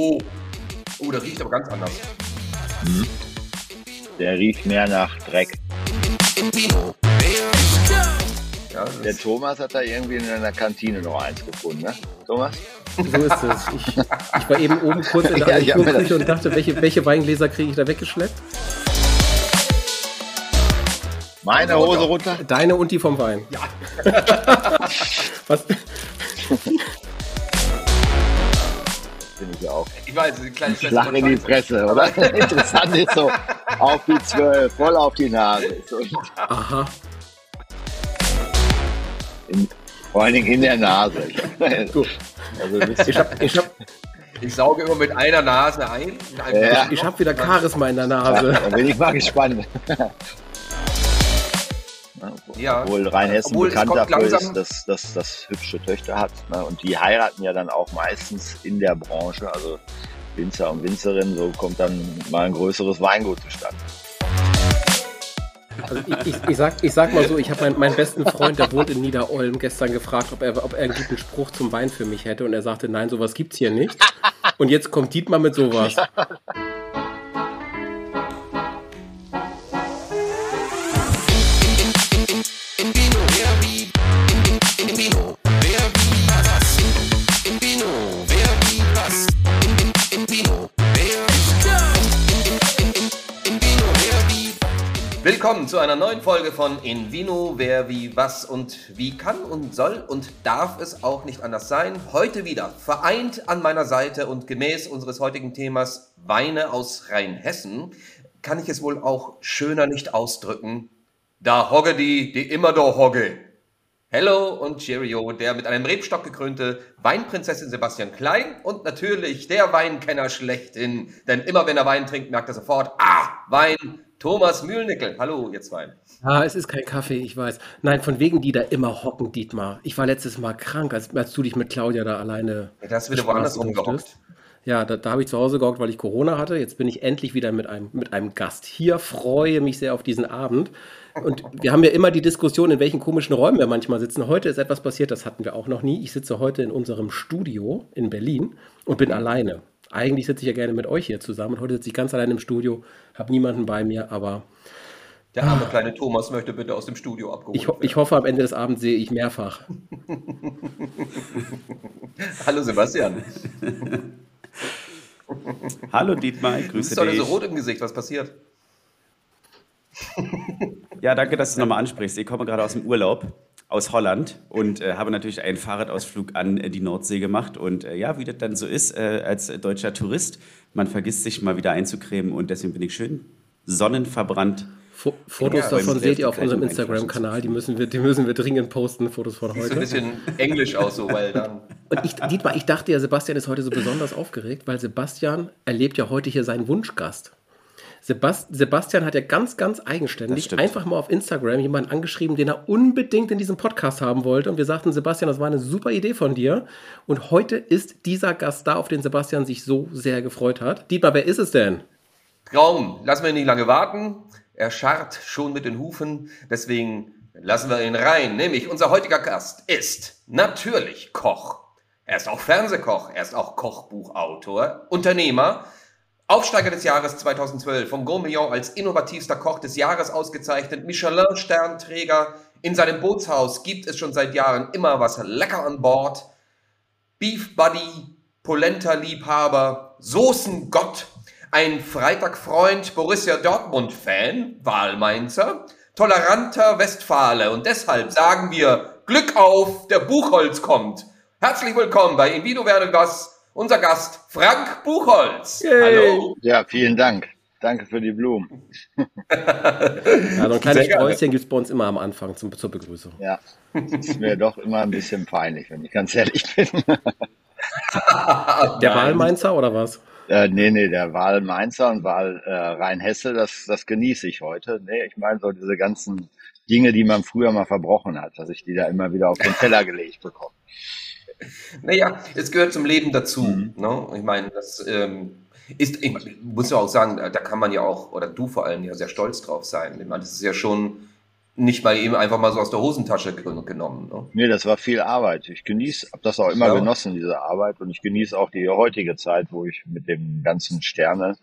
Oh. Oh, der riecht aber ganz anders. Mhm. Der riecht mehr nach Dreck. Ja, der Thomas hat da irgendwie in einer Kantine noch eins gefunden, ne? Thomas? So ist es. Ich, ich war eben oben kurz in der Agenturküche und dachte, welche, welche Weingläser kriege ich da weggeschleppt? Meine Hose runter? Deine und die vom Wein. Ja. Was? Ich auch. Ich weiß, eine kleine Schlag in die Fresse, oder? Interessant ist so, auf die Zwölf, voll auf die Nase. Aha. In, vor allen Dingen in der Nase. Also ich, hab, ich, hab, ich sauge immer mit einer Nase ein. Ja. Ich, ich habe wieder Charisma in der Nase. Ja, da bin ich mal gespannt. Ja. Obwohl Rheinhessen Obwohl bekannt dafür ist, dass das dass hübsche Töchter hat. Ne? Und die heiraten ja dann auch meistens in der Branche, also Winzer und Winzerin, so kommt dann mal ein größeres Weingut zustande. Also ich, ich, ich, sag, ich sag mal so, ich habe meinen, meinen besten Freund, der wohnt in Niederolm, gestern gefragt, ob er, ob er einen guten Spruch zum Wein für mich hätte. Und er sagte, nein, sowas gibt's hier nicht. Und jetzt kommt Dietmar mit sowas. Willkommen zu einer neuen Folge von In Vino, wer, wie, was und wie kann und soll und darf es auch nicht anders sein. Heute wieder vereint an meiner Seite und gemäß unseres heutigen Themas Weine aus Rheinhessen kann ich es wohl auch schöner nicht ausdrücken. Da hogge die, die immer da hogge. Hello und Cheerio, der mit einem Rebstock gekrönte Weinprinzessin Sebastian Klein und natürlich der Weinkenner schlechthin. Denn immer wenn er Wein trinkt, merkt er sofort, ah, Wein, Thomas Mühlnickel. Hallo, ihr zwei. Ah, es ist kein Kaffee, ich weiß. Nein, von wegen die da immer hocken, Dietmar. Ich war letztes Mal krank, als, als du dich mit Claudia da alleine. Ja, da hast du wieder woanders rumgehockt. Ja, da, da habe ich zu Hause gehockt, weil ich Corona hatte. Jetzt bin ich endlich wieder mit einem, mit einem Gast hier. Freue mich sehr auf diesen Abend. Und wir haben ja immer die Diskussion, in welchen komischen Räumen wir manchmal sitzen. Heute ist etwas passiert, das hatten wir auch noch nie. Ich sitze heute in unserem Studio in Berlin und bin alleine. Eigentlich sitze ich ja gerne mit euch hier zusammen. Und heute sitze ich ganz allein im Studio, habe niemanden bei mir, aber. Der arme ah, kleine Thomas möchte bitte aus dem Studio abgeholt ich, werden. Ich hoffe, am Ende des Abends sehe ich mehrfach. Hallo Sebastian. Hallo Dietmar, ich grüße dich. Du bist heute so rot im Gesicht, was passiert? Ja, danke, dass du es nochmal ansprichst. Ich komme gerade aus dem Urlaub aus Holland und äh, habe natürlich einen Fahrradausflug an äh, die Nordsee gemacht. Und äh, ja, wie das dann so ist äh, als deutscher Tourist, man vergisst sich mal wieder einzukremen und deswegen bin ich schön sonnenverbrannt. F Fotos ja, davon seht ihr auf unserem Instagram-Kanal, die müssen, wir, die müssen wir dringend posten, Fotos von heute. Sieht so ein bisschen englisch aus, so, weil dann. Und ich, Dietmar, ich dachte ja, Sebastian ist heute so besonders aufgeregt, weil Sebastian erlebt ja heute hier seinen Wunschgast. Sebast Sebastian hat ja ganz, ganz eigenständig einfach mal auf Instagram jemanden angeschrieben, den er unbedingt in diesem Podcast haben wollte. Und wir sagten, Sebastian, das war eine super Idee von dir. Und heute ist dieser Gast da, auf den Sebastian sich so sehr gefreut hat. Dietmar, wer ist es denn? Traum, lassen wir ihn nicht lange warten. Er scharrt schon mit den Hufen. Deswegen lassen wir ihn rein. Nämlich unser heutiger Gast ist natürlich Koch. Er ist auch Fernsehkoch, er ist auch Kochbuchautor, Unternehmer Aufsteiger des Jahres 2012, vom Gourmillon als innovativster Koch des Jahres ausgezeichnet, Michelin-Sternträger. In seinem Bootshaus gibt es schon seit Jahren immer was lecker an Bord. Beef Buddy, Polenta-Liebhaber, Soßengott, ein Freitagfreund, Borussia Dortmund-Fan, Wahlmainzer, toleranter Westfale. Und deshalb sagen wir Glück auf, der Buchholz kommt. Herzlich willkommen bei Invino Verde Was unser Gast Frank Buchholz. Yay. Hallo. Ja, vielen Dank. Danke für die Blumen. ja, so ein kleines Sträußchen gibt es bei uns immer am Anfang zum, zur Begrüßung. Ja, das ist mir doch immer ein bisschen peinlich, wenn ich ganz ehrlich bin. der Wahlmainzer oder was? Äh, nee, nee, der Wahlmainzer und Wahl äh, Rheinhesse, das, das genieße ich heute. Nee, ich meine so diese ganzen Dinge, die man früher mal verbrochen hat, dass ich die da immer wieder auf den Teller gelegt bekomme. Naja, es gehört zum Leben dazu. Mhm. Ne? Ich meine, das ähm, ist, ich muss ja auch sagen, da kann man ja auch, oder du vor allem ja sehr stolz drauf sein. Ich meine, das ist ja schon nicht mal eben einfach mal so aus der Hosentasche genommen. Ne? Nee, das war viel Arbeit. Ich genieße, habe das auch immer ja. genossen, diese Arbeit. Und ich genieße auch die heutige Zeit, wo ich mit dem ganzen Sterne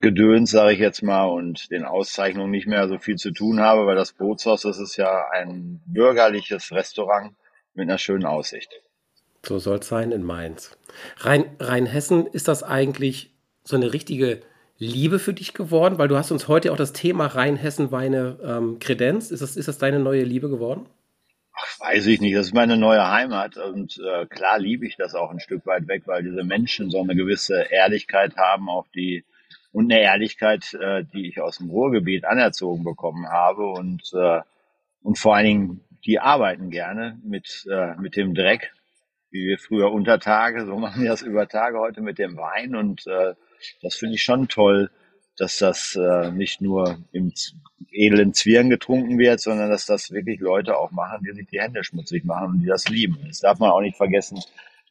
Gedöns, sage ich jetzt mal, und den Auszeichnungen nicht mehr so viel zu tun habe, weil das Bootshaus, das ist ja ein bürgerliches Restaurant mit einer schönen Aussicht. So soll es sein in Mainz. Rhein, Rheinhessen, ist das eigentlich so eine richtige Liebe für dich geworden? Weil du hast uns heute auch das Thema Rheinhessen-Weine ähm, kredenzt. Ist das, ist das deine neue Liebe geworden? Ach, weiß ich nicht. Das ist meine neue Heimat. Und äh, klar liebe ich das auch ein Stück weit weg, weil diese Menschen so eine gewisse Ehrlichkeit haben, auch die und eine Ehrlichkeit, äh, die ich aus dem Ruhrgebiet anerzogen bekommen habe und äh, und vor allen Dingen die arbeiten gerne mit äh, mit dem Dreck, wie wir früher unter Tage, so machen wir das über Tage heute mit dem Wein und äh, das finde ich schon toll, dass das äh, nicht nur im edlen Zwirn getrunken wird, sondern dass das wirklich Leute auch machen, die sich die Hände schmutzig machen und die das lieben. Das darf man auch nicht vergessen.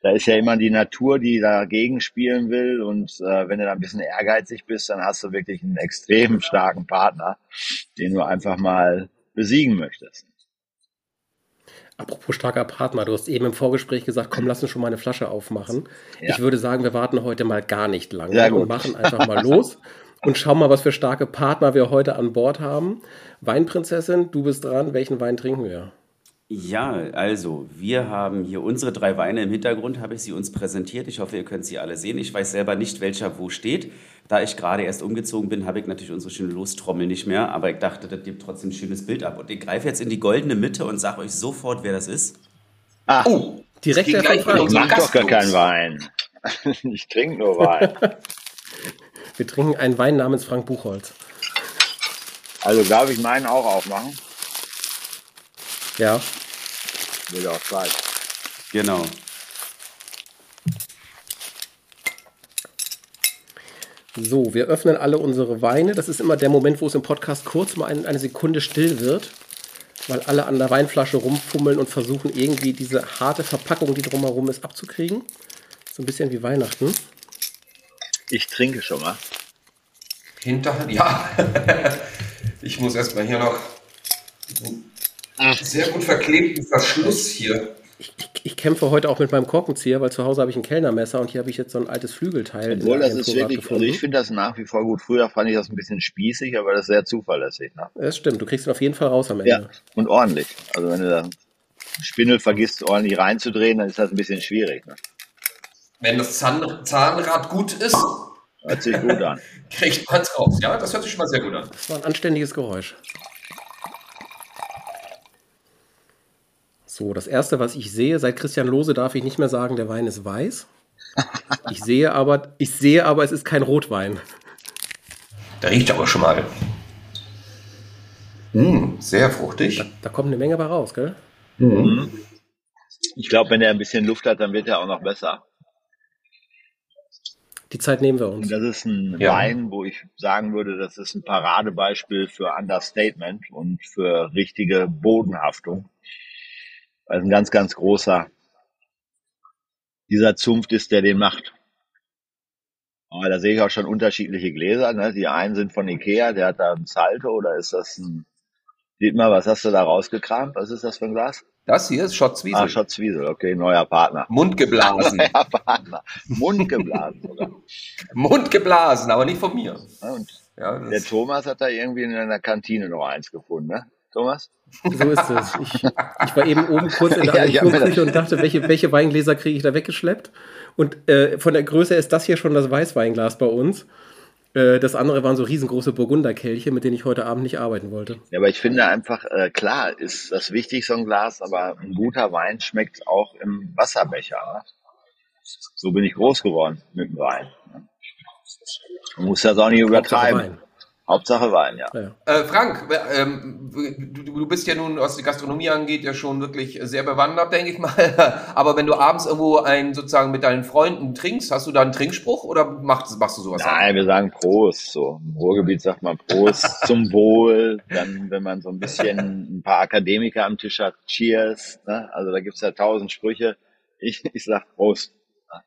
Da ist ja immer die Natur, die dagegen spielen will. Und äh, wenn du da ein bisschen ehrgeizig bist, dann hast du wirklich einen extrem starken Partner, den du einfach mal besiegen möchtest. Apropos starker Partner, du hast eben im Vorgespräch gesagt, komm, lass uns schon mal eine Flasche aufmachen. Ja. Ich würde sagen, wir warten heute mal gar nicht lange und machen einfach mal los und schauen mal, was für starke Partner wir heute an Bord haben. Weinprinzessin, du bist dran. Welchen Wein trinken wir? Ja, also wir haben hier unsere drei Weine im Hintergrund, habe ich sie uns präsentiert. Ich hoffe, ihr könnt sie alle sehen. Ich weiß selber nicht, welcher wo steht. Da ich gerade erst umgezogen bin, habe ich natürlich unsere schöne Lostrommel nicht mehr, aber ich dachte, das gibt trotzdem ein schönes Bild ab. Und ich greife jetzt in die goldene Mitte und sage euch sofort, wer das ist. Ah, oh, direkt der Ich mag doch gar keinen Wein. Ich trinke nur Wein. wir trinken einen Wein namens Frank Buchholz. Also darf ich meinen auch aufmachen? Ja. Will auch Zeit. Genau. So, wir öffnen alle unsere Weine. Das ist immer der Moment, wo es im Podcast kurz mal ein, eine Sekunde still wird, weil alle an der Weinflasche rumfummeln und versuchen irgendwie diese harte Verpackung, die drumherum ist, abzukriegen. So ein bisschen wie Weihnachten. Ich trinke schon mal. Hinterhand, ja. ich muss erstmal hier noch sehr gut verklebten Verschluss hier. Ich, ich, ich, kämpfe heute auch mit meinem Korkenzieher, weil zu Hause habe ich ein Kellnermesser und hier habe ich jetzt so ein altes Flügelteil. Obwohl, das ist wirklich, also ich finde das nach wie vor gut. Früher fand ich das ein bisschen spießig, aber das ist sehr zuverlässig. Ne? Das stimmt, du kriegst ihn auf jeden Fall raus am Ende. Ja, und ordentlich. Also wenn du da Spindel vergisst, ordentlich reinzudrehen, dann ist das ein bisschen schwierig. Ne? Wenn das Zahn Zahnrad gut ist, hört sich gut an. kriegt man es raus. Ja, das hört sich schon mal sehr gut an. Das war ein anständiges Geräusch. So, das erste, was ich sehe, seit Christian Lose darf ich nicht mehr sagen, der Wein ist weiß. Ich sehe aber, ich sehe aber, es ist kein Rotwein. Der riecht aber schon mal. Mm, sehr fruchtig. Da, da, kommt eine Menge bei raus, gell? Mhm. Ich glaube, wenn er ein bisschen Luft hat, dann wird er auch noch besser. Die Zeit nehmen wir uns. Und das ist ein ja. Wein, wo ich sagen würde, das ist ein Paradebeispiel für Understatement und für richtige Bodenhaftung weil es ein ganz, ganz großer dieser Zunft ist, der den macht. Aber da sehe ich auch schon unterschiedliche Gläser. Ne? Die einen sind von Ikea, der hat da ein Salto oder ist das ein Dietmar, was hast du da rausgekramt? Was ist das für ein Glas? Das hier ist Schotzwiesel. Ah, Schotzwiesel, okay, neuer Partner. Mundgeblasen. neuer Partner. Mundgeblasen sogar. Mundgeblasen, aber nicht von mir. Und ja, der Thomas hat da irgendwie in einer Kantine noch eins gefunden, ne? Thomas? So ist es. Ich, ich war eben oben kurz in der ja, Küche und dachte, welche, welche Weingläser kriege ich da weggeschleppt? Und äh, von der Größe ist das hier schon das Weißweinglas bei uns. Äh, das andere waren so riesengroße Burgunderkelche, mit denen ich heute Abend nicht arbeiten wollte. Ja, aber ich finde einfach, äh, klar ist das wichtig, so ein Glas, aber ein guter Wein schmeckt auch im Wasserbecher. Ne? So bin ich groß geworden mit dem Wein. Ne? Man muss das auch nicht übertreiben. Hauptsache Wein, ja. ja. Äh, Frank, ähm, du, du, bist ja nun, was die Gastronomie angeht, ja schon wirklich sehr bewandert, denke ich mal. Aber wenn du abends irgendwo ein sozusagen mit deinen Freunden trinkst, hast du da einen Trinkspruch oder machst, machst du sowas? Nein, an? wir sagen Prost. So im Ruhrgebiet sagt man Prost zum Wohl. Dann, wenn man so ein bisschen ein paar Akademiker am Tisch hat, Cheers. Ne? Also da gibt's ja tausend Sprüche. Ich, ich sag Prost.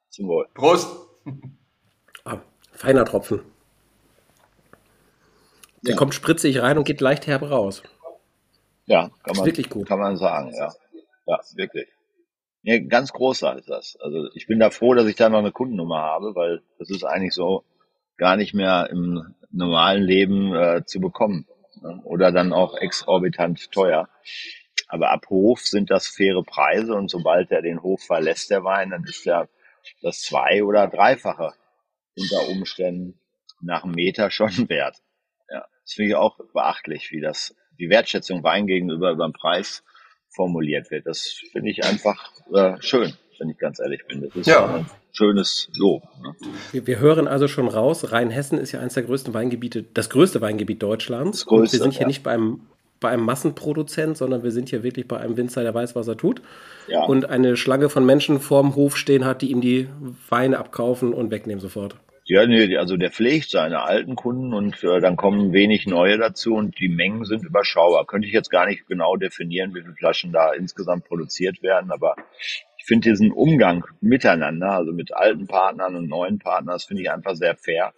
Zum Wohl. Prost. Ah, feiner Tropfen. Der ja. kommt spritzig rein und geht leicht herb raus. Ja, kann man, wirklich gut. kann man sagen, ja. Ja, wirklich. Ja, ganz großer ist das. Also ich bin da froh, dass ich da noch eine Kundennummer habe, weil das ist eigentlich so gar nicht mehr im normalen Leben äh, zu bekommen. Ne? Oder dann auch exorbitant teuer. Aber ab Hof sind das faire Preise und sobald er den Hof verlässt, der Wein, dann ist er das zwei- oder dreifache unter Umständen nach einem Meter schon wert. Das finde ich auch beachtlich, wie das die Wertschätzung Wein gegenüber über den Preis formuliert wird. Das finde ich einfach äh, schön, wenn ich ganz ehrlich bin. Das ist Ja. ein schönes Lob. Ne? Wir, wir hören also schon raus, Rheinhessen ist ja eines der größten Weingebiete, das größte Weingebiet Deutschlands. Das größte, und wir sind hier ja. nicht bei einem, bei einem Massenproduzent, sondern wir sind hier wirklich bei einem Winzer, der weiß, was er tut. Ja. Und eine Schlange von Menschen vorm Hof stehen hat, die ihm die Weine abkaufen und wegnehmen sofort. Ja, nee, also der pflegt seine alten Kunden und äh, dann kommen wenig neue dazu und die Mengen sind überschaubar. Könnte ich jetzt gar nicht genau definieren, wie viele Flaschen da insgesamt produziert werden, aber ich finde diesen Umgang miteinander, also mit alten Partnern und neuen Partnern, das finde ich einfach sehr fair.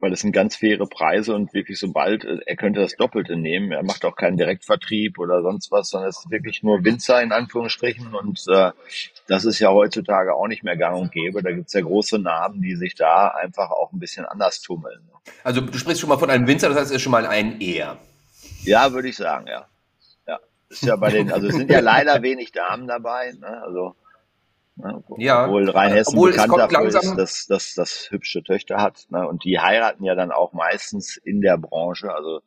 Weil das sind ganz faire Preise und wirklich sobald, äh, er könnte das Doppelte nehmen, er macht auch keinen Direktvertrieb oder sonst was, sondern es ist wirklich nur Winzer in Anführungsstrichen und äh, das ist ja heutzutage auch nicht mehr gang und gäbe. Da gibt's ja große Namen, die sich da einfach auch ein bisschen anders tummeln. Also du sprichst schon mal von einem Winzer, das heißt, es ist schon mal ein Er. Ja, würde ich sagen, ja. Ja. Ist ja bei den, also es sind ja leider wenig Damen dabei, ne? Also ne? Ja. obwohl Rheinhessen Obwohl bekannt kommt dafür langsam- ist, dass, dass das hübsche Töchter hat. Ne? Und die heiraten ja dann auch meistens in der Branche, also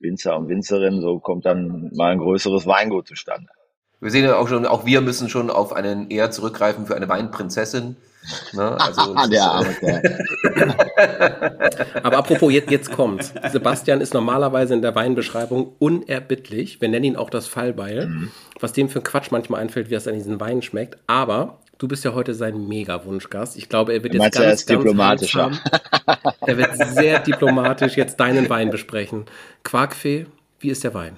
Winzer und Winzerinnen, so kommt dann mal ein größeres Weingut zustande. Wir sehen ja auch schon, auch wir müssen schon auf einen Er zurückgreifen für eine Weinprinzessin. Ne? Also, der arme. Aber apropos, jetzt, jetzt kommt's. Sebastian ist normalerweise in der Weinbeschreibung unerbittlich. Wir nennen ihn auch das Fallbeil. Was dem für Quatsch manchmal einfällt, wie es an diesen Weinen schmeckt. Aber du bist ja heute sein Mega-Wunschgast. Ich glaube, er wird jetzt er ganz, ist ganz diplomatischer. handsam. Er wird sehr diplomatisch jetzt deinen Wein besprechen. Quarkfee, wie ist der Wein?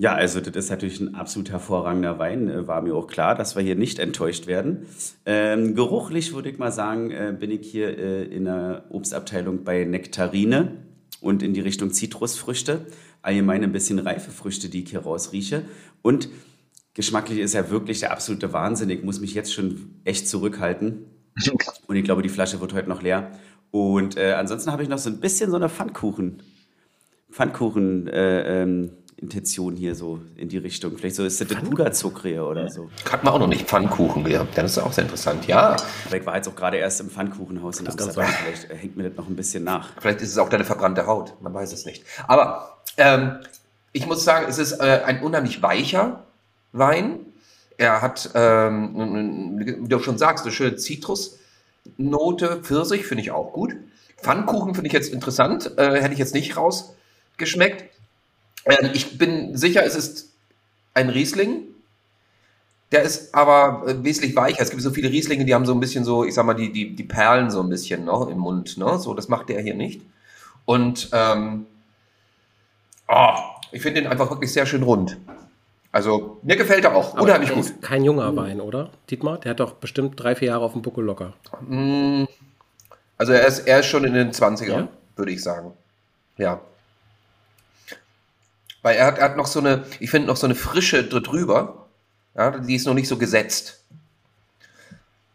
Ja, also das ist natürlich ein absolut hervorragender Wein. Äh, War mir auch klar, dass wir hier nicht enttäuscht werden. Ähm, geruchlich würde ich mal sagen, äh, bin ich hier äh, in der Obstabteilung bei Nektarine und in die Richtung Zitrusfrüchte. Allgemein ein bisschen reife Früchte, die ich hier rausrieche. Und geschmacklich ist er wirklich der absolute Wahnsinn. Ich muss mich jetzt schon echt zurückhalten. Und ich glaube, die Flasche wird heute noch leer. Und äh, ansonsten habe ich noch so ein bisschen so eine Pfannkuchen. Pfannkuchen äh, ähm, Intention hier so in die Richtung. Vielleicht so ist das Puderzucker oder so. Hat man auch noch nicht Pfannkuchen gehabt. Das ist auch sehr interessant. Ja, Aber ich war jetzt auch gerade erst im Pfannkuchenhaus in Amsterdam. Vielleicht äh, hängt mir das noch ein bisschen nach. vielleicht ist es auch deine verbrannte Haut. Man weiß es nicht. Aber ähm, ich muss sagen, es ist äh, ein unheimlich weicher Wein. Er hat, ähm, wie du schon sagst, eine schöne Zitrusnote. Pfirsich finde ich auch gut. Pfannkuchen finde ich jetzt interessant. Äh, hätte ich jetzt nicht rausgeschmeckt. Ähm, ich bin sicher, es ist ein Riesling. Der ist aber äh, wesentlich weicher. Es gibt so viele Rieslinge, die haben so ein bisschen so, ich sag mal, die, die, die Perlen so ein bisschen ne, im Mund. Ne? So, das macht der hier nicht. Und ähm, oh, ich finde den einfach wirklich sehr schön rund. Also, mir gefällt er auch. Aber Unheimlich gut. ist kein junger Wein, oder? Dietmar, der hat doch bestimmt drei, vier Jahre auf dem Buckel locker. Mm, Also, er ist, er ist schon in den 20ern, Ja? würde ich sagen. Ja. Weil er hat, er hat noch so eine, ich finde noch so eine Frische dr- drüber. Ja, die ist noch nicht so gesetzt.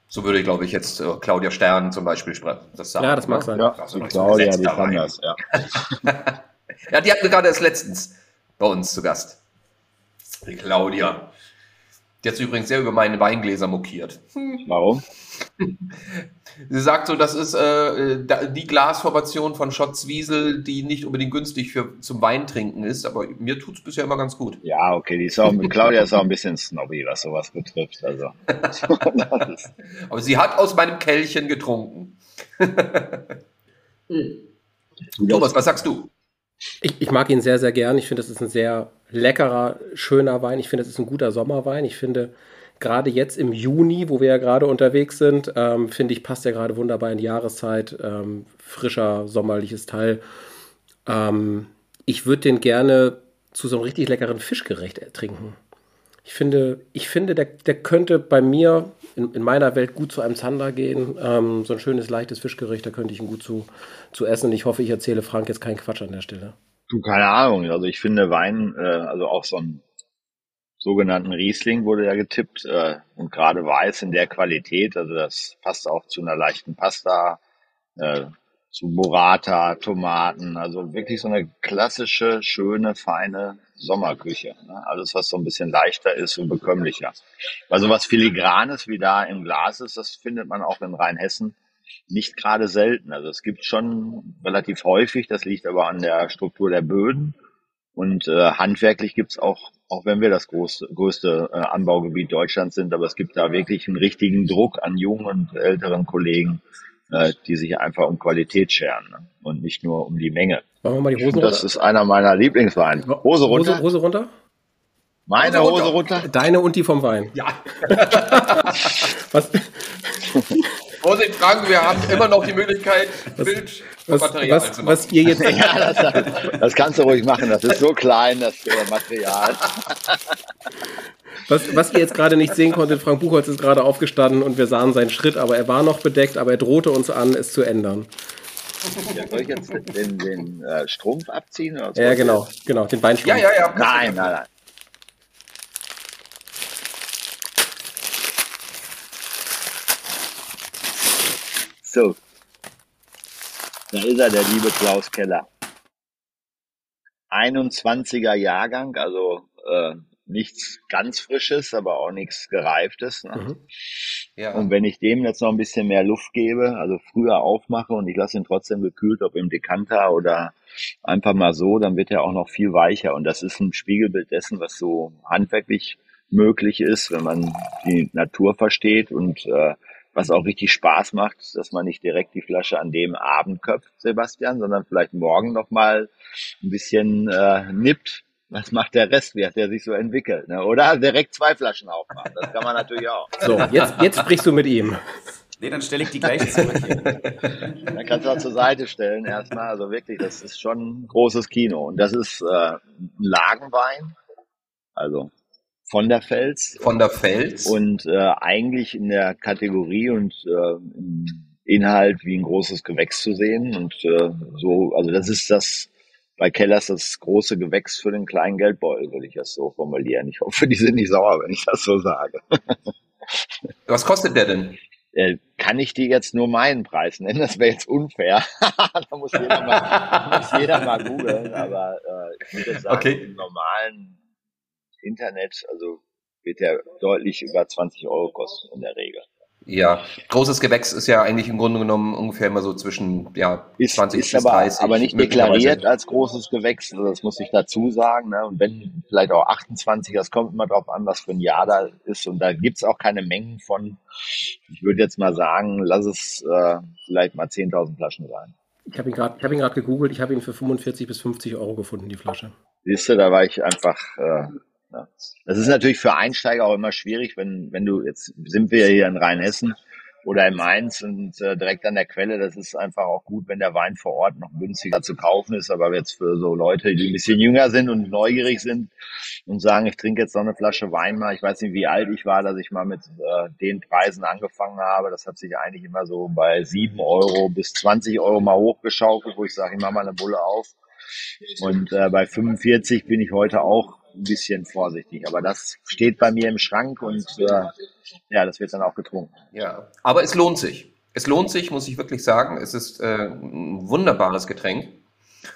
So würde, glaube ich, jetzt äh, Claudia Stern zum Beispiel spre- das sagen. Ja, das mag ne? sein. Ja, Also die noch so Claudia, die kann das, ja. Ja, die hatten wir gerade erst letztens bei uns zu Gast. Die Claudia. Die hat sich übrigens sehr über meine Weingläser mokiert. Warum? Sie sagt so, das ist äh, die Glasformation von Schotzwiesel, die nicht unbedingt günstig für, zum Weintrinken ist, aber mir tut es bisher immer ganz gut. Ja, okay, die ist auch, Claudia ist auch ein bisschen snobby, was sowas betrifft. Also. Aber sie hat aus meinem Kelchen getrunken. Thomas, was sagst du? Ich, ich mag ihn sehr, sehr gern. Ich finde, das ist ein sehr leckerer, schöner Wein. Ich finde, das ist ein guter Sommerwein. Ich finde, gerade jetzt im Juni, wo wir ja gerade unterwegs sind, ähm, finde ich, passt er gerade wunderbar in die Jahreszeit. Ähm, frischer, sommerliches Teil. Ähm, ich würde den gerne zu so einem richtig leckeren Fischgericht trinken. Ich finde, ich finde der, der könnte bei mir in, in meiner Welt gut zu einem Zander gehen. Ähm, so ein schönes, leichtes Fischgericht, da könnte ich ihn gut zu, zu essen. Ich hoffe, ich erzähle Frank jetzt keinen Quatsch an der Stelle. Du, keine Ahnung. Also ich finde Wein, äh, also auch so ein sogenannten Riesling wurde ja getippt äh, und gerade Weiß in der Qualität, also das passt auch zu einer leichten Pasta, äh, zu Burrata, Tomaten, also wirklich so eine klassische, schöne, feine Sommerküche. Ne? Alles, was so ein bisschen leichter ist und bekömmlicher. Also was Filigranes wie da im Glas ist, das findet man auch in Rheinhessen nicht gerade selten. Also es gibt schon relativ häufig, das liegt aber an der Struktur der Böden. Und äh, handwerklich gibt's auch, auch wenn wir das große, größte äh, Anbaugebiet Deutschlands sind, aber es gibt da wirklich einen richtigen Druck an jungen und älteren Kollegen, äh, die sich einfach um Qualität scheren ne? und nicht nur um die Menge. Wollen wir mal die Hosen Das runter? ist einer meiner Lieblingsweine. Hose runter. Hose, Hose runter? Meine Hose Hose runter. Deine und die vom Wein. Ja. Was, Vorsicht, Frank, wir haben immer noch die Möglichkeit, was, Bildmaterial was, zu machen. was ihr jetzt. Ja, das, das kannst du ruhig machen. Das ist so klein, das Material. Was, was ihr jetzt gerade nicht sehen konntet, Frank Buchholz ist gerade aufgestanden und wir sahen seinen Schritt, aber er war noch bedeckt, aber er drohte uns an, es zu ändern. Ja, soll ich jetzt den, den äh, Strumpf abziehen? Ja, genau, genau, den Ja, Beinschwung. ja, ja. Nein, nein, nein. So. Da ist er, der liebe Klaus Keller. 21er Jahrgang, also äh, nichts ganz Frisches, aber auch nichts Gereiftes. Ne? Mhm. ja. Und wenn ich dem jetzt noch ein bisschen mehr Luft gebe, also früher aufmache und ich lasse ihn trotzdem gekühlt, ob im Dekanter oder einfach mal so, dann wird er auch noch viel weicher. Und das ist ein Spiegelbild dessen, was so handwerklich möglich ist, wenn man die Natur versteht und äh, was auch richtig Spaß macht, dass man nicht direkt die Flasche an dem Abend köpft, Sebastian, sondern vielleicht morgen noch mal ein bisschen äh, nippt. Was macht der Rest? Wie hat der sich so entwickelt? Ne? Oder direkt zwei Flaschen aufmachen. Das kann man natürlich auch. So, jetzt, jetzt sprichst du mit ihm. Nee, dann stelle ich die gleich zurück. Dann kannst du auch zur Seite stellen erstmal. Also wirklich, das ist schon ein großes Kino. Und das ist äh, ein Lagenwein, also von der Fels. Von der Fels. Und äh, eigentlich in der Kategorie und äh, im Inhalt wie ein großes Gewächs zu sehen. Und äh, so, also das ist das bei Kellers das große Gewächs für den kleinen Geldbeutel, würde ich das so formulieren. Ich hoffe, die sind nicht sauer, wenn ich das so sage. Was kostet der denn? Äh, kann ich dir jetzt nur meinen Preis nennen? Das wäre jetzt unfair. da muss jeder mal, muss jeder mal googeln. Aber äh, ich würde sagen, Okay. im normalen Internet, also wird der deutlich über 20 Euro kosten in der Regel. Ja, großes Gewächs ist ja eigentlich im Grunde genommen ungefähr immer so zwischen ja, Ist, 20 ist bis aber, 30. aber nicht deklariert als großes Gewächs, also das muss ich dazu sagen. Ne? Und wenn vielleicht auch 28, das kommt immer drauf an, was für ein Jahr da ist. Und da gibt's auch keine Mengen von, ich würde jetzt mal sagen, lass es äh, vielleicht mal 10.000 Flaschen sein. Ich habe ihn gerade hab ihn gegoogelt, ich habe ihn für 45 bis 50 Euro gefunden, die Flasche. Siehst du, da war ich einfach. Äh, ja. Das ist natürlich für Einsteiger auch immer schwierig, wenn, wenn du, jetzt sind wir hier in Rheinhessen oder in Mainz und äh, direkt an der Quelle, das ist einfach auch gut, wenn der Wein vor Ort noch günstiger zu kaufen ist. Aber jetzt für so Leute, die ein bisschen jünger sind und neugierig sind und sagen, ich trinke jetzt noch eine Flasche Wein mal, ich weiß nicht, wie alt ich war, dass ich mal mit äh, den Preisen angefangen habe. Das hat sich eigentlich immer so bei sieben Euro bis 20 Euro mal hochgeschaukelt, wo ich sage, ich mache mal eine Bulle auf. Und äh, bei 45 bin ich heute auch ein bisschen vorsichtig. Aber das steht bei mir im Schrank und äh, ja, das wird dann auch getrunken. Ja, aber es lohnt sich. Es lohnt sich, muss ich wirklich sagen. Es ist äh, ein wunderbares Getränk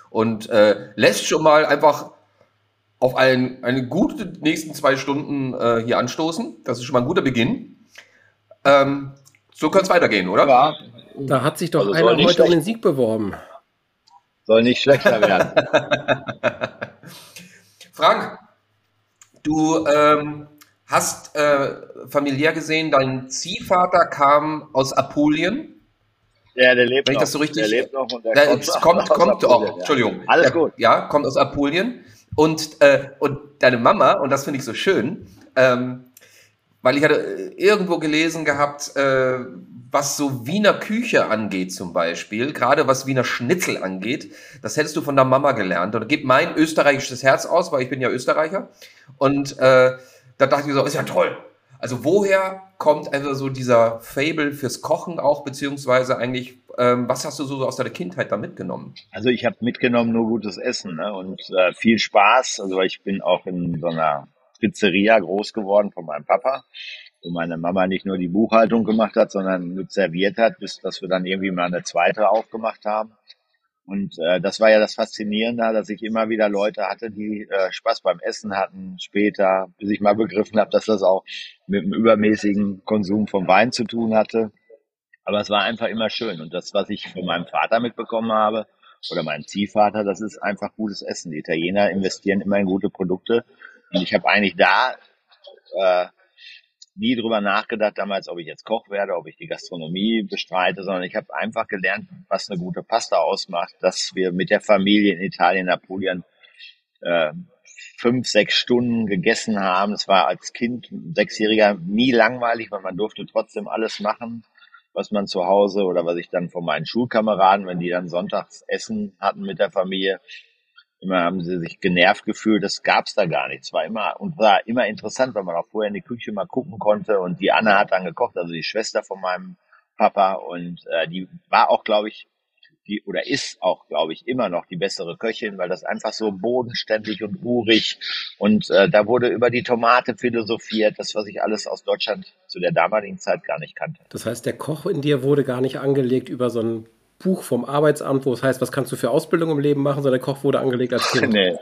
und äh, lässt schon mal einfach auf ein, eine gute nächsten zwei Stunden äh, hier anstoßen. Das ist schon mal ein guter Beginn. Ähm, so kann es weitergehen, oder? Ja, Da hat sich doch Also einer heute um den Sieg beworben. soll nicht schlechter werden. Frank, du ähm, hast äh, familiär gesehen, dein Ziehvater kam aus Apulien. Ja, der lebt Wenn ich noch. das so richtig- Der lebt noch und der Der kommt, kommt, kommt, Apulien, oh, ja. Entschuldigung. Alles ja, gut. Ja, kommt aus Apulien. Und, äh, und deine Mama, und das finde ich so schön, ähm, weil ich hatte äh, irgendwo gelesen gehabt, äh, was so Wiener Küche angeht zum Beispiel, gerade was Wiener Schnitzel angeht, das hättest du von der Mama gelernt. Und gib mein österreichisches Herz aus, weil ich bin ja Österreicher. Und äh, da dachte ich so, ist ja toll. Also woher kommt also so dieser Fable fürs Kochen auch, beziehungsweise eigentlich Ähm, was hast du so aus deiner Kindheit da mitgenommen? Also ich habe mitgenommen nur gutes Essen ne? und äh, viel Spaß. Also ich bin auch in so einer Pizzeria groß geworden von meinem Papa, wo meine Mama nicht nur die Buchhaltung gemacht hat, sondern mit serviert hat, bis dass wir dann irgendwie mal eine zweite aufgemacht haben. Und äh, das war ja das Faszinierende, dass ich immer wieder Leute hatte, die äh, Spaß beim Essen hatten, später, bis ich mal begriffen habe, dass das auch mit dem übermäßigen Konsum von Wein zu tun hatte. Aber es war einfach immer schön. Und das, was ich von meinem Vater mitbekommen habe, oder meinem Ziehvater, das ist einfach gutes Essen. Die Italiener investieren immer in gute Produkte. Und ich habe eigentlich da äh, nie drüber nachgedacht damals, ob ich jetzt Koch werde, ob ich die Gastronomie bestreite, sondern ich habe einfach gelernt, was eine gute Pasta ausmacht, dass wir mit der Familie in Italien, Napoleon äh, fünf, sechs Stunden gegessen haben. Es war als Kind, Sechsjähriger, nie langweilig, weil man durfte trotzdem alles machen, was man zu Hause oder was ich dann von meinen Schulkameraden, wenn die dann sonntags Essen hatten mit der Familie, Immer haben sie sich genervt gefühlt, das gab's da gar nicht. Es war immer und war immer interessant, weil man auch vorher in die Küche mal gucken konnte. Und die Anna hat dann gekocht, also die Schwester von meinem Papa. Und äh, die war auch, glaube ich, die oder ist auch, glaube ich, immer noch die bessere Köchin, weil das einfach so bodenständig und urig. Und äh, da wurde über die Tomate philosophiert, das was ich alles aus Deutschland zu der damaligen Zeit gar nicht kannte. Das heißt, der Koch in dir wurde gar nicht angelegt über so ein Buch vom Arbeitsamt, wo es heißt, was kannst du für Ausbildung im Leben machen, sondern der Koch wurde angelegt als Kind. nee.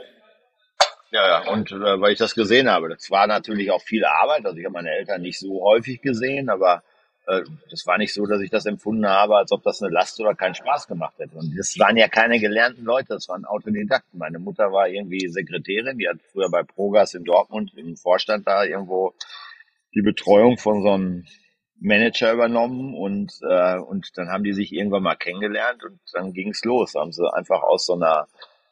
Ja, ja, und äh, weil ich das gesehen habe. Das war natürlich auch viel Arbeit. Also ich habe meine Eltern nicht so häufig gesehen, aber äh, das war nicht so, dass ich das empfunden habe, als ob das eine Last oder keinen Spaß gemacht hätte. Und das waren ja keine gelernten Leute, das waren Autodidakten. Meine Mutter war irgendwie Sekretärin, die hat früher bei Progas in Dortmund im Vorstand da irgendwo die Betreuung von so einem Manager übernommen und, äh, und dann haben die sich irgendwann mal kennengelernt und dann ging's los. Haben sie einfach aus so einer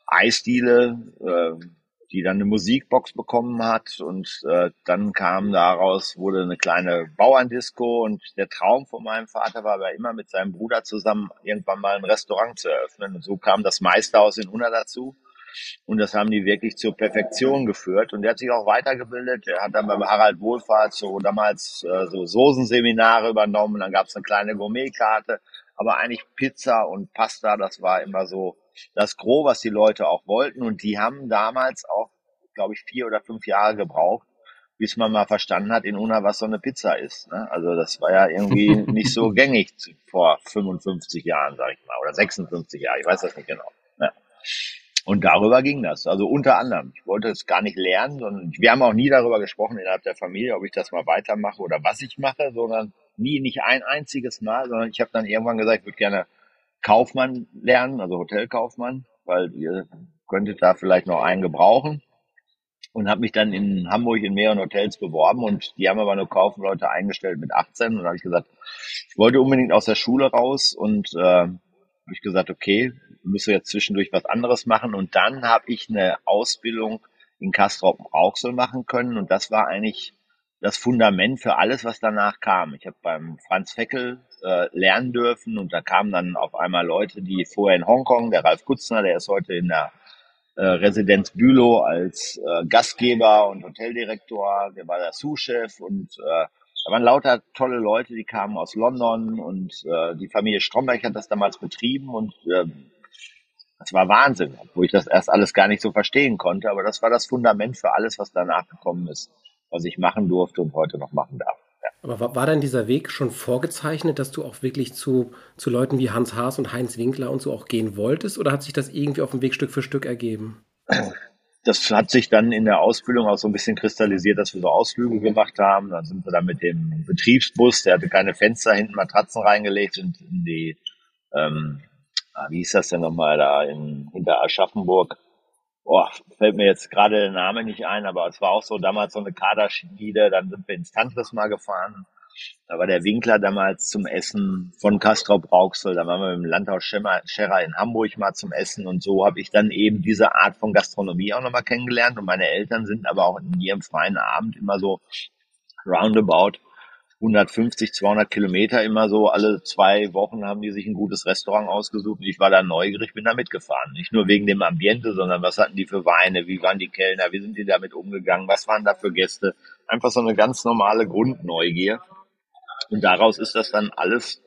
Eisdiele, äh, die dann eine Musikbox bekommen hat und äh, dann kam daraus, wurde eine kleine Bauerndisco und der Traum von meinem Vater war aber immer mit seinem Bruder zusammen irgendwann mal ein Restaurant zu eröffnen und so kam das Meisterhaus in Unna dazu und das haben die wirklich zur Perfektion geführt. Und der hat sich auch weitergebildet. Er hat dann beim Harald Wohlfahrt so damals äh, so Soßenseminare übernommen. Dann gab es eine kleine Gourmetkarte. Aber eigentlich Pizza und Pasta, das war immer so das Gros, was die Leute auch wollten. Und die haben damals auch, glaube ich, vier oder fünf Jahre gebraucht, bis man mal verstanden hat in Una, was so eine Pizza ist. Ne? Also das war ja irgendwie nicht so gängig vor 55 Jahren, sag ich mal, oder 56 Jahren, ich weiß das nicht genau. Ja. Und darüber ging das. Also unter anderem. Ich wollte es gar nicht lernen, sondern wir haben auch nie darüber gesprochen innerhalb der Familie, ob ich das mal weitermache oder was ich mache, sondern nie, nicht ein einziges Mal, sondern ich habe dann irgendwann gesagt, ich würde gerne Kaufmann lernen, also Hotelkaufmann, weil ihr könntet da vielleicht noch einen gebrauchen. Und habe mich dann in Hamburg in mehreren Hotels beworben und die haben aber nur Kaufleute eingestellt mit 18. Und dann habe ich gesagt, ich wollte unbedingt aus der Schule raus und äh, habe ich gesagt, okay, müssen jetzt zwischendurch was anderes machen. Und dann habe ich eine Ausbildung in Castrop Rauxel machen können. Und das war eigentlich das Fundament für alles, was danach kam. Ich habe beim Franz Feckel äh, lernen dürfen und da kamen dann auf einmal Leute, die vorher in Hongkong, der Ralf Kutzner, der ist heute in der äh, Residenz Bülow als äh, Gastgeber und Hoteldirektor, der war der Sous-Chef und äh, da waren lauter tolle Leute, die kamen aus London und äh, die Familie Stromberg hat das damals betrieben und äh, das war Wahnsinn, wo ich das erst alles gar nicht so verstehen konnte, aber das war das Fundament für alles, was danach gekommen ist, was ich machen durfte und heute noch machen darf. Ja. Aber war, war denn dieser Weg schon vorgezeichnet, dass du auch wirklich zu, zu Leuten wie Hans Haas und Heinz Winkler und so auch gehen wolltest oder hat sich das irgendwie auf dem Weg Stück für Stück ergeben? das hat sich dann in der Ausbildung auch so ein bisschen kristallisiert, dass wir so Ausflüge gemacht haben. Dann sind wir dann mit dem Betriebsbus, der hatte keine Fenster, hinten Matratzen reingelegt und in die, ähm, ah, wie hieß das denn nochmal da in, hinter Aschaffenburg? Boah, fällt mir jetzt gerade der Name nicht ein, aber es war auch so damals so eine Kaderschmiede, dann sind wir ins Tantris mal gefahren da war der Winkler damals zum Essen von Castrop Rauxel. Da waren wir im Landhaus Scherrer in Hamburg mal zum Essen. Und so habe ich dann eben diese Art von Gastronomie auch nochmal kennengelernt. Und meine Eltern sind aber auch in ihrem freien Abend immer so roundabout 150, 200 Kilometer immer so. Alle zwei Wochen haben die sich ein gutes Restaurant ausgesucht. Und ich war da neugierig, bin da mitgefahren. Nicht nur wegen dem Ambiente, sondern was hatten die für Weine? Wie waren die Kellner? Wie sind die damit umgegangen? Was waren da für Gäste? Einfach so eine ganz normale Grundneugier. Und daraus ist das dann alles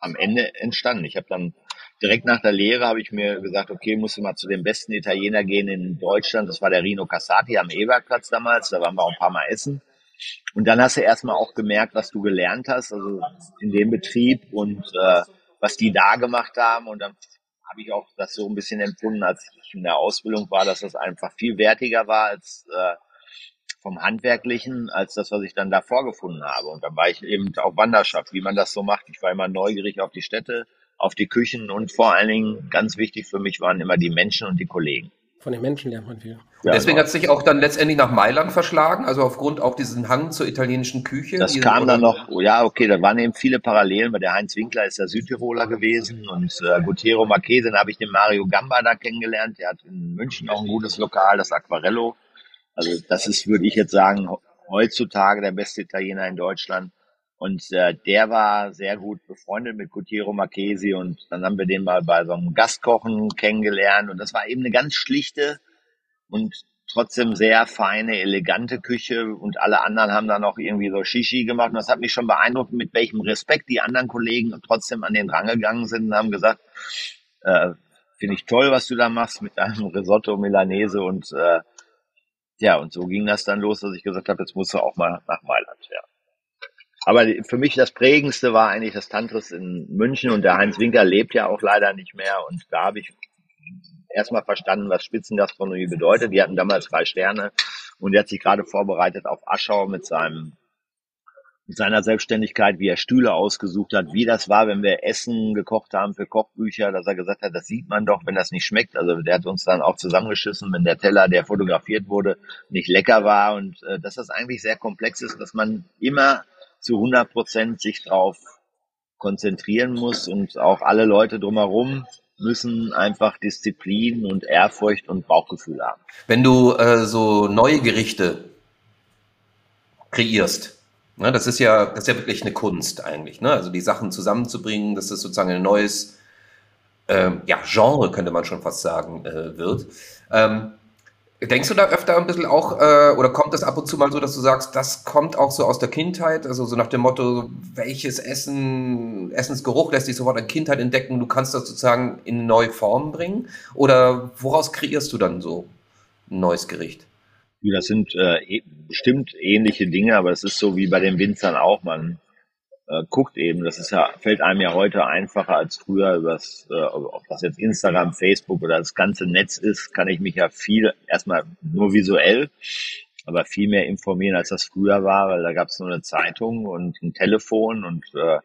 am Ende entstanden. Ich habe dann direkt nach der Lehre habe ich mir gesagt, okay, musst du mal zu dem besten Italiener gehen in Deutschland. Das war der Rino Cassati am Eberplatz damals. Da waren wir auch ein paar Mal essen. Und dann hast du erstmal auch gemerkt, was du gelernt hast, also in dem Betrieb und äh, was die da gemacht haben. Und dann habe ich auch das so ein bisschen empfunden, als ich in der Ausbildung war, dass das einfach viel wertiger war als äh, vom Handwerklichen, als das, was ich dann da vorgefunden habe. Und dann war ich eben auf Wanderschaft, wie man das so macht. Ich war immer neugierig auf die Städte, auf die Küchen und vor allen Dingen ganz wichtig für mich waren immer die Menschen und die Kollegen. Von den Menschen lernt man viel. Ja, Deswegen genau. hat es sich auch dann letztendlich nach Mailand verschlagen, also aufgrund auch diesen Hang zur italienischen Küche. Das kam dann noch, oh ja, okay, da waren eben viele Parallelen, weil der Heinz Winkler ist ja Südtiroler gewesen und äh, Gutierrez Marchese, dann habe ich den Mario Gamba da kennengelernt, der hat in München auch ein gutes Lokal, das Aquarello. Also das ist, würde ich jetzt sagen, heutzutage der beste Italiener in Deutschland. Und äh, der war sehr gut befreundet mit Gutierrez Marchesi und dann haben wir den mal bei so einem Gastkochen kennengelernt. Und das war eben eine ganz schlichte und trotzdem sehr feine, elegante Küche. Und alle anderen haben dann auch irgendwie so Shishi gemacht. Und das hat mich schon beeindruckt, mit welchem Respekt die anderen Kollegen trotzdem an den Rang gegangen sind und haben gesagt, äh, finde ich toll, was du da machst mit deinem Risotto Milanese und äh, ja, und so ging das dann los, dass ich gesagt habe, jetzt musst du auch mal nach Mailand, ja. Aber für mich das Prägendste war eigentlich das Tantris in München und der Heinz Winker lebt ja auch leider nicht mehr und da habe ich erstmal verstanden, was Spitzengastronomie bedeutet. Die hatten damals drei Sterne und er hat sich gerade vorbereitet auf Aschau mit seinem seiner Selbstständigkeit, wie er Stühle ausgesucht hat, wie das war, wenn wir Essen gekocht haben für Kochbücher, dass er gesagt hat, das sieht man doch, wenn das nicht schmeckt. Also der hat uns dann auch zusammengeschissen, wenn der Teller, der fotografiert wurde, nicht lecker war und äh, dass das eigentlich sehr komplex ist, dass man immer zu 100 Prozent sich darauf konzentrieren muss und auch alle Leute drumherum müssen einfach Disziplin und Ehrfurcht und Bauchgefühl haben. Wenn du äh, so neue Gerichte kreierst, ne, das ist ja, das ist ja wirklich eine Kunst eigentlich, ne? Also die Sachen zusammenzubringen, dass das sozusagen ein neues äh, ja, Genre, könnte man schon fast sagen, äh, wird. Ähm, Denkst du da öfter ein bisschen auch, äh, oder kommt das ab und zu mal so, dass du sagst, das kommt auch so aus der Kindheit, also so nach dem Motto, welches Essen, Essensgeruch lässt dich sofort in Kindheit entdecken, du kannst das sozusagen in neue Formen bringen? Oder woraus kreierst du dann so ein neues Gericht? Das sind äh, e, bestimmt ähnliche Dinge, aber es ist so wie bei den Winzern auch. Man äh, guckt eben, das ist ja, fällt einem ja heute einfacher als früher, übers, äh, ob das jetzt Instagram, Facebook oder das ganze Netz ist, kann ich mich ja viel, erstmal nur visuell, aber viel mehr informieren, als das früher war, weil da gab es nur eine Zeitung und ein Telefon und äh,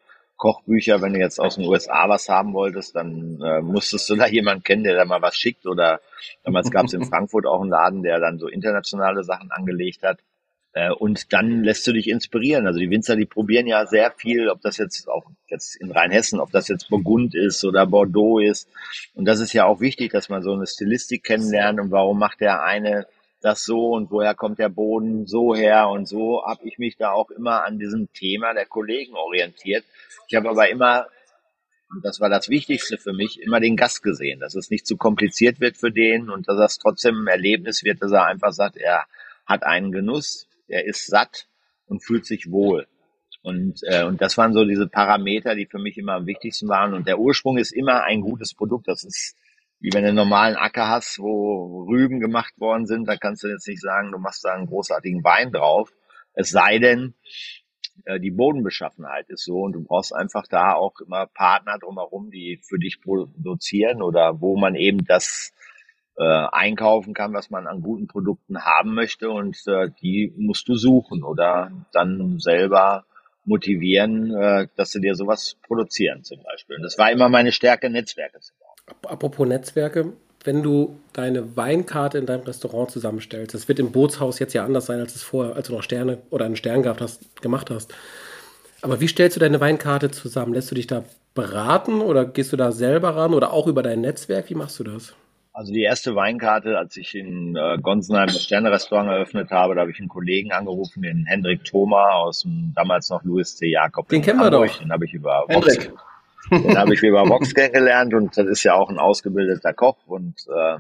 Kochbücher, wenn du jetzt aus den USA was haben wolltest, dann äh, musstest du da jemanden kennen, der da mal was schickt. Oder damals gab es in Frankfurt auch einen Laden, der dann so internationale Sachen angelegt hat. Äh, und dann lässt du dich inspirieren. Also die Winzer, die probieren ja sehr viel, ob das jetzt auch jetzt in Rheinhessen, ob das jetzt Burgund ist oder Bordeaux ist. Und das ist ja auch wichtig, dass man so eine Stilistik kennenlernt und warum macht der eine das so und woher kommt der Boden so her und so habe ich mich da auch immer an diesem Thema der Kollegen orientiert. Ich habe aber immer und das war das Wichtigste für mich, immer den Gast gesehen, dass es nicht zu kompliziert wird für den und dass das trotzdem ein Erlebnis wird, dass er einfach sagt, er hat einen Genuss, er ist satt und fühlt sich wohl. Und, äh, und das waren so diese Parameter, die für mich immer am wichtigsten waren. Und der Ursprung ist immer ein gutes Produkt. Das ist wie wenn du einen normalen Acker hast, wo Rüben gemacht worden sind, da kannst du jetzt nicht sagen, du machst da einen großartigen Wein drauf. Es sei denn, äh, die Bodenbeschaffenheit ist so und du brauchst einfach da auch immer Partner drumherum, die für dich produzieren oder wo man eben das äh, einkaufen kann, was man an guten Produkten haben möchte und äh, die musst du suchen oder dann selber motivieren, äh, dass sie dir sowas produzieren zum Beispiel. Und das war immer meine Stärke, Netzwerke zu. Apropos Netzwerke, wenn du deine Weinkarte in deinem Restaurant zusammenstellst, das wird im Bootshaus jetzt ja anders sein, als es vorher, als du noch Sterne oder einen Stern gehabt hast, gemacht hast. Aber wie stellst du deine Weinkarte zusammen? Lässt du dich da beraten oder gehst du da selber ran oder auch über dein Netzwerk? Wie machst du das? Also die erste Weinkarte, als ich in äh, Gonsenheim das Sterne-Restaurant eröffnet habe, da habe ich einen Kollegen angerufen, den Hendrik Thoma aus dem damals noch Louis C. Jakob. Den kennen wir doch. Den habe ich über Vox, den habe ich über Vox kennengelernt und das ist ja auch ein ausgebildeter Koch und äh,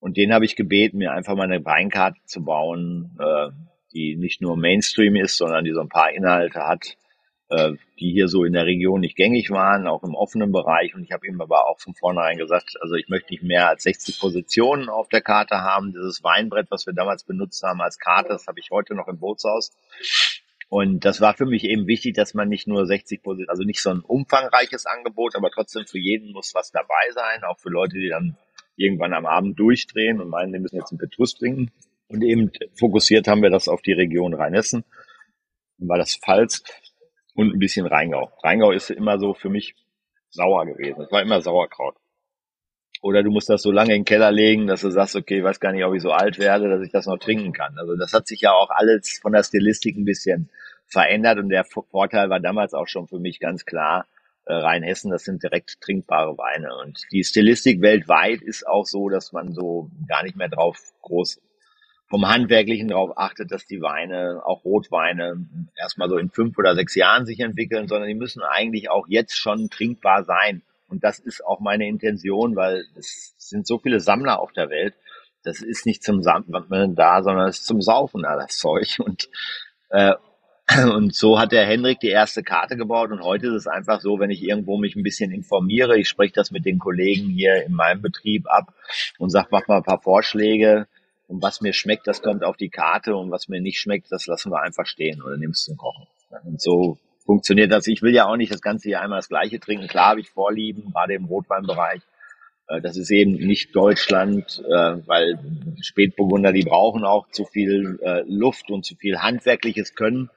und den habe ich gebeten, mir einfach mal eine Weinkarte zu bauen, äh, die nicht nur Mainstream ist, sondern die so ein paar Inhalte hat, äh, die hier so in der Region nicht gängig waren, auch im offenen Bereich. Und ich habe ihm aber auch von vornherein gesagt, also ich möchte nicht mehr als 60 Positionen auf der Karte haben. Dieses Weinbrett, was wir damals benutzt haben als Karte, das habe ich heute noch im Bootshaus. Und das war für mich eben wichtig, dass man nicht nur 60 Positionen, also nicht so ein umfangreiches Angebot, aber trotzdem für jeden muss was dabei sein, auch für Leute, die dann irgendwann am Abend durchdrehen und meinen, die müssen jetzt einen Petrus trinken. Und eben fokussiert haben wir das auf die Region Rheinhessen, war das Pfalz und ein bisschen Rheingau. Rheingau ist immer so für mich sauer gewesen. Es war immer Sauerkraut. Oder du musst das so lange in den Keller legen, dass du sagst, okay, ich weiß gar nicht, ob ich so alt werde, dass ich das noch trinken kann. Also das hat sich ja auch alles von der Stilistik ein bisschen verändert und der Vorteil war damals auch schon für mich ganz klar, äh, Rheinhessen, das sind direkt trinkbare Weine. Und die Stilistik weltweit ist auch so, dass man so gar nicht mehr drauf groß vom Handwerklichen darauf achtet, dass die Weine, auch Rotweine, erstmal so in fünf oder sechs Jahren sich entwickeln, sondern die müssen eigentlich auch jetzt schon trinkbar sein. Und das ist auch meine Intention, weil es sind so viele Sammler auf der Welt. Das ist nicht zum Sammeln da, sondern es ist zum Saufen da, das Zeug. Und, äh, und so hat der Hendrik die erste Karte gebaut. Und heute ist es einfach so, wenn ich irgendwo mich ein bisschen informiere, ich spreche das mit den Kollegen hier in meinem Betrieb ab und sage, mach mal ein paar Vorschläge, und was mir schmeckt, das kommt auf die Karte und was mir nicht schmeckt, das lassen wir einfach stehen oder nimmst zum Kochen. Und so funktioniert das. Ich will ja auch nicht das ganze Jahr einmal das Gleiche trinken. Klar habe ich Vorlieben, gerade im Rotweinbereich. Äh, das ist eben nicht Deutschland, äh, weil Spätburgunder, die brauchen auch zu viel äh, Luft und zu viel handwerkliches Können,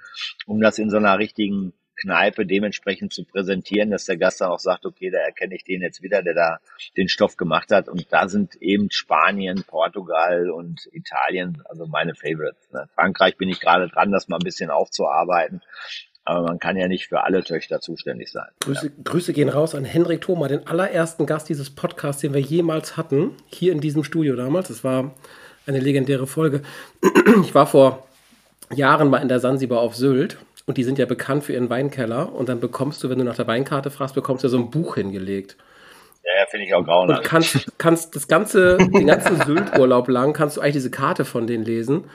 um das in so einer richtigen Kneipe dementsprechend zu präsentieren, dass der Gast dann auch sagt, okay, da erkenne ich den jetzt wieder, der da den Stoff gemacht hat. Und da sind eben Spanien, Portugal und Italien, also meine Favorites. Ne? Frankreich bin ich gerade dran, das mal ein bisschen aufzuarbeiten. Aber man kann ja nicht für alle Töchter zuständig sein. Grüße, ja. Grüße gehen raus an Henrik Thoma, den allerersten Gast dieses Podcasts, den wir jemals hatten, hier in diesem Studio damals. Es war eine legendäre Folge. Ich war vor Jahren mal in der Sansibar auf Sylt und die sind ja bekannt für ihren Weinkeller. Und dann bekommst du, wenn du nach der Weinkarte fragst, bekommst du so ein Buch hingelegt. Ja, ja finde ich auch grauenhaft. Und kannst, kannst das ganze, den ganzen Sylt-Urlaub lang, kannst du eigentlich diese Karte von denen lesen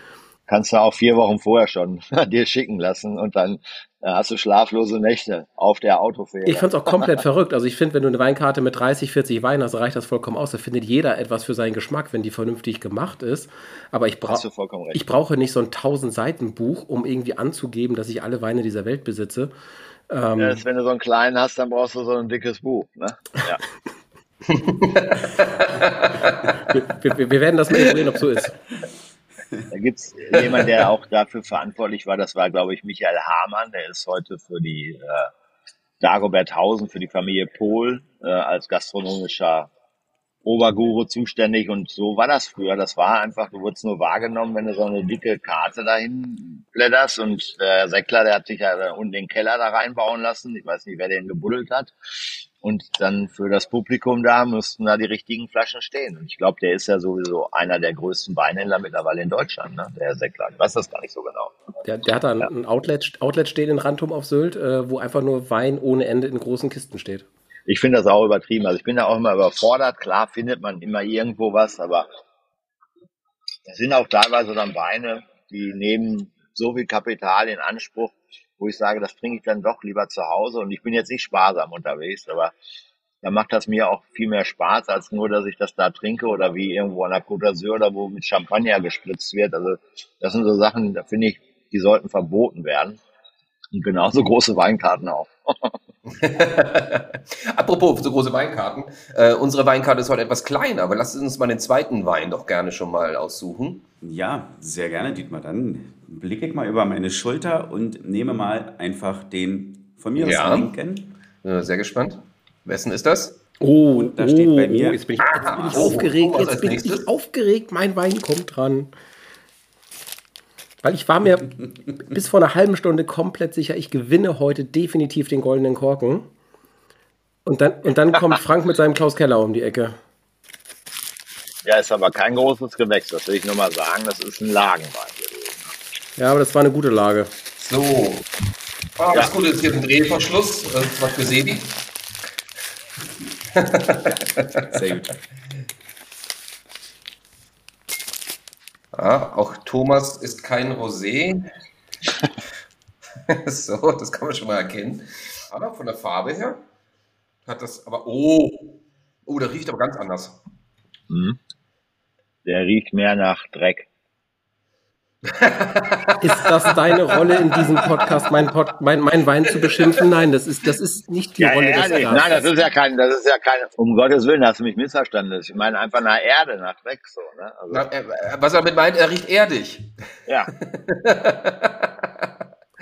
kannst du auch vier Wochen vorher schon dir schicken lassen und dann äh, hast du schlaflose Nächte auf der Autofähre. Ich fand's auch komplett verrückt. Also ich finde, wenn du eine Weinkarte mit 30, 40 Weinen hast, reicht das vollkommen aus. Da findet jeder etwas für seinen Geschmack, wenn die vernünftig gemacht ist. Aber ich, bra ich brauche nicht so ein 1000 Seiten Buch, um irgendwie anzugeben, dass ich alle Weine dieser Welt besitze. Ähm, ja, wenn du so einen kleinen hast, dann brauchst du so ein dickes Buch. Ne? Ja. wir, wir, wir werden das mal sehen, ob so ist. Da gibt's jemanden, der auch dafür verantwortlich war. Das war, glaube ich, Michael Hamann. Der ist heute für die äh, Dagobert Hausen, für die Familie Pohl äh, als gastronomischer Oberguru zuständig. Und so war das früher. Das war einfach, du wurdest nur wahrgenommen, wenn du so eine dicke Karte dahin blätterst. Und der Säckler, der hat sich ja unten den Keller da reinbauen lassen. Ich weiß nicht, wer den gebuddelt hat. Und dann für das Publikum da müssten da die richtigen Flaschen stehen. Und ich glaube, der ist ja sowieso einer der größten Weinhändler mittlerweile in Deutschland, ne? der Herr Seckler. Ich weiß das gar nicht so genau. Der, der hat da ja. ein Outlet, Outlet stehen in Rantum auf Sylt, äh, wo einfach nur Wein ohne Ende in großen Kisten steht. Ich finde das auch übertrieben. Also ich bin da auch immer überfordert. Klar findet man immer irgendwo was, aber das sind auch teilweise dann Weine, die nehmen so viel Kapital in Anspruch, wo ich sage, das trinke ich dann doch lieber zu Hause. Und ich bin jetzt nicht sparsam unterwegs, aber da macht das mir auch viel mehr Spaß, als nur, dass ich das da trinke oder wie irgendwo an der Côte d'Azur oder wo mit Champagner gespritzt wird. Also das sind so Sachen, da finde ich, die sollten verboten werden. Und genauso große Weinkarten auch. Apropos so große Weinkarten. Äh, unsere Weinkarte ist heute etwas kleiner, aber lasst uns mal den zweiten Wein doch gerne schon mal aussuchen. Ja, sehr gerne, Dietmar. Dann blicke ich mal über meine Schulter und nehme mal einfach den von mir ja. aus linken. Äh, sehr gespannt. Wessen ist das? Oh, und da oh, steht bei mir. Oh, jetzt bin ich, jetzt bin ich oh, aufgeregt. Jetzt bin ich aufgeregt. Mein Wein kommt dran. Weil ich war mir bis vor einer halben Stunde komplett sicher, ich gewinne heute definitiv den goldenen Korken. Und dann, und dann kommt Frank mit seinem Klaus Keller um die Ecke. Ja, ist aber kein großes Gewächs, das will ich nur mal sagen. Das ist ein Lagenwein Ja, aber das war eine gute Lage. So. Ah, das ja. Gute ist hier ein Drehverschluss. Das ist was für Sebi. Sehr gut. Ja, auch Thomas ist kein Rosé. so, das kann man schon mal erkennen. Aber von der Farbe her hat das aber. Oh! Oh, der riecht aber ganz anders. Mhm. Der riecht mehr nach Dreck. Ist das deine Rolle in diesem Podcast, mein, Pod, mein, mein Wein zu beschimpfen? Nein, das ist, das ist nicht die Ja, Rolle des ehrlich. Gastes. Nein, das ist ja kein, das ist ja kein, um Gottes Willen, hast du mich missverstanden. Ich meine einfach nach Erde, nach Dreck so, ne? Also, Na, äh, was er damit meint, er riecht erdig. ja.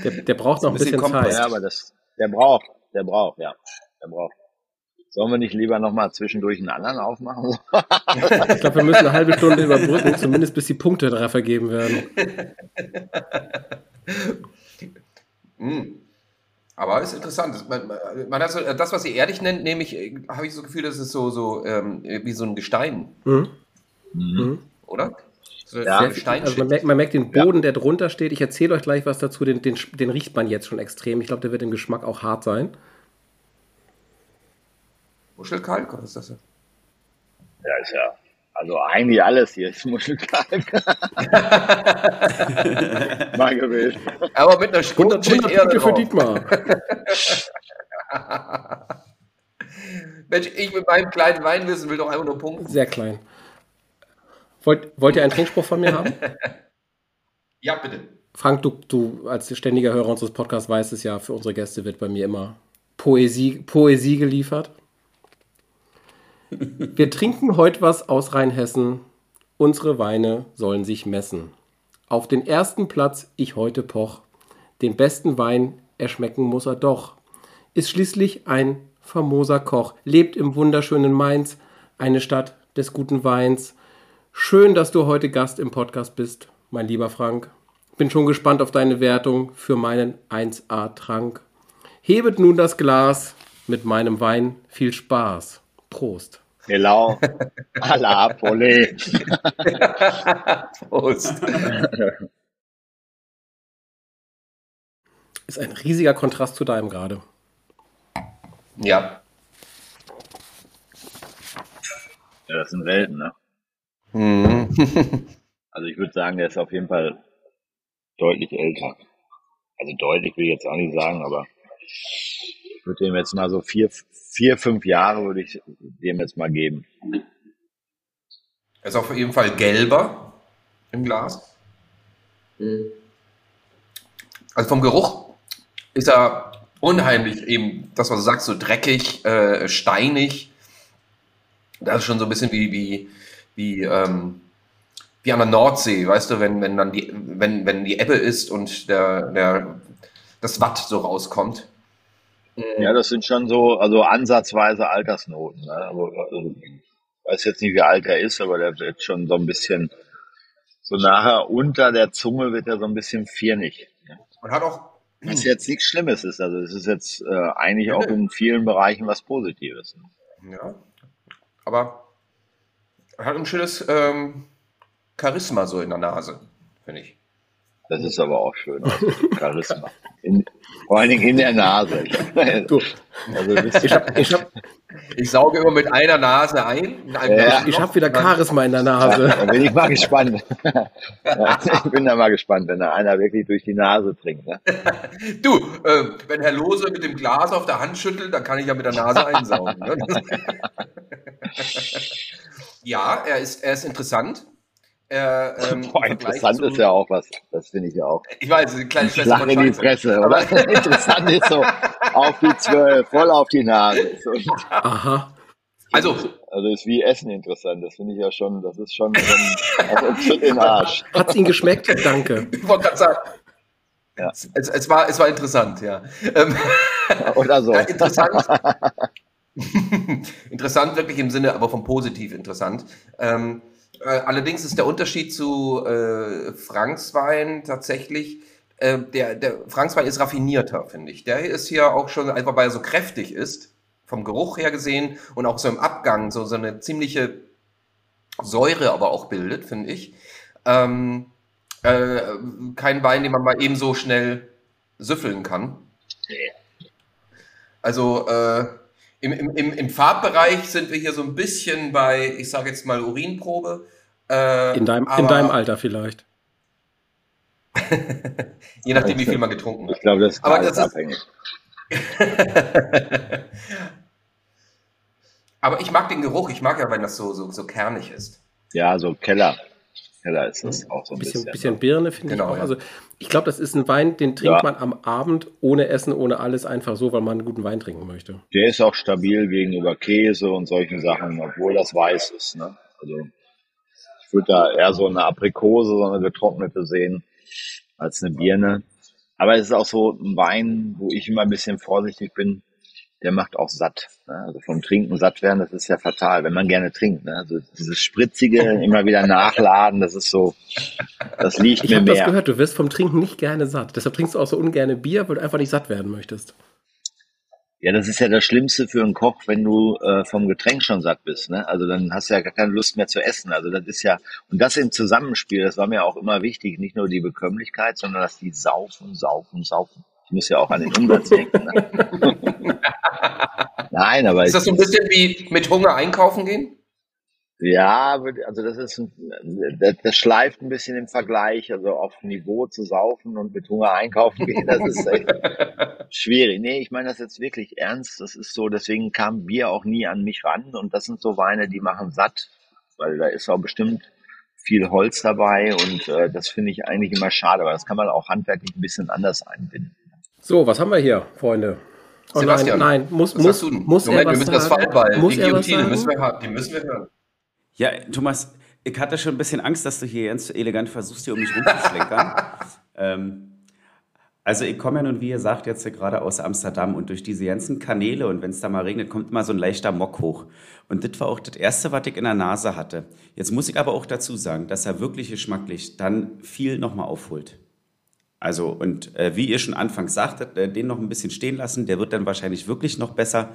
Der, der braucht noch ein Ein bisschen bisschen. Zeit. Ja, aber das, der braucht, der braucht, ja. Der braucht. Sollen wir nicht lieber nochmal zwischendurch einen anderen aufmachen? Ich glaube, wir müssen eine halbe Stunde überbrücken, zumindest bis die Punkte dafür vergeben werden. Mm. Aber ist interessant. Man, man hat so, das, was sie erdig nennt, nämlich, habe ich so das Gefühl, das ist so, so ähm, wie so ein Gestein, Mhm. Mhm. oder? So Ja. Also man merkt, man merkt den Boden, der drunter steht. Ich erzähle euch gleich was dazu. Den, den, den riecht man jetzt schon extrem. Ich glaube, der wird im Geschmack auch hart sein. Muschelkalk, oder ist das? ja? Ja, ist ja, also eigentlich alles hier ist Muschelkalk. Mal gewählt. Aber mit einer 100, guten 100 Schicht Erde Punkte für. Dietmar. Mensch, ich mit meinem kleinen Weinwissen will doch einfach nur punkten. Sehr klein. Wollt, wollt ihr einen Trinkspruch von mir haben? Ja, bitte. Frank, du, du als ständiger Hörer unseres Podcasts weißt es ja, für unsere Gäste wird bei mir immer Poesie, Poesie geliefert. Wir trinken heute was aus Rheinhessen. Unsere Weine sollen sich messen. Auf den ersten Platz ich heute poch. Den besten Wein erschmecken muss er doch. Ist schließlich ein famoser Koch. Lebt im wunderschönen Mainz, eine Stadt des guten Weins. Schön, dass du heute Gast im Podcast bist, mein lieber Frank. Bin schon gespannt auf deine Wertung für meinen 1A-Trank. Hebet nun das Glas mit meinem Wein. Viel Spaß. Prost. Genau. À la Polé. Prost. Ist ein riesiger Kontrast zu deinem gerade. Ja. Ja, das sind Welten, ne? Mhm. Also ich würde sagen, der ist auf jeden Fall deutlich älter. Also deutlich will ich jetzt auch nicht sagen, aber ich würde dem jetzt mal so vier, vier, fünf Jahre würde ich dem jetzt mal geben. Er ist auf jeden Fall gelber im Glas. Also vom Geruch ist er unheimlich eben, das was du sagst, so dreckig, äh, steinig. Das ist schon so ein bisschen wie, wie, wie, ähm, wie an der Nordsee, weißt du, wenn, wenn dann die, wenn, wenn die Ebbe ist und der, der, das Watt so rauskommt. Ja, das sind schon so, also ansatzweise Altersnoten. Ne? Also, also, ich weiß jetzt nicht, wie alt er ist, aber der wird schon so ein bisschen, so nachher unter der Zunge wird er so ein bisschen firnig. Ne? Und hat auch, Was jetzt nichts Schlimmes ist. Also es ist jetzt äh, eigentlich auch ne. in vielen Bereichen was Positives. ja, aber er hat ein schönes ähm, Charisma so in der Nase, finde ich. Das ist aber auch schön. Also, Charisma. In, vor allen Dingen in der Nase. Du, Also ich habe ich hab, Ich sauge immer mit einer Nase ein. Ja. Ich hab wieder Charisma in der Nase. Da bin ich mal gespannt. Ja, ich bin da mal gespannt, wenn da einer wirklich durch die Nase trinkt. Ne? Du, äh, wenn Herr Lose mit dem Glas auf der Hand schüttelt, dann kann ich ja mit der Nase einsaugen. Ne? ja, er ist, er ist interessant. Er, ähm, Boah, interessant zum- ist ja auch was. Das finde ich ja auch. Ich weiß, eine kleine Schwester Schlag in die. Fresse, oder? interessant ist so auf die Zwölf, voll auf die Nase. So, Aha. Also, also ist wie Essen interessant. Das finde ich ja schon, das ist schon also ein Tritt in den Arsch. Hat's Ihnen geschmeckt? Danke. ich wollte gerade sagen, Ja. es, es, war, es war interessant, ja. Ähm, Oder so. Ja, interessant. interessant wirklich im Sinne, aber vom Positiv interessant. Ähm, äh, allerdings ist der Unterschied zu äh, Franks Wein tatsächlich, äh, der, der Franks Wein ist raffinierter, finde ich. Der ist hier auch schon, einfach weil er so kräftig ist, vom Geruch her gesehen und auch so im Abgang so, so eine ziemliche Säure aber auch bildet, finde ich. Ähm, äh, kein Wein, den man mal eben so schnell süffeln kann. Also äh, im, im, im, im Farbbereich sind wir hier so ein bisschen bei, ich sage jetzt mal Urinprobe. Äh, In deinem, in deinem Alter vielleicht. Je nachdem, wie viel man getrunken hat. Ich glaube, das ist Aber das ist- abhängig. Aber ich mag den Geruch. Ich mag ja, wenn das so, so, so kernig ist. Ja, so Keller. Keller ist das auch so ein bisschen, bisschen. bisschen Birne finde Genau, ich auch. ja. Also ich glaube, das ist ein Wein, den trinkt Ja. man am Abend ohne Essen, ohne alles, einfach so, weil man einen guten Wein trinken möchte. Der ist auch stabil gegenüber Käse und solchen Sachen, obwohl das weiß ist. Ne? Also würde da eher so eine Aprikose, so eine getrocknete sehen, als eine Birne. Aber es ist auch so ein Wein, wo ich immer ein bisschen vorsichtig bin. Der macht auch satt. Ne? Also vom Trinken satt werden, das ist ja fatal, wenn man gerne trinkt. Ne? Also dieses spritzige, immer wieder nachladen, das ist so, das liegt Ich mir habe das mehr. gehört, du wirst vom Trinken nicht gerne satt. Deshalb trinkst du auch so ungerne Bier, weil du einfach nicht satt werden möchtest. Ja, das ist ja das Schlimmste für einen Koch, wenn du äh, vom Getränk schon satt bist. Ne? Also dann hast du ja gar keine Lust mehr zu essen. Also das ist ja, und das im Zusammenspiel, das war mir auch immer wichtig, nicht nur die Bekömmlichkeit, sondern dass die saufen, saufen, saufen. Ich muss ja auch an den Umsatz denken. Ne? Nein, aber Ist das so ein bisschen wie mit Hunger einkaufen gehen? Ja, also das ist, ein- das, das schleift ein bisschen im Vergleich, also auf Niveau zu saufen und mit Hunger einkaufen gehen, das ist echt schwierig. Nee, ich meine das jetzt wirklich ernst. Das ist so, deswegen kam Bier auch nie an mich ran und das sind so Weine, die machen satt, weil da ist auch bestimmt viel Holz dabei und äh, das finde ich eigentlich immer schade, aber das kann man auch handwerklich ein bisschen anders einbinden. So, was haben wir hier, Freunde? Oh Sebastian, nein, nein, muss, Was muss, sagst du denn? muss er Moment, wir was müssen das sagen? Fallball, Muss die er Guillotine, müssen wir, die müssen wir hören. Ja, Thomas, ich hatte schon ein bisschen Angst, dass du hier ganz elegant versuchst, hier um mich rumzuschlenkern. ähm, also ich komme ja nun, wie ihr sagt, jetzt gerade aus Amsterdam und durch diese ganzen Kanäle und wenn es da mal regnet, kommt immer so ein leichter Mock hoch. Und das war auch das Erste, was ich in der Nase hatte. Jetzt muss ich aber auch dazu sagen, dass er wirklich geschmacklich dann viel nochmal aufholt. Also, und äh, wie ihr schon anfangs sagtet, äh, den noch ein bisschen stehen lassen, der wird dann wahrscheinlich wirklich noch besser.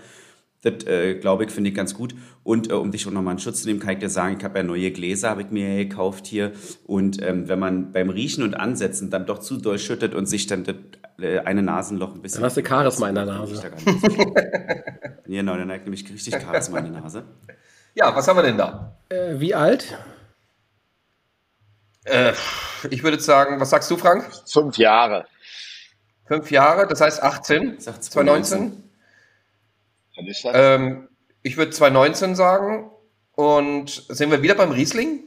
Das, äh, glaube ich, finde ich ganz gut. Und äh, um dich auch nochmal in Schutz zu nehmen, kann ich dir sagen, ich habe ja neue Gläser, habe ich mir ja gekauft hier. Und ähm, wenn man beim Riechen und Ansetzen dann doch zu doll schüttet und sich dann das äh, eine Nasenloch ein bisschen... Dann hast du Charisma in der Nase. Schlimm. genau, dann neigt nämlich richtig Charisma in die Nase. Ja, was haben wir denn da? Äh, wie alt? Äh, ich würde sagen, was sagst du, Frank? Fünf Jahre. Fünf Jahre, das heißt 18? Ich sag 2019? Was ist das? Ähm, ich würde 2019 sagen. Und sind wir wieder beim Riesling?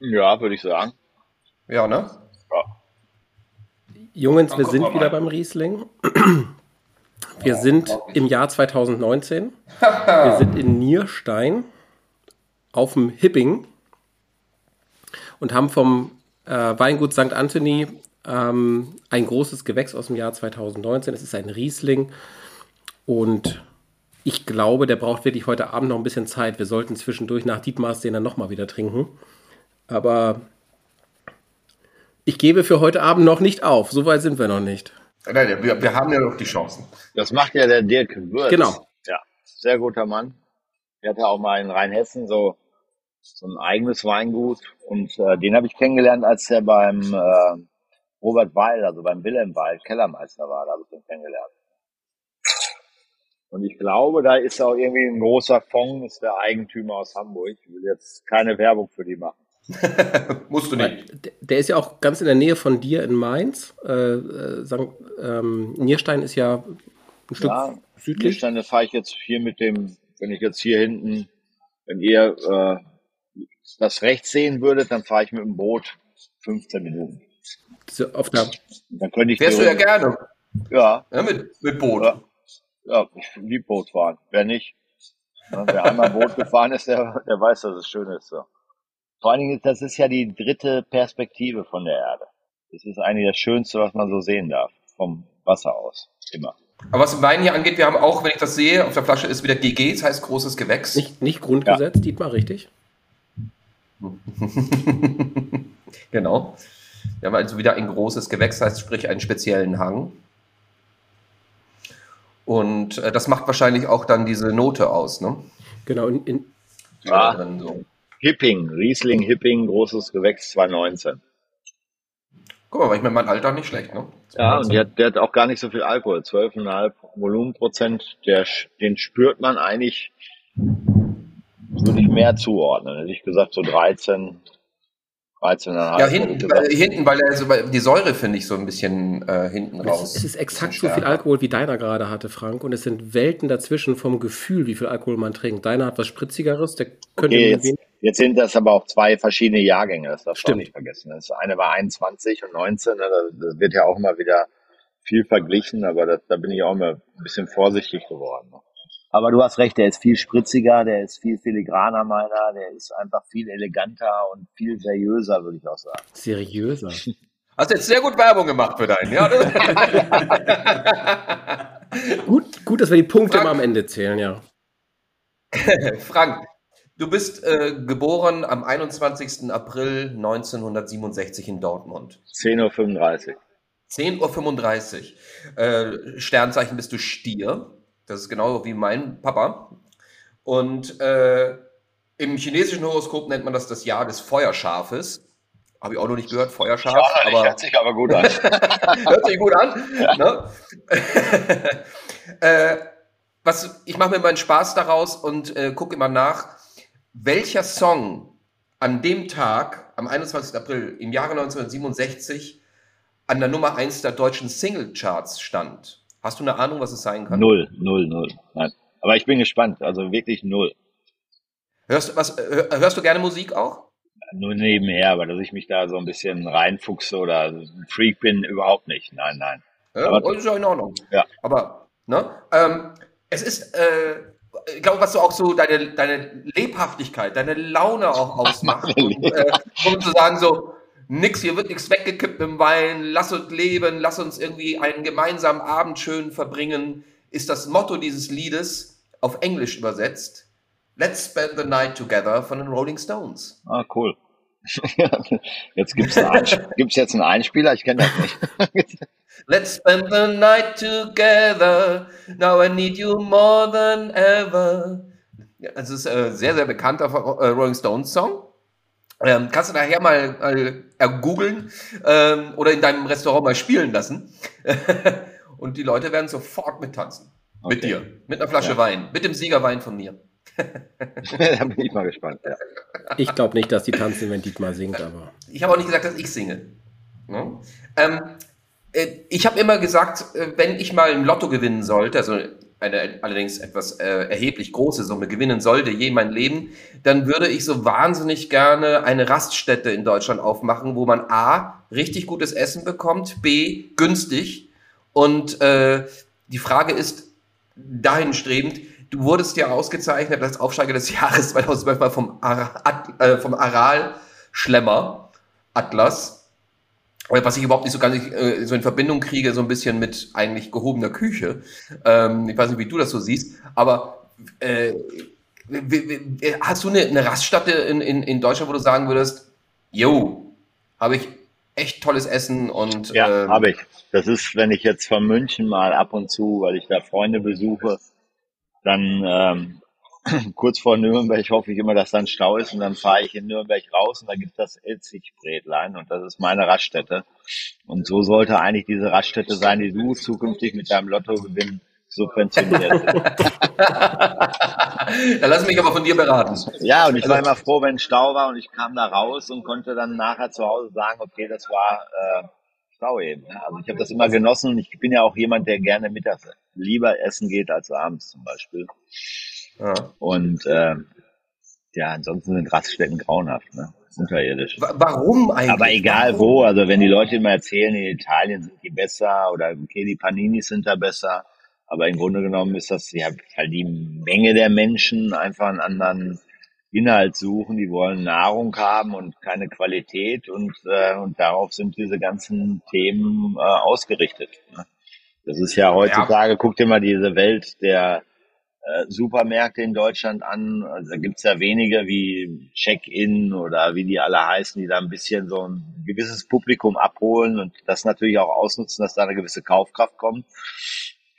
Ja, würde ich sagen. Ja, ne? Jungens, wir guck sind mal wieder beim Riesling. Wir sind im Jahr 2019. Wir sind in Nierstein auf dem Hipping und haben vom äh, Weingut St. Anthony ähm, ein großes Gewächs aus dem Jahr 2019. Es ist ein Riesling und ich glaube, der braucht wirklich heute Abend noch ein bisschen Zeit. Wir sollten zwischendurch nach Dietmars den dann nochmal wieder trinken. Aber ich gebe für heute Abend noch nicht auf. So weit sind wir noch nicht. Nein, wir, wir haben ja noch die Chancen. Das macht ja der Dirk Würz. Genau. Ja, sehr guter Mann. Der hatte auch mal in Rheinhessen so, so ein eigenes Weingut und äh, den habe ich kennengelernt, als er beim äh, Robert Weil, also beim Wilhelm Weil, Kellermeister war, da habe ich den kennengelernt. Und ich glaube, da ist auch irgendwie ein großer Fonds, ist der Eigentümer aus Hamburg. Ich will jetzt keine Werbung für die machen. Musst du nicht. Der- Der ist ja auch ganz in der Nähe von dir in Mainz. Äh, äh, St. Ähm, Nierstein ist ja ein Stück Ja, südlich. Dann fahre ich jetzt hier mit dem, wenn ich jetzt hier hinten, wenn ihr äh, das rechts sehen würdet, dann fahre ich mit dem Boot 15 Minuten. So Auf der, Dann könnte ich Fährst du ja gerne. Ja, Ja, mit, mit Boot. ja, ja, ich liebe Bootfahren. Wer nicht? Ja, wer einmal Boot gefahren ist, der, der weiß, dass es schön ist. So. Vor allen Dingen, das ist ja die dritte Perspektive von der Erde. Das ist eigentlich das Schönste, was man so sehen darf. Vom Wasser aus. Immer. Aber was den Wein hier angeht, wir haben auch, wenn ich das sehe, auf der Flasche ist wieder GG, das heißt großes Gewächs. nicht, nicht Grundgesetz, Dietmar, richtig? genau. Wir haben also wieder ein großes Gewächs, heißt sprich einen speziellen Hang. Und äh, das macht wahrscheinlich auch dann diese Note aus, ne? Genau. In, in, da drin so. Hipping, Riesling Hipping, großes Gewächs 2019. Guck mal, ich mit meinem Alter nicht schlecht, ne? Ja, und der, der hat auch gar nicht so viel Alkohol, 12,5 Volumenprozent. Der, den spürt man eigentlich, würde ich mehr zuordnen. Hätte ich gesagt, so 13, 13,5. Ja, hinten, weil, hinten, weil er so, die Säure finde ich so ein bisschen äh, hinten raus. Es ist exakt so viel Alkohol, wie deiner gerade hatte, Frank. Und es sind Welten dazwischen vom Gefühl, wie viel Alkohol man trinkt. Deiner hat was Spritzigeres, der könnte okay, jetzt, jetzt, sind das aber auch zwei verschiedene Jahrgänge, das darfst du nicht vergessen. Das eine war 21 und 19, ne, das wird ja auch immer wieder viel verglichen, aber das, da bin ich auch immer ein bisschen vorsichtig geworden. Aber du hast recht, der ist viel spritziger, der ist viel filigraner meiner, der ist einfach viel eleganter und viel seriöser, würde ich auch sagen. Seriöser. Hast jetzt sehr gut Werbung gemacht für deinen, ja? gut, gut, dass wir die Punkte Frank, mal am Ende zählen, ja. Frank, du bist äh, geboren am 21. April 1967 in Dortmund. 10.35 Uhr. 10.35 Uhr. Äh, Sternzeichen bist du Stier. Das ist genau wie mein Papa. Und äh, im chinesischen Horoskop nennt man das das Jahr des Feuerschafes. Habe ich auch noch nicht gehört, Feuerschaf. Ja, aber hört sich aber gut an. hört sich gut an. Ja. Ne? äh, was, ich mache mir meinen Spaß daraus und äh, gucke immer nach, welcher Song an dem Tag, am 21. April im Jahre 1967, an der Nummer 1 der deutschen Singlecharts stand. Hast du eine Ahnung, was es sein kann? Null, null, null. Nein. Aber ich bin gespannt, also wirklich null. Hörst, was, hörst du gerne Musik auch? Nur nebenher, aber dass ich mich da so ein bisschen reinfuchse oder ein Freak bin, überhaupt nicht. Nein, nein. Ja, aber, ist ja in Ordnung. Ja. Aber, ne? Ähm, es ist, äh, ich glaube, was du auch so deine, deine Lebhaftigkeit, deine Laune auch ausmacht. und, äh, um zu sagen, so, nix, hier wird nichts weggekippt im Wein, lass uns leben, lass uns irgendwie einen gemeinsamen Abend schön verbringen, ist das Motto dieses Liedes auf Englisch übersetzt. Let's spend the night together von den Rolling Stones. Ah, cool. jetzt gibt's, gibt's jetzt einen Einspieler? Ich kenne das nicht. Let's spend the night together. Now I need you more than ever. Ja, das ist ein äh, sehr, sehr bekannter äh, Rolling Stones Song. Ähm, kannst du nachher mal, mal äh, googeln ähm, oder in deinem Restaurant mal spielen lassen. und die Leute werden sofort mittanzen. Okay. Mit dir. Mit einer Flasche ja. Wein. Mit dem Siegerwein von mir. da bin ich mal gespannt. Ja. Ich glaube nicht, dass die tanzen, wenn Dietmar singt, aber. Ich habe auch nicht gesagt, dass ich singe. No? Ähm, äh, ich habe immer gesagt, äh, wenn ich mal ein Lotto gewinnen sollte, also eine allerdings etwas äh, erheblich große Summe gewinnen sollte, je mein Leben, dann würde ich so wahnsinnig gerne eine Raststätte in Deutschland aufmachen, wo man A, richtig gutes Essen bekommt, B, günstig. Und äh, die Frage ist dahin strebend, du wurdest ja ausgezeichnet als Aufsteiger des Jahres 2012 vom, Ar äh, vom Aral-Schlemmer Atlas was ich überhaupt nicht so gar nicht äh, so in Verbindung kriege, so ein bisschen mit eigentlich gehobener Küche. Ähm, ich weiß nicht, wie du das so siehst, aber äh, hast du eine, eine Raststätte in, in, in Deutschland, wo du sagen würdest, yo, habe ich echt tolles Essen und ja, äh, habe ich. Das ist, wenn ich jetzt von München mal ab und zu, weil ich da Freunde besuche, dann ähm, kurz vor Nürnberg hoffe ich immer, dass dann Stau ist und dann fahre ich in Nürnberg raus und da gibt es das Elzigbrätlein und das ist meine Raststätte. Und so sollte eigentlich diese Raststätte sein, die du zukünftig mit deinem Lottogewinn subventioniert. da lass mich aber von dir beraten. Ja, und ich war immer froh, wenn Stau war und ich kam da raus und konnte dann nachher zu Hause sagen, okay, das war äh, Stau eben. Also ich habe das immer genossen und ich bin ja auch jemand, der gerne mittags lieber essen geht als abends zum Beispiel. Ja. Und äh, ja, ansonsten sind Raststätten grauenhaft, ne? Unterirdisch. Warum eigentlich? Aber egal Warum? wo, also wenn die Leute immer erzählen, in Italien sind die besser oder okay, die Paninis sind da besser, aber im Grunde genommen ist das ja weil die Menge der Menschen einfach einen anderen Inhalt suchen, die wollen Nahrung haben und keine Qualität und, äh, und darauf sind diese ganzen Themen äh, ausgerichtet. Ne? Das ist ja heutzutage, ja. guck dir mal diese Welt der äh, Supermärkte in Deutschland an. Also da gibt's ja wenige wie Check-in oder wie die alle heißen, die da ein bisschen so ein gewisses Publikum abholen und das natürlich auch ausnutzen, dass da eine gewisse Kaufkraft kommt.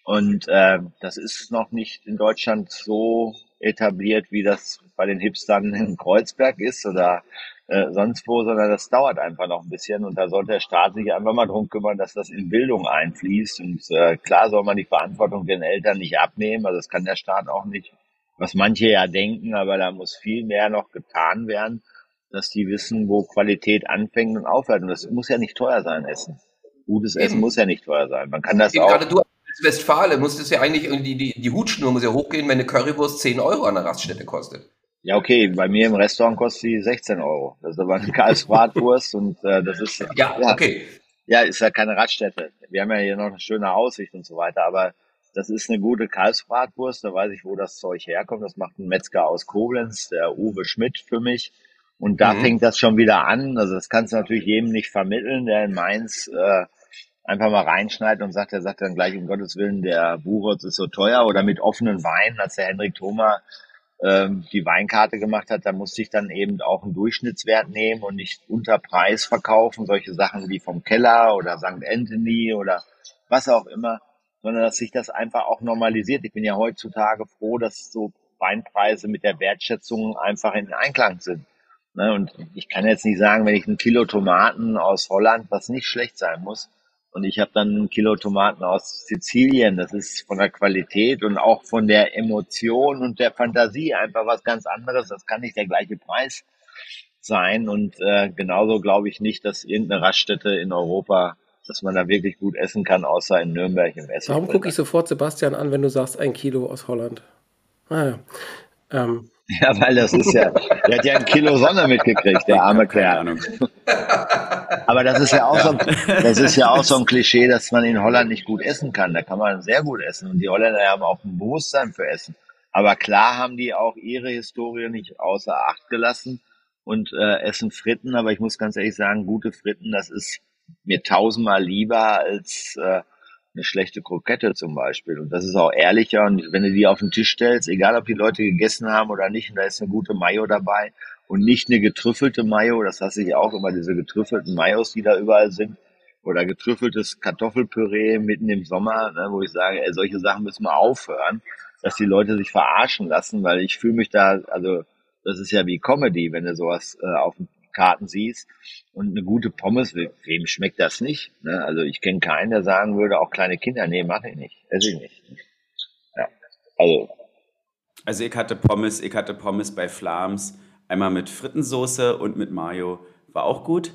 Und äh, das ist noch nicht in Deutschland so etabliert, wie das bei den Hipstern in Kreuzberg ist oder äh, sonst wo, sondern das dauert einfach noch ein bisschen und da sollte der Staat sich einfach mal drum kümmern, dass das in Bildung einfließt und äh, klar soll man die Verantwortung den Eltern nicht abnehmen, also das kann der Staat auch nicht, was manche ja denken, aber da muss viel mehr noch getan werden dass die wissen, wo Qualität anfängt und aufhört. Und das muss ja nicht teuer sein, Essen. Gutes Essen Eben. muss ja nicht teuer sein. Man kann das Eben auch. gerade du als Westfale musstest ja eigentlich die, die, die Hutschnur muss ja hochgehen, wenn eine Currywurst 10 Euro an der Raststätte kostet. Ja, okay, bei mir im Restaurant kostet die 16 Euro. Das ist aber eine Karlsbratwurst und äh, das ist Ja, okay. ja, ist ja keine Raststätte. Wir haben ja hier noch eine schöne Aussicht und so weiter, aber das ist eine gute Kalbsbratwurst, da weiß ich, wo das Zeug herkommt. Das macht ein Metzger aus Koblenz, der Uwe Schmidt für mich. Und da Mhm. fängt das schon wieder an. Also das kannst du natürlich jedem nicht vermitteln, der in Mainz äh, einfach mal reinschneidet und sagt, er sagt dann gleich um Gottes Willen, der Buchholz ist so teuer oder mit offenen Weinen, als der Hendrik Thoma ähm, die Weinkarte gemacht hat, da musste ich dann eben auch einen Durchschnittswert nehmen und nicht unter Preis verkaufen, solche Sachen wie vom Keller oder St. Anthony oder was auch immer, sondern dass sich das einfach auch normalisiert. Ich bin ja heutzutage froh, dass so Weinpreise mit der Wertschätzung einfach in Einklang sind. Ne? Und ich kann jetzt nicht sagen, wenn ich ein Kilo Tomaten aus Holland, was nicht schlecht sein muss, und ich habe dann ein Kilo Tomaten aus Sizilien. Das ist von der Qualität und auch von der Emotion und der Fantasie einfach was ganz anderes. Das kann nicht der gleiche Preis sein. Und äh, genauso glaube ich nicht, dass irgendeine Raststätte in Europa, dass man da wirklich gut essen kann, außer in Nürnberg im Essen. Warum gucke ich sofort Sebastian an, wenn du sagst, ein Kilo aus Holland? Ah. Ähm, Ja, weil das ist ja, der hat ja ein Kilo Sonne mitgekriegt, der arme Kerl. Aber das ist ja auch so, das ist ja auch so ein Klischee, dass man in Holland nicht gut essen kann. Da kann man sehr gut essen. Und die Holländer haben auch ein Bewusstsein für Essen. Aber klar haben die auch ihre Historie nicht außer Acht gelassen und äh, essen Fritten. Aber ich muss ganz ehrlich sagen, gute Fritten, das ist mir tausendmal lieber als äh, eine schlechte Krokette zum Beispiel. Und das ist auch ehrlicher. Und wenn du die auf den Tisch stellst, egal ob die Leute gegessen haben oder nicht, und da ist eine gute Mayo dabei und nicht eine getrüffelte Mayo, das hasse ich auch immer, diese getrüffelten Mayos, die da überall sind, oder getrüffeltes Kartoffelpüree mitten im Sommer, ne, wo ich sage, ey, solche Sachen müssen wir aufhören, dass die Leute sich verarschen lassen, weil ich fühle mich da, also das ist ja wie Comedy, wenn du sowas äh, auf Karten siehst. Und eine gute Pommes, we- wem schmeckt das nicht? Ne? Also ich kenne keinen, der sagen würde, auch kleine Kinder, nee, mach ich nicht, esse ich nicht. Ja, also Also ich hatte Pommes, ich hatte Pommes bei Flams, einmal mit Frittensoße und mit Mayo, war auch gut.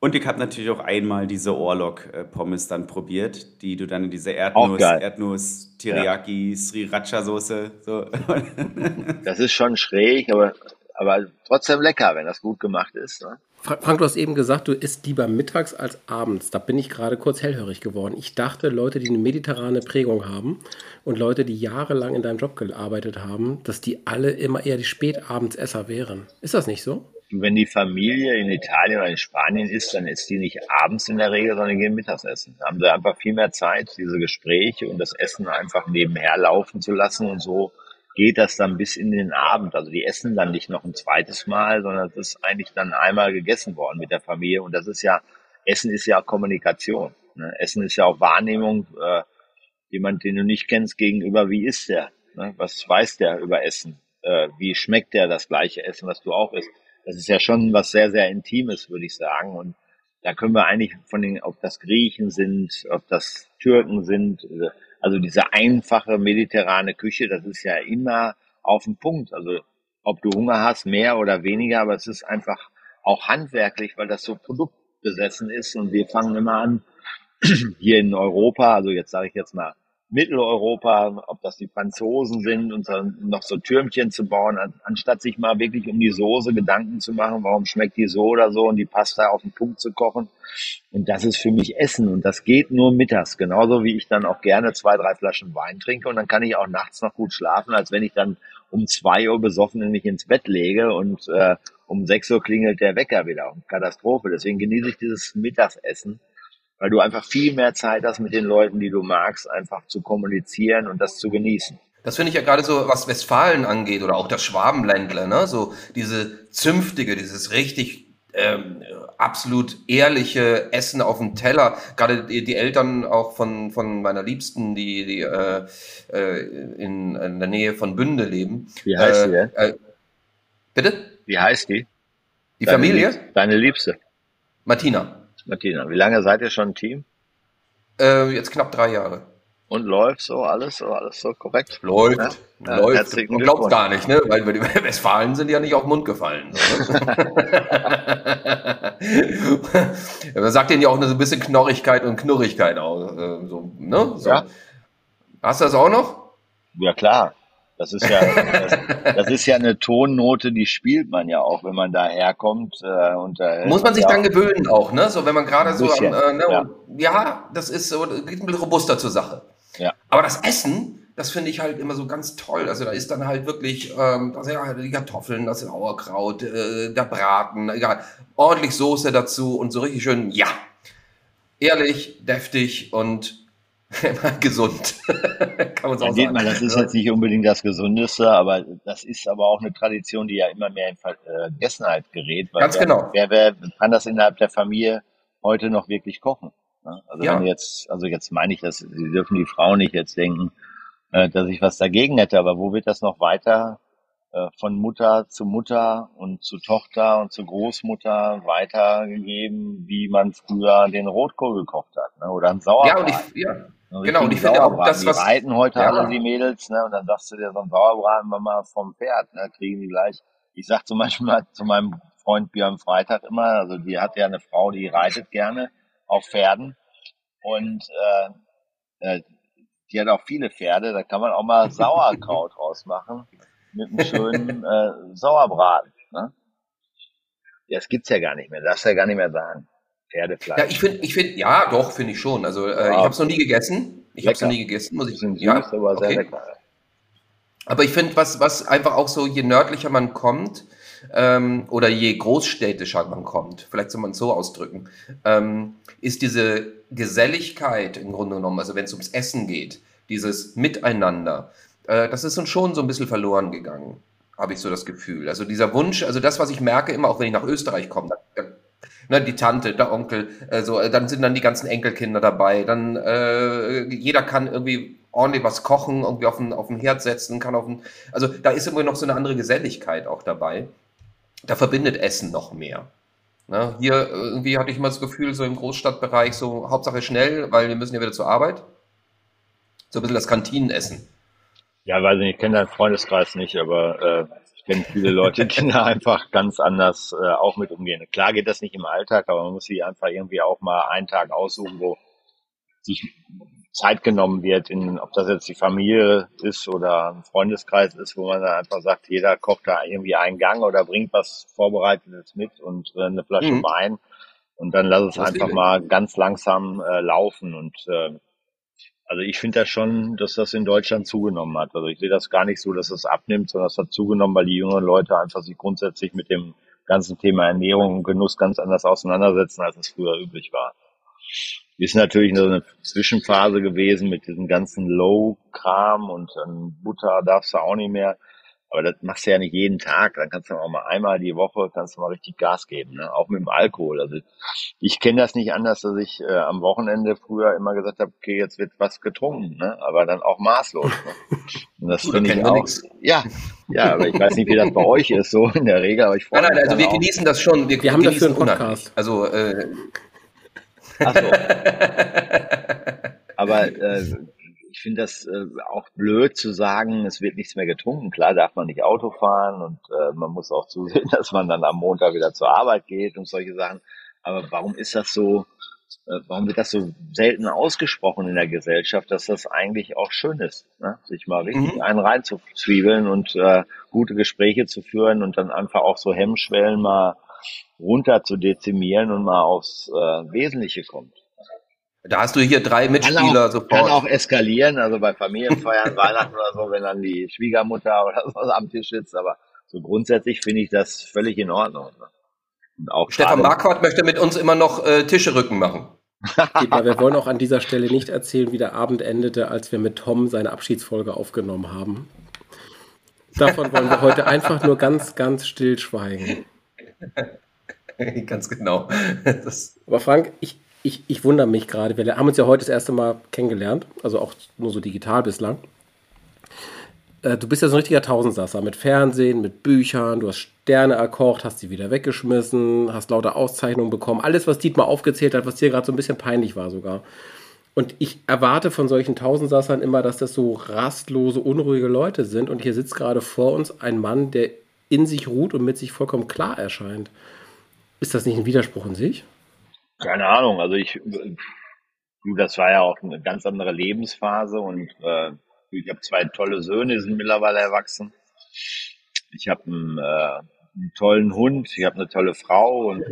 Und ich habe natürlich auch einmal diese Orlok-Pommes dann probiert, die du dann in diese Erdnuss. Erdnuss, Teriyaki, Sriracha-Soße, so. das ist schon schräg, aber, aber trotzdem lecker, wenn das gut gemacht ist. Ne? Fra- Frank, du hast eben gesagt, du isst lieber mittags als abends. Da bin ich gerade kurz hellhörig geworden. Ich dachte, Leute, die eine mediterrane Prägung haben und Leute, die jahrelang in deinem Job gearbeitet haben, dass die alle immer eher die Spätabendsesser wären. Ist das nicht so? wenn die Familie in Italien oder in Spanien ist, dann ist die nicht abends in der Regel, sondern gehen mittags essen. Da haben sie einfach viel mehr Zeit, diese Gespräche und das Essen einfach nebenher laufen zu lassen und so geht das dann bis in den Abend. Also die essen dann nicht noch ein zweites Mal, sondern es ist eigentlich dann einmal gegessen worden mit der Familie und das ist ja, Essen ist ja Kommunikation. Ne? Essen ist ja auch Wahrnehmung, äh, jemand, den du nicht kennst, gegenüber, wie ist der? Ne? Was weiß der über Essen? Äh, wie schmeckt der das gleiche Essen, was du auch isst? Das ist ja schon was sehr, sehr Intimes, würde ich sagen. Und da können wir eigentlich von den, ob das Griechen sind, ob das Türken sind, also diese einfache mediterrane Küche, das ist ja immer auf den Punkt. Also ob du Hunger hast, mehr oder weniger, aber es ist einfach auch handwerklich, weil das so produktbesessen ist und wir fangen immer an, hier in Europa, also jetzt sage ich jetzt mal Mitteleuropa, ob das die Franzosen sind und dann noch so Türmchen zu bauen, an, anstatt sich mal wirklich um die Soße Gedanken zu machen, warum schmeckt die so oder so und die Pasta auf den Punkt zu kochen. Und das ist für mich Essen und das geht nur mittags, genauso wie ich dann auch gerne zwei, drei Flaschen Wein trinke und dann kann ich auch nachts noch gut schlafen, als wenn ich dann um zwei Uhr besoffen mich ins Bett lege und äh, um sechs Uhr klingelt der Wecker wieder. Katastrophe. Deswegen genieße ich dieses Mittagessen weil du einfach viel mehr Zeit hast mit den Leuten, die du magst, einfach zu kommunizieren und das zu genießen. Das finde ich ja gerade so, was Westfalen angeht oder auch das Schwabenländler, ne? So diese zünftige, dieses richtig ähm, absolut ehrliche Essen auf dem Teller. Gerade die, die Eltern auch von, von meiner Liebsten, die, die äh, äh, in, in der Nähe von Bünde leben. Wie heißt äh, die? Äh, bitte? Wie heißt die? Die Deine Familie? Liebste. Deine Liebste, Martina. Martina. Wie lange seid ihr schon ein Team? Äh, jetzt knapp drei Jahre. Und läuft so alles, so alles so korrekt? Läuft, ja? läuft. Ja, Man glaubt gar nicht, ne? Weil die Westfalen sind ja nicht auf den Mund gefallen. So, ne? Man sagt denen ja auch so ein bisschen Knorrigkeit und Knurrigkeit auch. Äh, so, ne? so. Ja. Hast du das auch noch? Ja, klar. Das ist ja, das, das, ist ja eine Tonnote, die spielt man ja auch, wenn man da herkommt. Äh, und, äh, Muss man sich dann gewöhnen auch, ne? So, wenn man gerade so, am, äh, ne? ja. ja. das ist so, geht ein bisschen robuster zur Sache. Ja. Aber das Essen, das finde ich halt immer so ganz toll. Also da ist dann halt wirklich, ähm, also ja, die Kartoffeln, das Sauerkraut, äh, der Braten, egal, ordentlich Soße dazu und so richtig schön, ja, ehrlich, deftig und gesund. Kann man ja, sagen. Mal, das ist jetzt nicht unbedingt das Gesundeste, aber das ist aber auch eine Tradition, die ja immer mehr in Vergessenheit gerät. Ganz wer, genau. Wer, wer kann das innerhalb der Familie heute noch wirklich kochen? Ne? Also ja. wenn jetzt, also jetzt meine ich das, Sie dürfen die Frau nicht jetzt denken, äh, dass ich was dagegen hätte, aber wo wird das noch weiter äh, von Mutter zu Mutter und zu Tochter und zu Großmutter weitergegeben, wie man früher den Rotkohl gekocht hat, ne? oder ein Sauerbraten. Ja, und ich, ja. Genau, und ich finde auch, das, was... Die reiten heute ja. alle die Mädels, ne, und dann sagst du dir so ein Sauerbraten mal vom Pferd, ne, kriegen die gleich. Ich sag zum Beispiel mal zu meinem Freund Björn Freitag immer, also die hat ja eine Frau, die reitet gerne auf Pferden und äh, äh, die hat auch viele Pferde, da kann man auch mal Sauerkraut rausmachen mit einem schönen äh, Sauerbraten. Ne? Ja, das gibt's ja gar nicht mehr, darfst ja gar nicht mehr sagen. Pferdefleisch. Ja, ich finde, ich finde, ja, doch, finde ich schon. Also äh, ja. ich habe es noch nie gegessen. Ich habe es noch nie gegessen, muss ich sagen. Ja, aber okay. Aber ich finde, was, was einfach auch so, je nördlicher man kommt, ähm, oder je großstädtischer man kommt, vielleicht soll man es so ausdrücken, ähm, ist diese Geselligkeit im Grunde genommen, also wenn es ums Essen geht, dieses Miteinander, äh, das ist uns schon so ein bisschen verloren gegangen, habe ich so das Gefühl. Also dieser Wunsch, also das, was ich merke, immer auch wenn ich nach Österreich komme, da, ne, die Tante, der Onkel, äh, so, äh, dann sind dann die ganzen Enkelkinder dabei, dann äh, jeder kann irgendwie ordentlich was kochen, irgendwie auf den, auf den Herd setzen, kann auf den, also da ist irgendwie noch so eine andere Geselligkeit auch dabei da verbindet Essen noch mehr. Ne? Hier irgendwie hatte ich immer das Gefühl, so im Großstadtbereich, so Hauptsache schnell, weil wir müssen ja wieder zur Arbeit. So ein bisschen das Kantinenessen. Ja, weiß nicht, ich kenne deinen Freundeskreis nicht, aber äh, ich kenne viele Leute, die da einfach ganz anders äh, auch mit umgehen. Klar geht das nicht im Alltag, aber man muss sich einfach irgendwie auch mal einen Tag aussuchen, wo sich Zeit genommen wird, in, ob das jetzt die Familie ist oder ein Freundeskreis ist, wo man dann einfach sagt, jeder kocht da irgendwie einen Gang oder bringt was Vorbereitetes mit und äh, eine Flasche mhm. Wein und dann lass es das einfach mal ganz langsam äh, laufen und äh, also ich finde das schon, dass das in Deutschland zugenommen hat. Also ich sehe das gar nicht so, dass es abnimmt, sondern es hat zugenommen, weil die jüngeren Leute einfach sich grundsätzlich mit dem ganzen Thema Ernährung und Genuss ganz anders auseinandersetzen, als es früher üblich war. Ist natürlich so eine Zwischenphase gewesen mit diesem ganzen Low-Kram und dann Butter darfst du auch nicht mehr. Aber das machst du ja nicht jeden Tag. Dann kannst du auch mal einmal die Woche, kannst du mal richtig Gas geben, ne? auch mit dem Alkohol. Also ich kenne das nicht anders, dass ich äh, am Wochenende früher immer gesagt habe, okay, jetzt wird was getrunken, ne? aber dann auch maßlos. Ne? Und das finde ich auch. Ja, ja, aber ich weiß nicht, wie das bei euch ist, so in der Regel. Aber ich nein, nein, also wir genießen das schon. Wir, wir haben dafür einen Podcast. Also äh, Ach so. Aber äh, ich finde das äh, auch blöd zu sagen, es wird nichts mehr getrunken. Klar darf man nicht Auto fahren und äh, man muss auch zusehen, dass man dann am Montag wieder zur Arbeit geht und solche Sachen. Aber warum ist das so, äh, warum wird das so selten ausgesprochen in der Gesellschaft, dass das eigentlich auch schön ist, ne? sich mal richtig mhm. einen reinzuzwiebeln und äh, gute Gespräche zu führen und dann einfach auch so Hemmschwellen mal runter zu dezimieren und mal aufs äh, Wesentliche kommt. Da hast du hier drei Mitspieler kann auch, sofort. Kann auch eskalieren, also bei Familienfeiern, Weihnachten oder so, wenn dann die Schwiegermutter oder so am Tisch sitzt, aber so grundsätzlich finde ich das völlig in Ordnung. Ne? Und auch Stefan Marquardt möchte mit uns immer noch äh, Tische rücken machen. Aber wir wollen auch an dieser Stelle nicht erzählen, wie der Abend endete, als wir mit Tom seine Abschiedsfolge aufgenommen haben. Davon wollen wir heute einfach nur ganz, ganz still schweigen. Ganz genau. Das Aber Frank, ich, ich, ich wundere mich gerade. Wir haben uns ja heute das erste Mal kennengelernt, also auch nur so digital bislang. Äh, du bist ja so ein richtiger Tausendsasser mit Fernsehen, mit Büchern, du hast Sterne erkocht, hast sie wieder weggeschmissen, hast lauter Auszeichnungen bekommen. Alles, was Dietmar aufgezählt hat, was dir gerade so ein bisschen peinlich war sogar. Und ich erwarte von solchen Tausendsassern immer, dass das so rastlose, unruhige Leute sind. Und hier sitzt gerade vor uns ein Mann, der in sich ruht und mit sich vollkommen klar erscheint. Ist das nicht ein Widerspruch in sich? Keine Ahnung. Also ich, das war ja auch eine ganz andere Lebensphase und äh, ich habe zwei tolle Söhne, die sind mittlerweile erwachsen. Ich habe einen, äh, einen tollen Hund, ich habe eine tolle Frau und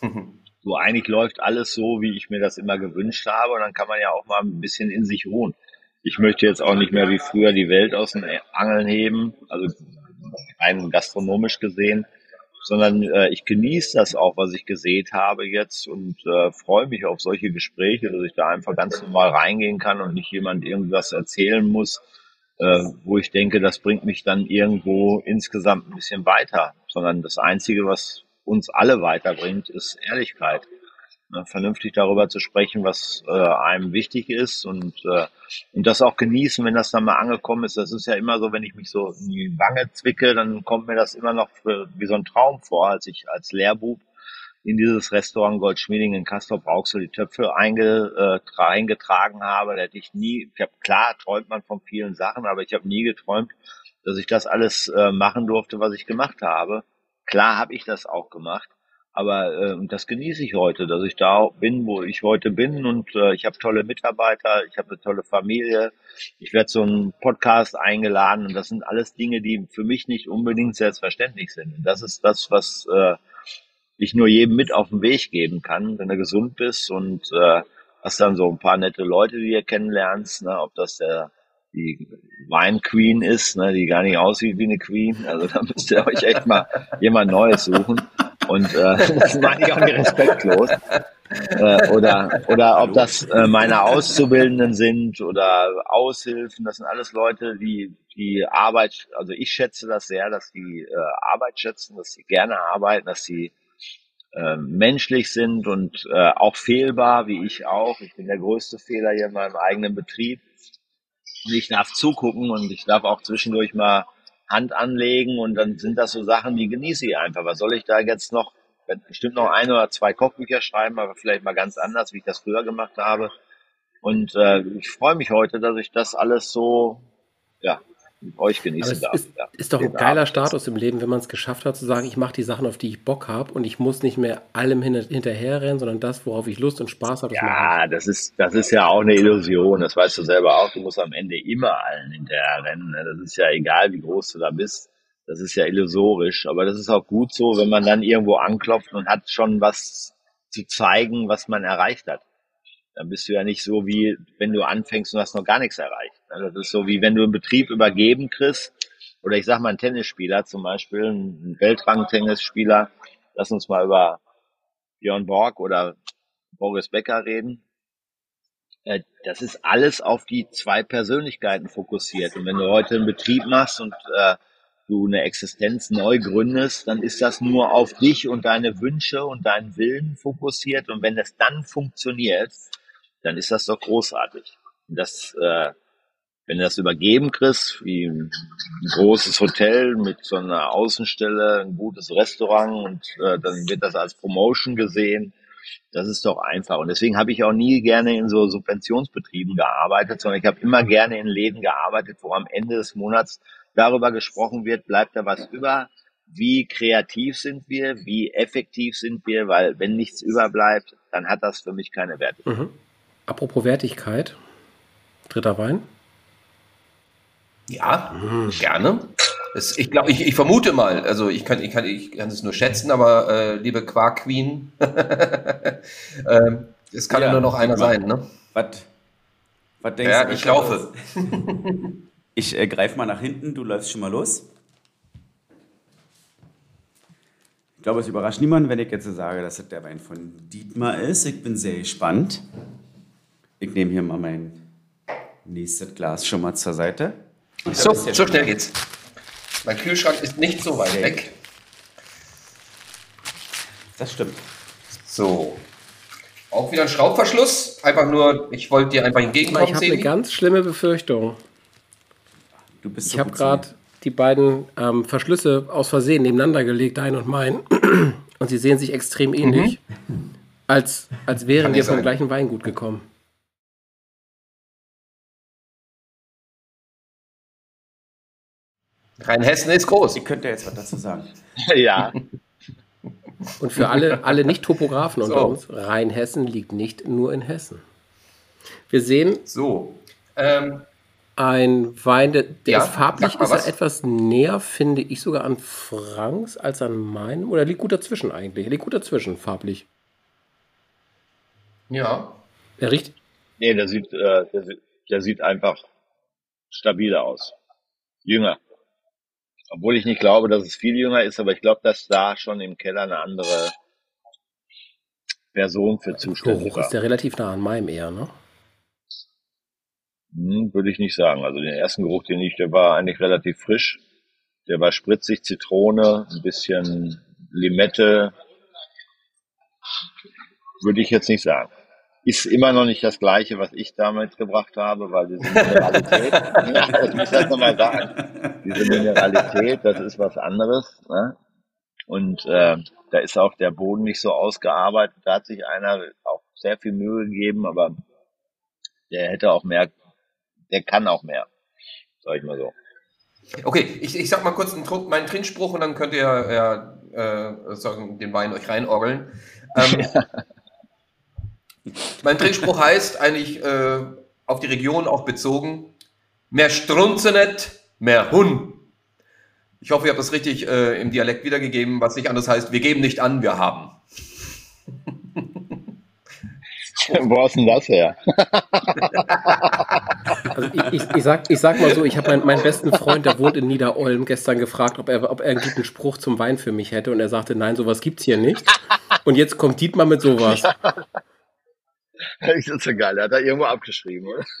so eigentlich läuft alles so, wie ich mir das immer gewünscht habe. Und dann kann man ja auch mal ein bisschen in sich ruhen. Ich möchte jetzt auch nicht mehr wie früher die Welt aus den Angeln heben, also rein gastronomisch gesehen, sondern äh, ich genieße das auch, was ich gesehen habe jetzt und äh, freue mich auf solche Gespräche, dass ich da einfach ganz normal reingehen kann und nicht jemand irgendwas erzählen muss, äh, wo ich denke, das bringt mich dann irgendwo insgesamt ein bisschen weiter, sondern das Einzige, was uns alle weiterbringt, ist Ehrlichkeit. Ne, vernünftig darüber zu sprechen, was äh, einem wichtig ist und, äh, und das auch genießen, wenn das dann mal angekommen ist. Das ist ja immer so, wenn ich mich so in die Wange zwicke, dann kommt mir das immer noch für, wie so ein Traum vor, als ich als Lehrbub in dieses Restaurant Goldschmieding in Castor Brauxel die Töpfe einge, äh, eingetragen habe. Da hätte ich nie, ich habe klar träumt man von vielen Sachen, aber ich habe nie geträumt, dass ich das alles äh, machen durfte, was ich gemacht habe. Klar habe ich das auch gemacht, aber äh, das genieße ich heute, dass ich da bin, wo ich heute bin und äh, ich habe tolle Mitarbeiter, ich habe eine tolle Familie, ich werde so einen Podcast eingeladen und das sind alles Dinge, die für mich nicht unbedingt selbstverständlich sind. Und das ist das, was äh, ich nur jedem mit auf den Weg geben kann, wenn du gesund bist und äh, hast dann so ein paar nette Leute, die ihr kennenlernst, ne, ob das der die Wine Queen ist, ne, die gar nicht aussieht wie eine Queen. Also da müsst ihr euch echt mal jemand Neues suchen. Und äh, das meine ich auch nicht respektlos. Äh, oder, oder ob das äh, meine Auszubildenden sind oder Aushilfen, das sind alles Leute, die die Arbeit, also ich schätze das sehr, dass die äh, Arbeit schätzen, dass sie gerne arbeiten, dass sie äh, menschlich sind und äh, auch fehlbar, wie ich auch. Ich bin der größte Fehler hier in meinem eigenen Betrieb und ich darf zugucken und ich darf auch zwischendurch mal Hand anlegen und dann sind das so Sachen, die genieße ich einfach. Was soll ich da jetzt noch, bestimmt noch ein oder zwei Kochbücher schreiben, aber vielleicht mal ganz anders, wie ich das früher gemacht habe. Und äh, ich freue mich heute, dass ich das alles so ja, euch genießen darf. Ist, ja, ist doch ein geiler Abend Status im Leben, wenn man es geschafft hat, zu sagen, ich mache die Sachen, auf die ich Bock habe und ich muss nicht mehr allem hin hinterherrennen, sondern das, worauf ich Lust und Spaß habe. Ja, das ist, das ist ja auch eine Illusion. Das weißt du selber auch. Du musst am Ende immer allen hinterherrennen. Ne? Das ist ja egal, wie groß du da bist. Das ist ja illusorisch. Aber das ist auch gut so, wenn man dann irgendwo anklopft und hat schon was zu zeigen, was man erreicht hat dann bist du ja nicht so wie, wenn du anfängst und hast noch gar nichts erreicht. Das ist so wie wenn du einen Betrieb übergeben kriegst, oder ich sag mal ein Tennisspieler zum Beispiel, ein Weltrang-Tennisspieler, lass uns mal über Björn Borg oder Boris Becker reden. Äh, das ist alles auf die zwei Persönlichkeiten fokussiert. Und wenn du heute einen Betrieb machst und äh, du eine Existenz neu gründest, dann ist das nur auf dich und deine Wünsche und deinen Willen fokussiert. Und wenn das dann funktioniert, dann ist das doch großartig. Und das, äh, wenn du das übergeben kriegst, wie ein großes Hotel mit so einer Außenstelle, ein gutes Restaurant und äh, dann wird das als Promotion gesehen, das ist doch einfach. Und deswegen habe ich auch nie gerne in so Subventionsbetrieben gearbeitet, sondern ich habe immer gerne in Läden gearbeitet, wo am Ende des Monats darüber gesprochen wird, bleibt da was über, wie kreativ sind wir, wie effektiv sind wir, weil wenn nichts überbleibt, dann hat das für mich keine Wertigkeit. Mhm. Apropos Wertigkeit, dritter Wein. Ja, mhm. gerne. Es, ich glaube, ich, ich, vermute mal, also ich kann, ich kann, ich kann es nur schätzen, aber äh, liebe Quark Queen, äh, es kann ja, ja, nur noch einer sein, ne? Was, was denkst ja, du? Ich laufe. ich äh, greife mal nach hinten, du läufst schon mal los. Ich glaube, es überrascht niemanden, wenn ich jetzt sage, dass das der Wein von Dietmar ist. Ich bin sehr gespannt. Ich nehme hier mal mein nächstes Glas schon mal zur Seite. So, so schnell geht's. Mein Kühlschrank ist nicht so weit weg. Das stimmt. So. Auch wieder ein Schraubverschluss. Einfach nur, ich wollte dir einfach entgegenkommen. Ich habe eine ganz schlimme Befürchtung. Du bist so ich habe gerade die beiden ähm, Verschlüsse aus Versehen nebeneinander gelegt, dein und mein. Und sie sehen sich extrem ähnlich. Mhm. Als, als wären wir vom gleichen Weingut gekommen. Rheinhessen ist groß. Ihr könnt ja jetzt was dazu sagen. ja, Und für alle, alle Nicht-Topografen unter So. uns, Rheinhessen liegt nicht nur in Hessen. Wir sehen So. Ähm, ein Wein, der, der Ja, ist farblich, ist er was. etwas näher, finde ich, sogar an Franks als an meinem. Oder liegt gut dazwischen eigentlich? Liegt gut dazwischen, farblich. ja. Er riecht, nee, der sieht, äh, der, sieht- der sieht einfach stabiler aus. Jünger. Obwohl ich nicht glaube, dass es viel jünger ist, aber ich glaube, dass da schon im Keller eine andere Person für zuständig Geruch war. ist der relativ nah an meinem eher, ne? Hm, würde ich nicht sagen. Also den ersten Geruch, den ich, der war eigentlich relativ frisch. Der war spritzig, Zitrone, ein bisschen Limette. Würde ich jetzt nicht sagen. Ist immer noch nicht das gleiche, was ich damals gebracht habe, weil diese Mineralität, ja, das muss ich das nochmal sagen. Diese Mineralität, das ist was anderes. Ne? Und äh, da ist auch der Boden nicht so ausgearbeitet. Da hat sich einer auch sehr viel Mühe gegeben, aber der hätte auch mehr, der kann auch mehr, sag ich mal so. Okay, ich, ich sag mal kurz einen, meinen Trinkspruch und dann könnt ihr ja, äh, sagen, den Wein euch reinorgeln. Ähm, mein Trinkspruch heißt eigentlich äh, auf die Region auch bezogen: mehr Strunze nicht, mehr Hun. Ich hoffe, ihr habt das richtig äh, im Dialekt wiedergegeben, was nicht anders heißt, wir geben nicht an, wir haben. Wo hast denn das her? Also ich, ich, ich, sag, ich sag mal so, ich habe meinen, meinen besten Freund, der wohnt in Niederolm, gestern gefragt, ob er, ob er einen guten Spruch zum Wein für mich hätte. Und er sagte, nein, sowas gibt's hier nicht. Und jetzt kommt Dietmar mit sowas. Das ist so geil, der hat da irgendwo abgeschrieben, oder?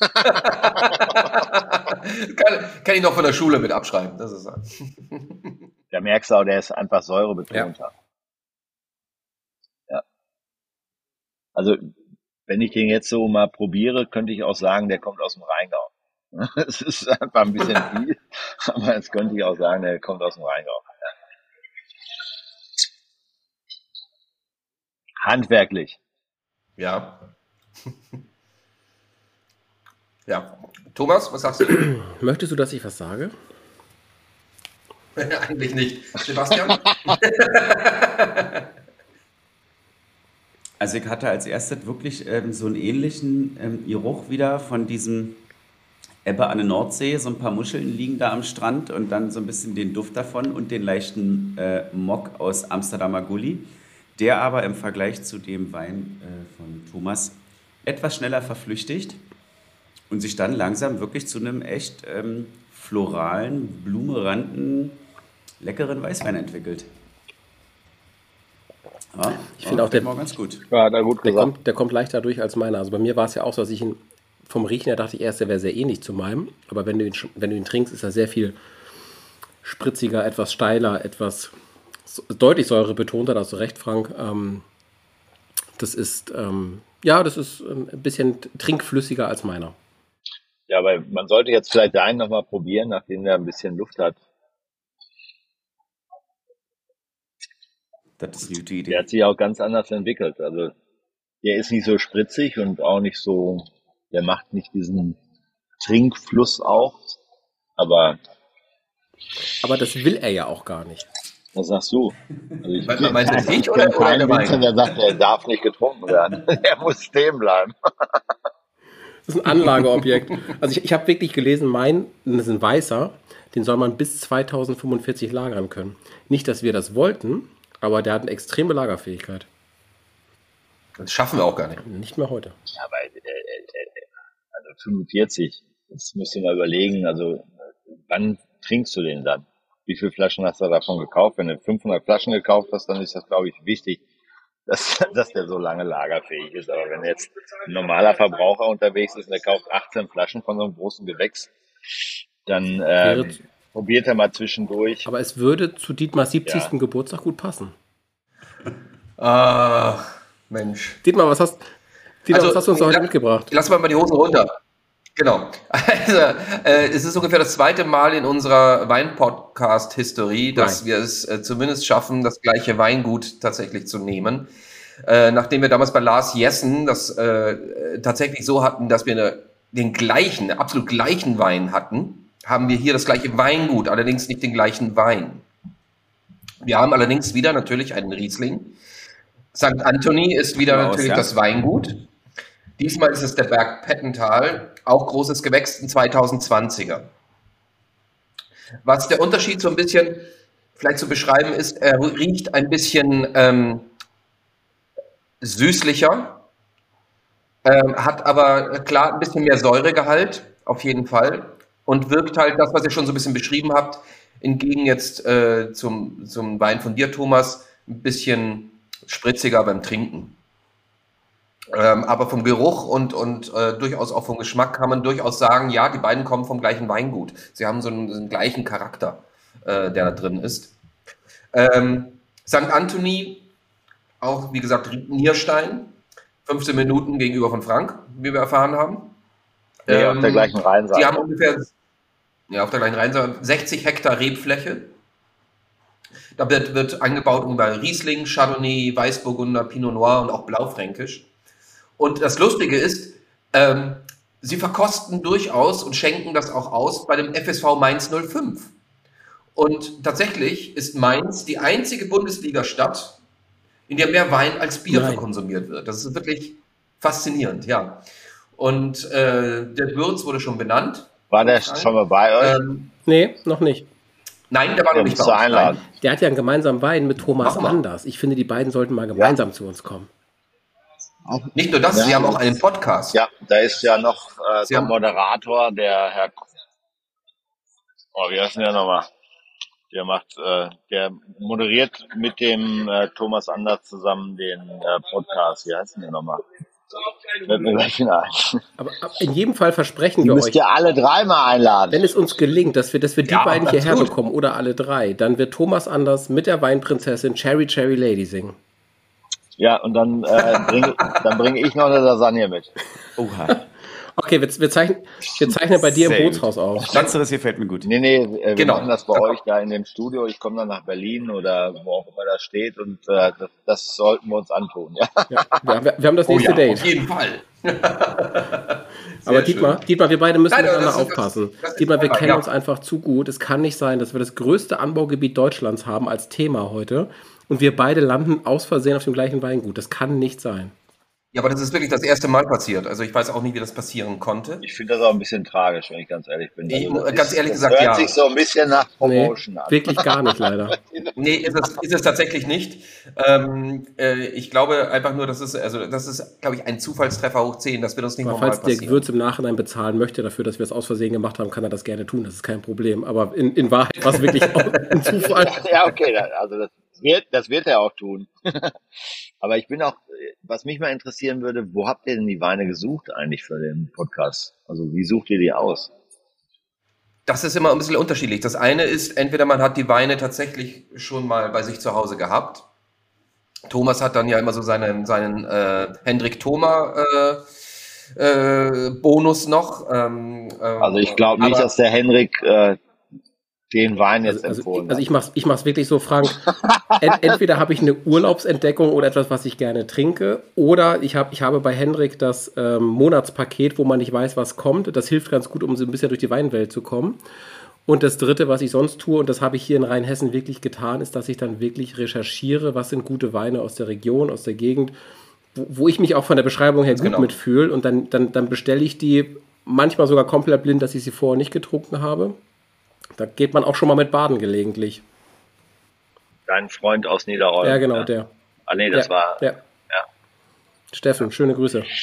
kann, kann ich noch von der Schule mit abschreiben. Das ist Da merkst du auch, der ist einfach säurebetonter. Ja. Also, wenn ich den jetzt so mal probiere, könnte ich auch sagen, der kommt aus dem Rheingau. Es ist einfach ein bisschen viel, aber jetzt könnte ich auch sagen, der kommt aus dem Rheingau. Ja. Handwerklich. ja. Ja. Thomas, was sagst du? Möchtest du, dass ich was sage? Eigentlich nicht. Sebastian? Also ich hatte als erstes wirklich ähm, so einen ähnlichen ähm, Geruch wieder von diesem Ebbe an der Nordsee. So ein paar Muscheln liegen da am Strand und dann so ein bisschen den Duft davon und den leichten äh, Mock aus Amsterdamer Gully, der aber im Vergleich zu dem Wein äh, von Thomas etwas schneller verflüchtigt und sich dann langsam wirklich zu einem echt ähm, floralen, blumeranten, leckeren Weißwein entwickelt. Ja, Ich finde auch, der- ganz gut. Ja, hat er gut Der kommt, der kommt leichter durch als meiner. Also bei mir war es ja auch so, dass ich ihn vom Riechen her dachte ich erst, der wäre sehr ähnlich zu meinem. Aber wenn du ihn, wenn du ihn trinkst, ist er sehr viel spritziger, etwas steiler, etwas deutlich säurebetonter. Da hast du recht, Frank. Ähm, das ist, ähm, ja, das ist ähm, ein bisschen trinkflüssiger als meiner. Ja, aber man sollte jetzt vielleicht deinen nochmal probieren, nachdem der ein bisschen Luft hat. Das ist eine gute Idee. Der hat sich auch ganz anders entwickelt. Also der ist nicht so spritzig und auch nicht so, der macht nicht diesen Trinkfluss auch. Aber Aber das will er ja auch gar nicht. Was sagst du? Also ich, Me- Meinst du ich ich oder, oder keinen der Winzer, Wein? der sagt, er darf nicht getrunken werden. Er muss stehen bleiben. Das ist ein Anlageobjekt. Also ich, ich habe wirklich gelesen, mein, das ist ein weißer, den soll man bis 2045 lagern können. Nicht, dass wir das wollten, aber der hat eine extreme Lagerfähigkeit. Das schaffen wir auch gar nicht. Nicht mehr heute. Ja, aber äh, äh, äh, also 45, jetzt müsst ihr mal überlegen, also wann trinkst du den dann? Wie viele Flaschen hast du davon gekauft? Wenn du 500 Flaschen gekauft hast, dann ist das, glaube ich, wichtig, dass, dass der so lange lagerfähig ist. Aber wenn jetzt ein normaler Verbraucher unterwegs ist und der kauft 18 Flaschen von so einem großen Gewächs, dann äh, Wäre- probiert er mal zwischendurch. Aber es würde zu Dietmars 70. Ja. Geburtstag gut passen. Ach, Mensch. Dietmar, was hast, Dietmar, Also, was hast du uns heute mitgebracht? Lass mal mal die Hosen runter. Genau. Also, äh, es ist ungefähr das zweite Mal in unserer Wein-Podcast-Historie, dass Nein. wir es äh, zumindest schaffen, das gleiche Weingut tatsächlich zu nehmen. Äh, nachdem wir damals bei Lars Jessen das äh, tatsächlich so hatten, dass wir eine, den gleichen, absolut gleichen Wein hatten, haben wir hier das gleiche Weingut, allerdings nicht den gleichen Wein. Wir haben allerdings wieder natürlich einen Riesling. St. Anthony ist wieder Raus, natürlich ja. das Weingut. Diesmal ist es der Berg Pettental, auch großes Gewächs, ein 2020er. Was der Unterschied so ein bisschen vielleicht zu beschreiben ist, er riecht ein bisschen ähm, süßlicher, ähm, hat aber klar ein bisschen mehr Säuregehalt, auf jeden Fall, und wirkt halt das, was ihr schon so ein bisschen beschrieben habt, hingegen jetzt äh, zum, zum Wein von dir, Thomas, ein bisschen spritziger beim Trinken. Ähm, aber vom Geruch und, und äh, durchaus auch vom Geschmack kann man durchaus sagen, ja, die beiden kommen vom gleichen Weingut. Sie haben so einen, so einen gleichen Charakter, äh, der da drin ist. Ähm, St. Anthony, auch wie gesagt, Nierstein, 15 Minuten gegenüber von Frank, wie wir erfahren haben. Nee, auf der Ähm, gleichen Rheinseite. Die haben ungefähr, ja, auf der gleichen Rheinseite, 60 Hektar Rebfläche. Da wird, wird angebaut ungefähr Riesling, Chardonnay, Weißburgunder, Pinot Noir und auch Blaufränkisch. Und das Lustige ist, ähm, sie verkosten durchaus und schenken das auch aus bei dem FSV Mainz 05. Und tatsächlich ist Mainz die einzige Bundesliga-Stadt, in der mehr Wein als Bier Nein. konsumiert wird. Das ist wirklich faszinierend, ja. Und äh, der Würz wurde schon benannt. War der schon mal bei euch? Ähm, Nee, noch nicht. nein, der war noch nicht bei uns. einladen. Nein. Der hat ja einen gemeinsamen Wein mit Thomas. Anders. Ich finde, die beiden sollten mal gemeinsam zu uns kommen. Nicht nur das, Ja. sie haben auch einen Podcast. Ja, da ist ja noch äh, Sie der haben- Moderator, der Herr. Oh, wie heißt denn der nochmal? Der macht, äh, der moderiert mit dem äh, Thomas Anders zusammen den äh, Podcast. Wie heißt denn der nochmal? Aber in jedem Fall versprechen Die wir müsst euch, ihr alle dreimal einladen. wenn es uns gelingt, dass wir, dass wir die Ja, beiden hierher absolut. bekommen oder alle drei, dann wird Thomas Anders mit der Weinprinzessin Cherry Cherry Lady singen. Ja, und dann äh, bringe dann bring ich noch eine Lasagne mit. Oha. Okay, wir, wir, zeichnen, wir zeichnen bei dir im Sehr gut. Bootshaus auf. Letzteres hier fällt mir gut. Nee, nee, äh, wir Genau. machen das bei euch da in dem Studio. Ich komme dann nach Berlin oder wo auch immer das steht und äh, das, das sollten wir uns antun. Ja. Ja, wir, wir haben das Oh nächste ja, auf Date. jeden Fall. Aber Dietmar, Dietmar, wir beide müssen Nein, miteinander das das- aufpassen. das ist Dietmar, wir kennen ja. uns einfach zu gut. Es kann nicht sein, dass wir das größte Anbaugebiet Deutschlands haben als Thema heute und wir beide landen aus Versehen auf dem gleichen Weingut. Das kann nicht sein. Ja, aber das ist wirklich das erste Mal passiert. Also ich weiß auch nicht, wie das passieren konnte. Ich finde das auch ein bisschen tragisch, wenn ich ganz ehrlich bin. Ich- das ganz ist- ehrlich das gesagt, hört ja. sich so ein bisschen nach Nee, Promotion an. wirklich gar nicht, leider. Nee, ist es, ist es tatsächlich nicht. Ähm, äh, ich glaube einfach nur, das ist, also das ist, glaube ich, ein Zufallstreffer hoch 10. Das wird uns nicht Aber nochmal falls der passieren. Gewürz im Nachhinein bezahlen möchte dafür, dass wir es aus Versehen gemacht haben, kann er das gerne tun. Das ist kein Problem. Aber in, in Wahrheit war es wirklich auch ein Zufall. Ja, okay, also das wird, das wird er auch tun. Aber ich bin auch, was mich mal interessieren würde, wo habt ihr denn die Weine gesucht eigentlich für den Podcast? Also wie sucht ihr die aus? Das ist immer ein bisschen unterschiedlich. Das eine ist, entweder man hat die Weine tatsächlich schon mal bei sich zu Hause gehabt. Thomas hat dann ja immer so seinen, seinen äh, Hendrik Thoma äh, äh, Bonus noch. Ähm, äh, Also ich glaube nicht, dass der Henrik äh, den Wein jetzt Also, also, empfohlen also hat. ich mach's, ich mach's wirklich so, Frank. Ent, entweder habe ich eine Urlaubsentdeckung oder etwas, was ich gerne trinke, oder ich, hab, ich habe bei Henrik das ähm, Monatspaket, wo man nicht weiß, was kommt. Das hilft ganz gut, um so ein bisschen durch die Weinwelt zu kommen. Und das Dritte, was ich sonst tue, und das habe ich hier in Rheinhessen wirklich getan, ist, dass ich dann wirklich recherchiere, was sind gute Weine aus der Region, aus der Gegend, wo, wo ich mich auch von der Beschreibung her gut genau. mitfühle. Und dann, dann, dann bestelle ich die manchmal sogar komplett blind, dass ich sie vorher nicht getrunken habe. Da geht man auch schon mal mit baden gelegentlich. Dein Freund aus Niederrhein. Ja, genau, der. Ah nee, das ja, war. Ja. Steffen, schöne Grüße.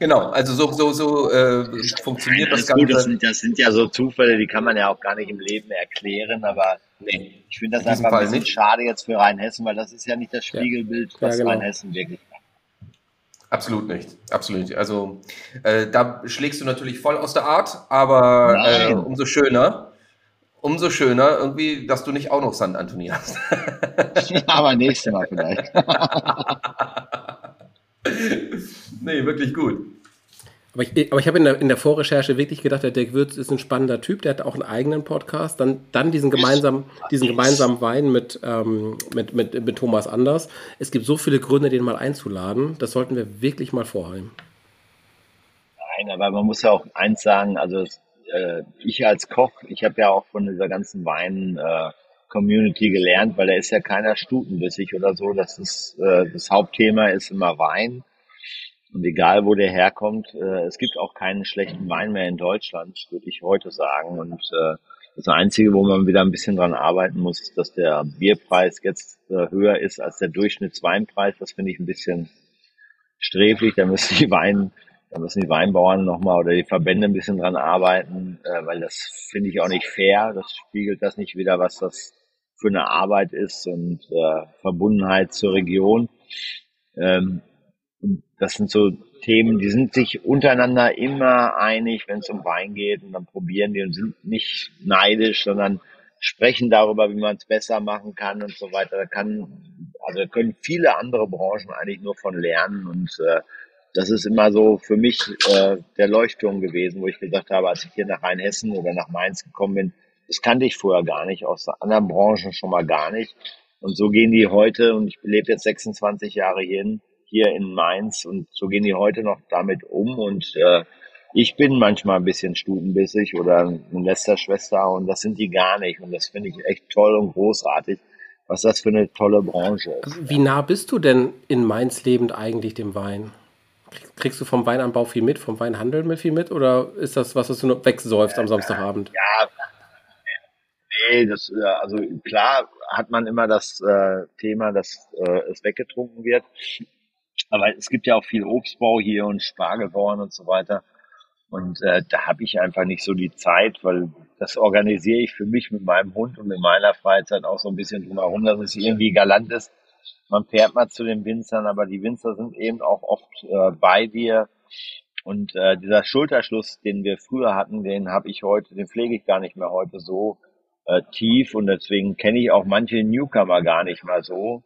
Genau, also so, so, so äh, funktioniert das gut, das Ganze. sind, das sind ja so Zufälle, die kann man ja auch gar nicht im Leben erklären, aber Nee. ich finde das einfach ein bisschen schade jetzt für Rheinhessen, weil das ist ja nicht das Spiegelbild, Ja, was genau. Rheinhessen wirklich macht. Absolut nicht. Absolut nicht. Also äh, da schlägst du natürlich voll aus der Art, aber äh, umso schöner, umso schöner irgendwie, dass du nicht auch noch San Anthony hast. aber nächstes Mal vielleicht. nee, wirklich gut. Aber ich, aber ich habe in der, in der Vorrecherche wirklich gedacht, der Dirk Würz ist ein spannender Typ, der hat auch einen eigenen Podcast. Dann, dann diesen, gemeinsamen, diesen gemeinsamen Wein mit, ähm, mit, mit, mit Thomas Anders. Es gibt so viele Gründe, den mal einzuladen. Das sollten wir wirklich mal vorhaben. Nein, aber man muss ja auch eins sagen, also äh, ich als Koch, ich habe ja auch von dieser ganzen Wein äh, Community gelernt, weil da ist ja keiner stutenbissig oder so. Das ist äh, das Hauptthema ist immer Wein. Und egal wo der herkommt, äh, es gibt auch keinen schlechten Wein mehr in Deutschland, würde ich heute sagen. Und äh, das Einzige, wo man wieder ein bisschen dran arbeiten muss, ist, dass der Bierpreis jetzt äh, höher ist als der Durchschnittsweinpreis. Das finde ich ein bisschen sträflich. Da müssen die Wein, da müssen die Weinbauern nochmal oder die Verbände ein bisschen dran arbeiten, äh, weil das finde ich auch nicht fair. Das spiegelt das nicht wieder, was das für eine Arbeit ist und äh, Verbundenheit zur Region. Ähm, das sind so Themen, die sind sich untereinander immer einig, wenn es um Wein geht und dann probieren die und sind nicht neidisch, sondern sprechen darüber, wie man es besser machen kann und so weiter. Da kann, also da können viele andere Branchen eigentlich nur von lernen und äh, das ist immer so für mich äh, der Leuchtturm gewesen, wo ich gesagt habe, als ich hier nach Rheinhessen oder nach Mainz gekommen bin, das kannte ich vorher gar nicht, aus anderen Branchen schon mal gar nicht. Und so gehen die heute, und ich lebe jetzt 26 Jahre hierhin, hier in Mainz, und so gehen die heute noch damit um. Und äh, ich bin manchmal ein bisschen stutenbissig oder eine Lästerschwester, und das sind die gar nicht. Und das finde ich echt toll und großartig, was das für eine tolle Branche ist. Also wie nah bist du denn in Mainz lebend eigentlich dem Wein? Kriegst du vom Weinanbau viel mit, vom Weinhandel mit viel mit oder ist das was, was du nur wegsäufst am Samstagabend? Ja, Nee, das, äh, also klar hat man immer das äh, Thema, dass äh, es weggetrunken wird. Aber es gibt ja auch viel Obstbau hier und Spargelbauern und so weiter. Und äh, da habe ich einfach nicht so die Zeit, weil das organisiere ich für mich mit meinem Hund und in meiner Freizeit auch so ein bisschen drumherum, dass es irgendwie galant ist. Man fährt mal zu den Winzern, aber die Winzer sind eben auch oft äh, bei dir. Und äh, dieser Schulterschluss, den wir früher hatten, den habe ich heute, den pflege ich gar nicht mehr heute so äh, tief und deswegen kenne ich auch manche Newcomer gar nicht mal so.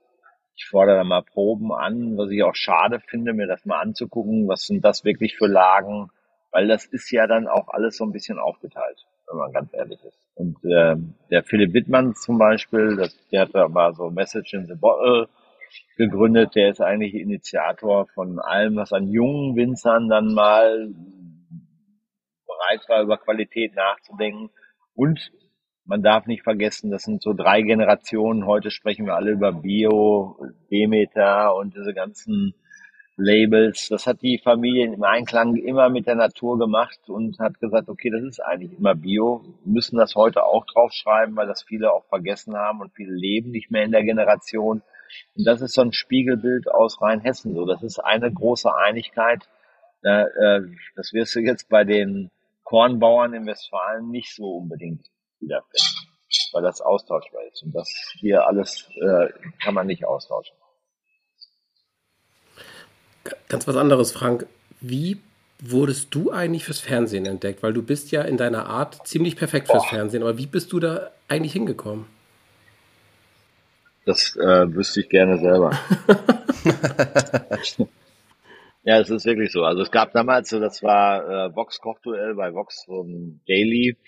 Ich fordere mal Proben an, was ich auch schade finde, mir das mal anzugucken, was sind das wirklich für Lagen, weil das ist ja dann auch alles so ein bisschen aufgeteilt, wenn man ganz ehrlich ist. Und äh, der Philipp Wittmann zum Beispiel, das, der hat aber so Message in the Bottle gegründet, der ist eigentlich Initiator von allem, was an jungen Winzern dann mal bereit war, über Qualität nachzudenken. Und man darf nicht vergessen, das sind so drei Generationen. Heute sprechen wir alle über Bio, Demeter und diese ganzen Labels. Das hat die Familie im Einklang immer mit der Natur gemacht und hat gesagt, okay, das ist eigentlich immer Bio. Wir müssen das heute auch draufschreiben, weil das viele auch vergessen haben und viele leben nicht mehr in der Generation. Und das ist so ein Spiegelbild aus Rheinhessen. So, das ist eine große Einigkeit. Äh, das wirst du jetzt bei den Kornbauern in Westfalen nicht so unbedingt wiederfinden, weil das austauschbar ist. Und das hier alles äh, kann man nicht austauschen. Ganz was anderes, Frank. Wie wurdest du eigentlich fürs Fernsehen entdeckt? Weil du bist ja in deiner Art ziemlich perfekt fürs Boah. Fernsehen, aber wie bist du da eigentlich hingekommen? Das äh, wüsste ich gerne selber. ja, es ist wirklich so. Also es gab damals, so das war äh, Vox Kochduell bei Vox ein Daily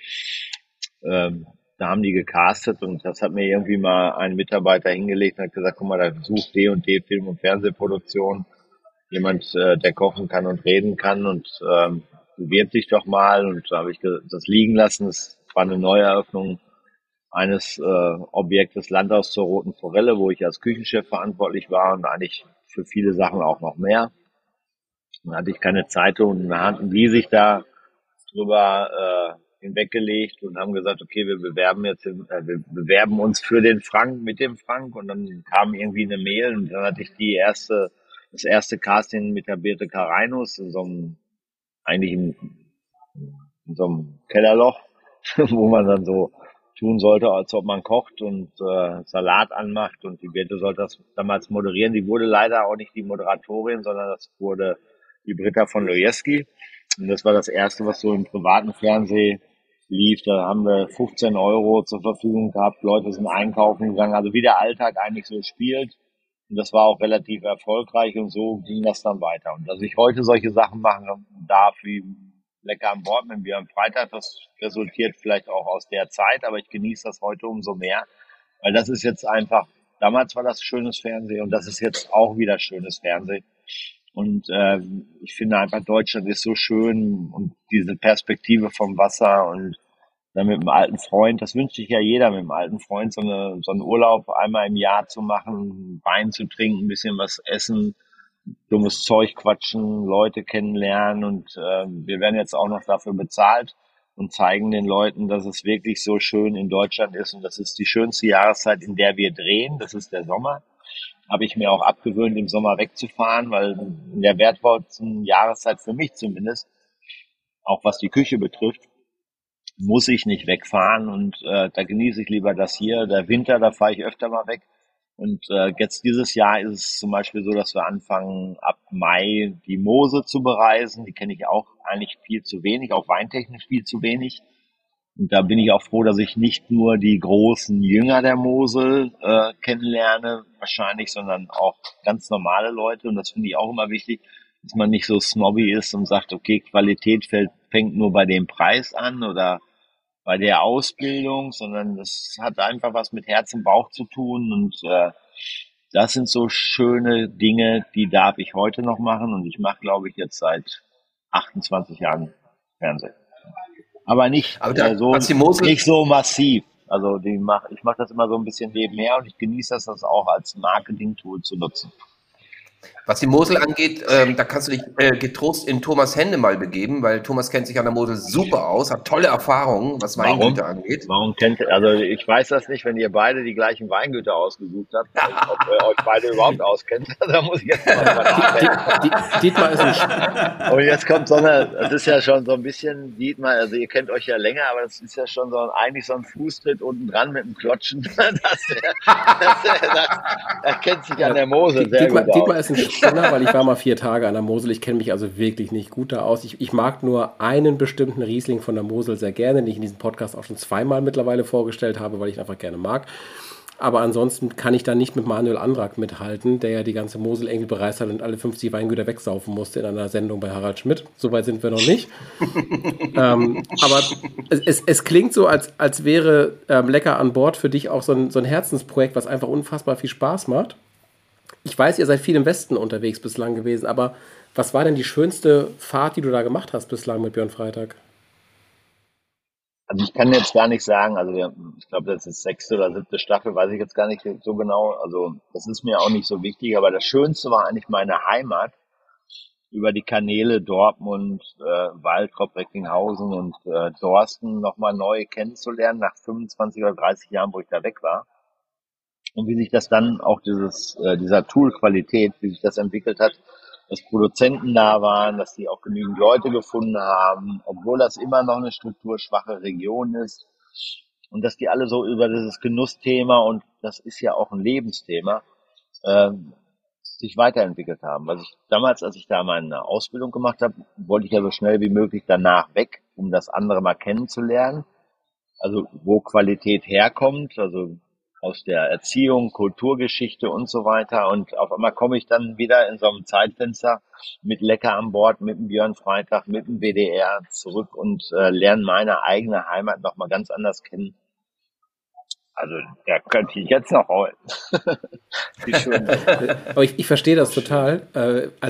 ähm, da haben die gecastet und das hat mir irgendwie mal ein Mitarbeiter hingelegt und hat gesagt, guck mal, da sucht D und D Film- und Fernsehproduktion jemand, äh, der kochen kann und reden kann und ähm, bewirbt sich doch mal und da habe ich das liegen lassen. Es war eine Neueröffnung eines äh, Objektes Landhaus zur Roten Forelle, wo ich als Küchenchef verantwortlich war und eigentlich für viele Sachen auch noch mehr. Dann hatte ich keine Zeitung in der Hand wie sich da drüber äh, hinweggelegt und haben gesagt, okay, wir bewerben jetzt, äh, wir bewerben uns für den Frank mit dem Frank und dann kam irgendwie eine Mail und dann hatte ich die erste, das erste Casting mit der Birte Karinus in so einem, eigentlich in, in so einem Kellerloch, wo man dann so tun sollte, als ob man kocht und äh, Salat anmacht und die Birte sollte das damals moderieren. Die wurde leider auch nicht die Moderatorin, sondern das wurde die Britta von Lojewski. Und das war das erste, was so im privaten Fernsehen lief. Da haben wir 15 Euro zur Verfügung gehabt. Leute sind einkaufen gegangen. Also wie der Alltag eigentlich so spielt. Und das war auch relativ erfolgreich und so ging das dann weiter. Und dass ich heute solche Sachen machen darf wie lecker an Bord mit Bier am Freitag, das resultiert vielleicht auch aus der Zeit, aber ich genieße das heute umso mehr, weil das ist jetzt einfach, damals war das schönes Fernsehen und das ist jetzt auch wieder schönes Fernsehen. Und äh, ich finde einfach, Deutschland ist so schön und diese Perspektive vom Wasser und dann mit einem alten Freund, das wünscht sich ja jeder mit einem alten Freund, so, eine, so einen Urlaub einmal im Jahr zu machen, Wein zu trinken, ein bisschen was essen, dummes Zeug quatschen, Leute kennenlernen und äh, wir werden jetzt auch noch dafür bezahlt und zeigen den Leuten, dass es wirklich so schön in Deutschland ist und das ist die schönste Jahreszeit, in der wir drehen, das ist der Sommer. Habe ich mir auch abgewöhnt, im Sommer wegzufahren, weil in der wertvollsten Jahreszeit für mich zumindest, auch was die Küche betrifft, muss ich nicht wegfahren und äh, da genieße ich lieber das hier. Der Winter, da fahre ich öfter mal weg. Und äh, jetzt dieses Jahr ist es zum Beispiel so, dass wir anfangen, ab Mai die Mose zu bereisen. Die kenne ich auch eigentlich viel zu wenig, auch weintechnisch viel zu wenig. Und da bin ich auch froh, dass ich nicht nur die großen Jünger der Mosel äh, kennenlerne, wahrscheinlich, sondern auch ganz normale Leute. Und das finde ich auch immer wichtig, dass man nicht so snobby ist und sagt, okay, Qualität fällt, fängt nur bei dem Preis an oder bei der Ausbildung, sondern das hat einfach was mit Herz und Bauch zu tun und äh, das sind so schöne Dinge, die darf ich heute noch machen und ich mache, glaube ich, jetzt seit 28 Jahren Fernsehen. Aber nicht Aber da, äh, so nicht so massiv. Also die mach, ich mache das immer so ein bisschen nebenher und ich genieße das, das auch als Marketing-Tool zu nutzen. Was die Mosel angeht, ähm, da kannst du dich äh, getrost in Thomas Hände mal begeben, weil Thomas kennt sich an der Mosel super aus, hat tolle Erfahrungen, was Weingüter angeht. Warum kennt also ich weiß das nicht, wenn ihr beide die gleichen Weingüter ausgesucht habt, ob ihr euch beide überhaupt auskennt, da muss ich jetzt mal nachdenken. Dietmar ist ein Und jetzt kommt so eine, das ist ja schon so ein bisschen, Dietmar, also ihr kennt euch ja länger, aber das ist ja schon so ein, eigentlich so ein Fußtritt unten dran mit dem Klotschen. das, das, das, er kennt sich an der Mosel sehr Dietmar, gut Dietmar aus. Ein Spinner, weil ich war mal vier Tage an der Mosel. Ich kenne mich also wirklich nicht gut da aus. Ich, ich, mag nur einen bestimmten Riesling von der Mosel sehr gerne, den ich in diesem Podcast auch schon zweimal mittlerweile vorgestellt habe, weil ich ihn einfach gerne mag. Aber ansonsten kann ich da nicht mit Manuel Andrak mithalten, der ja die ganze Mosel engel bereist hat und alle 50 Weingüter wegsaufen musste in einer Sendung bei Harald Schmidt. Soweit sind wir noch nicht. ähm, aber es, es, es, klingt so, als, als wäre ähm, Lecker an Bord für dich auch so ein, so ein Herzensprojekt, was einfach unfassbar viel Spaß macht. Ich weiß, ihr seid viel im Westen unterwegs bislang gewesen, aber was war denn die schönste Fahrt, die du da gemacht hast bislang mit Björn Freitag? Also ich kann jetzt gar nicht sagen, also ich glaube, das ist sechste oder siebte Staffel, weiß ich jetzt gar nicht so genau. Also das ist mir auch nicht so wichtig, aber das Schönste war eigentlich meine Heimat über die Kanäle Dortmund, äh, Waldrop, Recklinghausen und äh, Dorsten nochmal neu kennenzulernen nach 25 oder 30 Jahren, wo ich da weg war und wie sich das dann auch dieses, äh, dieser Tool-Qualität, wie sich das entwickelt hat, dass Produzenten da waren, dass die auch genügend Leute gefunden haben, obwohl das immer noch eine strukturschwache Region ist und dass die alle so über dieses Genussthema und das ist ja auch ein Lebensthema, äh, sich weiterentwickelt haben. Was ich damals, als ich da meine Ausbildung gemacht habe, wollte ich ja so schnell wie möglich danach weg, um das andere mal kennenzulernen. Also wo Qualität herkommt, also aus der Erziehung, Kulturgeschichte und so weiter. Und auf einmal komme ich dann wieder in so einem Zeitfenster mit Lecker an Bord, mit dem Björn Freitag, mit dem WDR zurück und äh, lerne meine eigene Heimat nochmal ganz anders kennen. Also da könnte ich jetzt noch heulen. Aber ich, ich verstehe das total. Äh,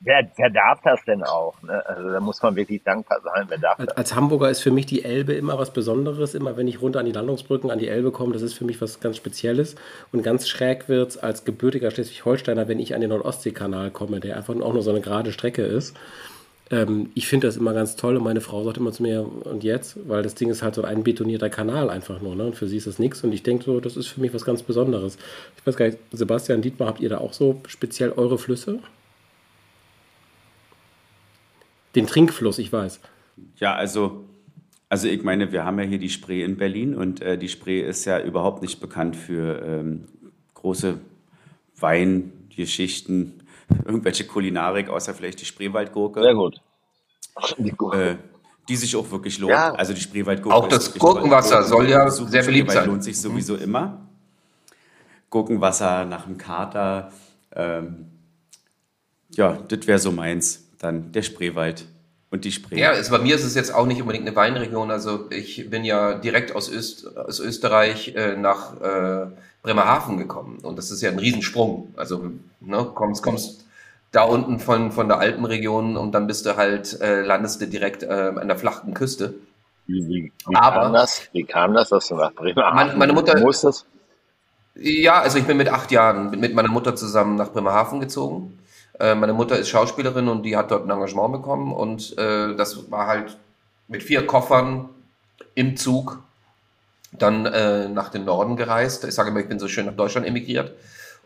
Wer, wer darf das denn auch? Ne? Also da muss man wirklich dankbar sein. Wer darf als, als Hamburger ist für mich die Elbe immer was Besonderes. Immer wenn ich runter an die Landungsbrücken, an die Elbe komme, das ist für mich was ganz Spezielles. Und ganz schräg wird es als gebürtiger Schleswig-Holsteiner, wenn ich an den Nordostseekanal komme, der einfach auch nur so eine gerade Strecke ist. Ähm, ich finde das immer ganz toll und meine Frau sagt immer zu mir, und jetzt? Weil das Ding ist halt so ein betonierter Kanal einfach nur. Ne? Und für sie ist das nichts. Und ich denke so, das ist für mich was ganz Besonderes. Ich weiß gar nicht, Sebastian Dietmar, habt ihr da auch so speziell eure Flüsse? Den Trinkfluss, ich weiß. Ja, also, also ich meine, wir haben ja hier die Spree in Berlin und äh, die Spree ist ja überhaupt nicht bekannt für ähm, große Weingeschichten, irgendwelche Kulinarik, außer vielleicht die Spreewaldgurke. Sehr gut. Die, äh, die sich auch wirklich lohnt. Ja. Also die Spreewaldgurke. Auch das Gurkenwasser soll ja sehr beliebt sein. lohnt sich sowieso mhm. immer. Gurkenwasser nach dem Kater. Ähm, ja, das wäre so meins dann der Spreewald und die Spree. Ja, es, bei mir ist es jetzt auch nicht unbedingt eine Weinregion. Also ich bin ja direkt aus, Öst, aus Österreich äh, nach äh, Bremerhaven gekommen und das ist ja ein Riesensprung. Also ne, kommst, kommst da unten von, von der Alpenregion und dann bist du halt, äh, landest du direkt äh, an der flachen Küste. Wie, wie, wie Aber- kam das? Wie kam das, dass du nach Bremerhaven Meine- meine Mutter- musstest? Ja, also ich bin mit acht Jahren mit meiner Mutter zusammen nach Bremerhaven gezogen. Äh, meine Mutter ist Schauspielerin und die hat dort ein Engagement bekommen und äh, das war halt mit vier Koffern im Zug dann äh, nach dem Norden gereist. Ich sage immer, ich bin so schön nach Deutschland emigriert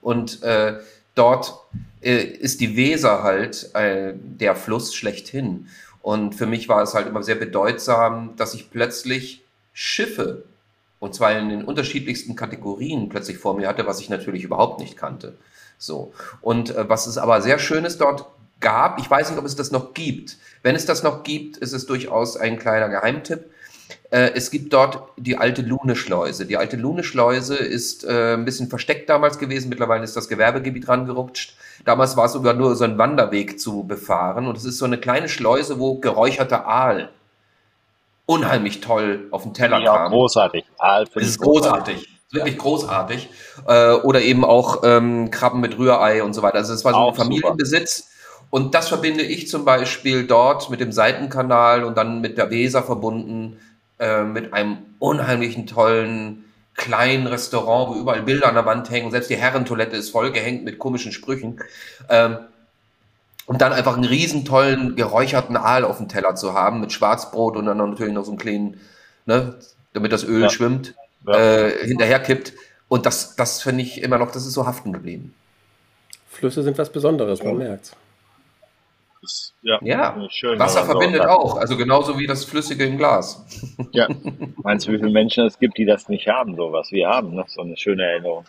und äh, dort äh, ist die Weser halt äh, der Fluss schlechthin. Und für mich war es halt immer sehr bedeutsam, dass ich plötzlich Schiffe und zwar in den unterschiedlichsten Kategorien plötzlich vor mir hatte, was ich natürlich überhaupt nicht kannte. So. Und äh, was es aber sehr Schönes dort gab, ich weiß nicht, ob es das noch gibt. Wenn es das noch gibt, ist es durchaus ein kleiner Geheimtipp. Äh, es gibt dort die alte Lune-Schleuse. Die alte Lune-Schleuse ist äh, ein bisschen versteckt damals gewesen. Mittlerweile ist das Gewerbegebiet rangerutscht. Damals war es sogar nur so ein Wanderweg zu befahren. Und es ist so eine kleine Schleuse, wo geräucherter Aal unheimlich toll auf den Teller Ja, kam. großartig. Aal Es ist großartig. Wirklich großartig. Äh, oder eben auch ähm, Krabben mit Rührei und so weiter. Also es war so ein Auch super. Familienbesitz. Und das verbinde ich zum Beispiel dort mit dem Seitenkanal und dann mit der Weser verbunden, äh, mit einem unheimlichen tollen kleinen Restaurant, wo überall Bilder an der Wand hängen. Selbst die Herrentoilette ist vollgehängt mit komischen Sprüchen. Ähm, und dann einfach einen riesen tollen geräucherten Aal auf dem Teller zu haben mit Schwarzbrot und dann natürlich noch so einen kleinen, ne, damit das Öl Ja. schwimmt, Ja. äh, hinterher kippt. Und das, das finde ich immer noch, das ist so haften geblieben. Flüsse sind was Besonderes, man merkt's. Das- ja, Ja, schön, Wasser verbindet auch, also genauso wie das Flüssige im Glas. Ja. Meinst du, wie viele Menschen es gibt, die das nicht haben, so was wir haben, ne? so eine schöne Erinnerung?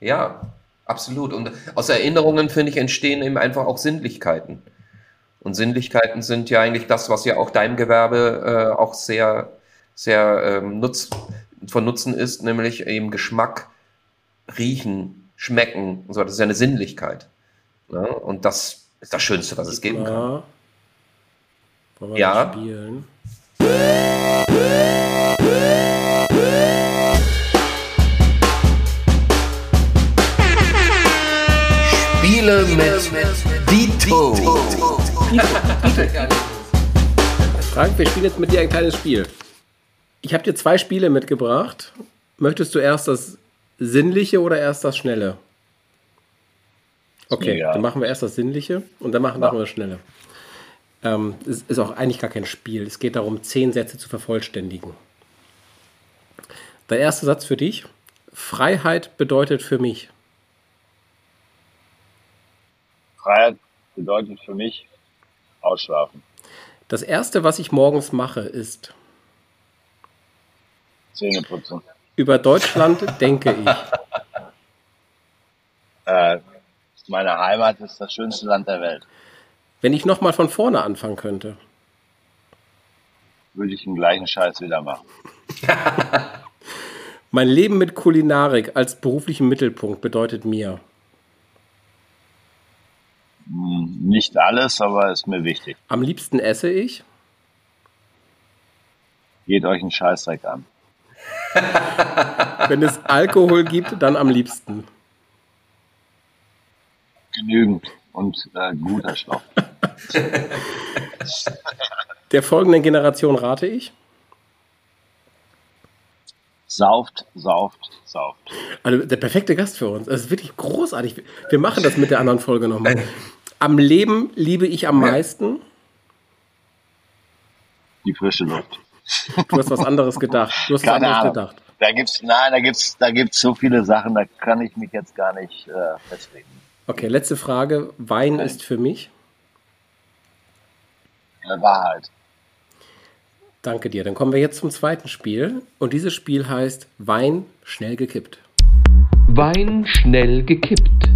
Ja, absolut. Und aus Erinnerungen, finde ich, entstehen eben einfach auch Sinnlichkeiten. Und Sinnlichkeiten sind ja eigentlich das, was ja auch deinem Gewerbe äh, auch sehr, sehr ähm, nutz, von Nutzen ist, nämlich eben Geschmack, Riechen, Schmecken und so. Das ist ja eine Sinnlichkeit. Ne? Und das ist das Schönste, was es geben kann. Ja. Wollen wir Ja. spielen? Spiele mit Dito. Frank, wir spielen jetzt mit dir ein kleines Spiel. Ich habe dir zwei Spiele mitgebracht. Möchtest du erst das Sinnliche oder erst das Schnelle? Okay, Ja. dann machen wir erst das Sinnliche und dann machen, machen wir das Schnelle. Ähm, es ist auch eigentlich gar kein Spiel. Es geht darum, zehn Sätze zu vervollständigen. Der erste Satz für dich. Freiheit bedeutet für mich. Freiheit bedeutet für mich ausschlafen, Das erste, was ich morgens mache, ist Zähne putzen. über Deutschland denke ich. Äh, meine Heimat ist das schönste Land der Welt. Wenn ich nochmal von vorne anfangen könnte. Würde ich den gleichen Scheiß wieder machen. Mein Leben mit Kulinarik als beruflichen Mittelpunkt bedeutet mir. Hm, Nicht alles, aber ist mir wichtig. Am liebsten esse ich. Geht euch einen Scheißdreck an. Wenn es Alkohol gibt, dann am liebsten. Genügend und äh, guter Stoff. Der folgenden Generation rate ich. Sauft, sauft, sauft. Also der perfekte Gast für uns. Das ist wirklich großartig. Wir machen das mit der anderen Folge nochmal. Am Leben liebe ich am meisten. Die frische Luft. Du hast was anderes gedacht. Du hast was Keine anderes Ahnung. gedacht. Da gibt's, nein, da gibt's, da gibt's so viele Sachen, da kann ich mich jetzt gar nicht äh, festlegen. Okay, letzte Frage. Wein ist für mich. Eine Wahrheit. Danke dir. Dann kommen wir jetzt zum zweiten Spiel. Und dieses Spiel heißt Wein schnell gekippt. Wein schnell gekippt.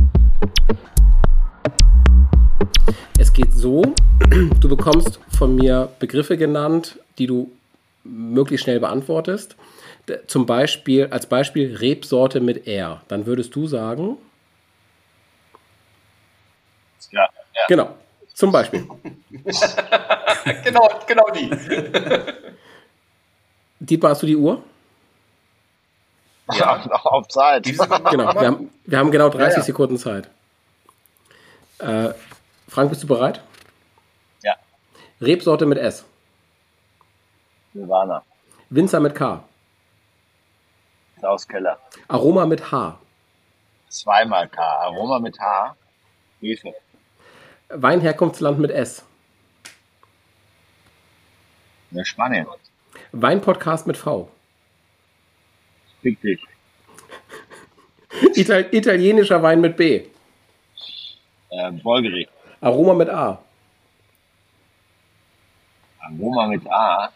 Es geht so, du bekommst von mir Begriffe genannt, die du möglichst schnell beantwortest. Zum Beispiel, als Beispiel Rebsorte mit R. Dann würdest du sagen, Ja, ja. genau, zum Beispiel. genau, genau die. Dietmar, hast du die Uhr? ja. Noch auf Zeit. Genau, wir haben, wir haben genau 30 Ja, ja. Sekunden Zeit. Äh, Frank, bist du bereit? Ja. Rebsorte mit S. Silvana. Winzer mit K. Klaus Keller. Aroma mit H. Zweimal K. Aroma mit H. Hefe. Weinherkunftsland mit S. Ne, Spanien. Weinpodcast mit V. Fick dich. Ital italienischer Wein mit B. Äh, Bolgeri. Aroma mit A. Aroma mit A.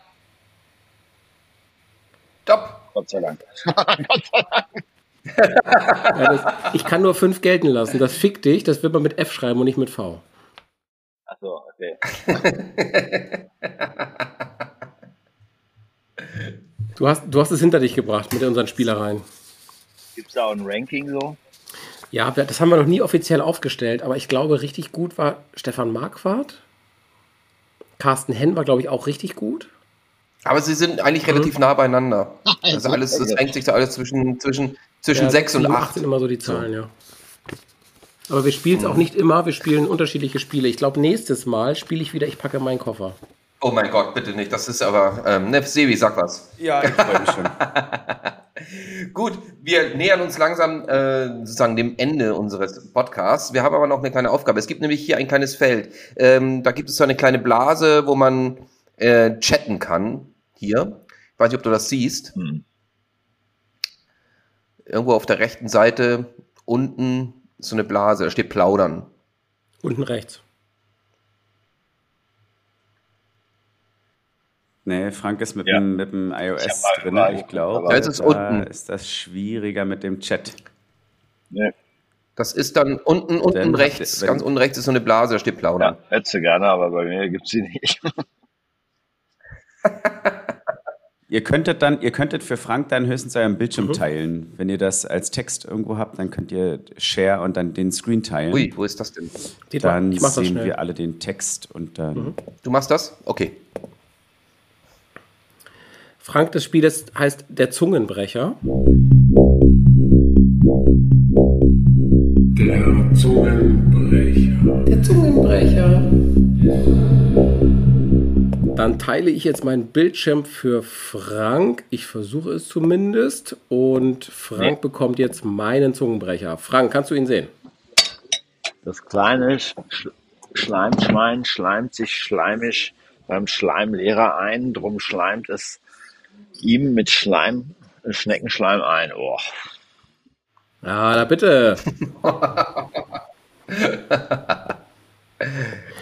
Stopp. Gott sei Dank. Ja, das, ich kann nur fünf gelten lassen. Das fick dich, das wird man mit F schreiben und nicht mit V. Achso, okay. Du hast, du hast es hinter dich gebracht mit unseren Spielereien. Gibt es da auch ein Ranking so? Ja, das haben wir noch nie offiziell aufgestellt, aber ich glaube, richtig gut war Stefan Marquardt. Carsten Henn war, glaube ich, auch richtig gut. Aber sie sind eigentlich relativ nah beieinander. Also alles, das hängt sich da alles zwischen, zwischen, zwischen Ja, 6 und sieben, 8. sind immer so die Zahlen, ja. Aber wir spielen es auch nicht immer, wir spielen unterschiedliche Spiele. Ich glaube, nächstes Mal spiele ich wieder Ich packe meinen Koffer. Oh mein Gott, bitte nicht. Das ist aber. Ähm, ne, Sebi, sag was. Ja, ich freue mich schon. Gut, wir nähern uns langsam äh, sozusagen dem Ende unseres Podcasts. Wir haben aber noch eine kleine Aufgabe. Es gibt nämlich hier ein kleines Feld. Ähm, da gibt es so eine kleine Blase, wo man äh, chatten kann. Hier. Ich weiß nicht, ob du das siehst. Hm. Irgendwo auf der rechten Seite unten ist so eine Blase. Da steht Plaudern. Unten rechts. Nee, Frank ist mit, Ja. dem, mit dem Ich iOS mal drin. geguckt, Ich glaube, Da ist es da unten. ist das schwieriger mit dem Chat. Ne, Das ist dann unten, unten Dann rechts, wenn- ganz unten rechts ist so eine Blase, da steht Plaudern. ja, hätte sie gerne, aber bei mir gibt sie nicht. Ihr könntet dann, ihr könntet für Frank dann höchstens euren Bildschirm Mhm. teilen. Wenn ihr das als Text irgendwo habt, dann könnt ihr Share und dann den Screen teilen. Ui, wo ist das denn? Dann ich mach das sehen schnell. wir alle den Text und dann. Du machst das? Okay. Frank, das Spiel das heißt Der Zungenbrecher. Der Zungenbrecher. Der Zungenbrecher. Dann teile ich jetzt meinen Bildschirm für Frank. Ich versuche es zumindest. Und Frank bekommt jetzt meinen Zungenbrecher. Frank, kannst du ihn sehen? Das kleine Sch Sch Schleimschwein schleimt sich schleimig beim Schleimlehrer ein, drum schleimt es ihm mit Schleim, Schneckenschleim ein. Oh. Ja, na bitte.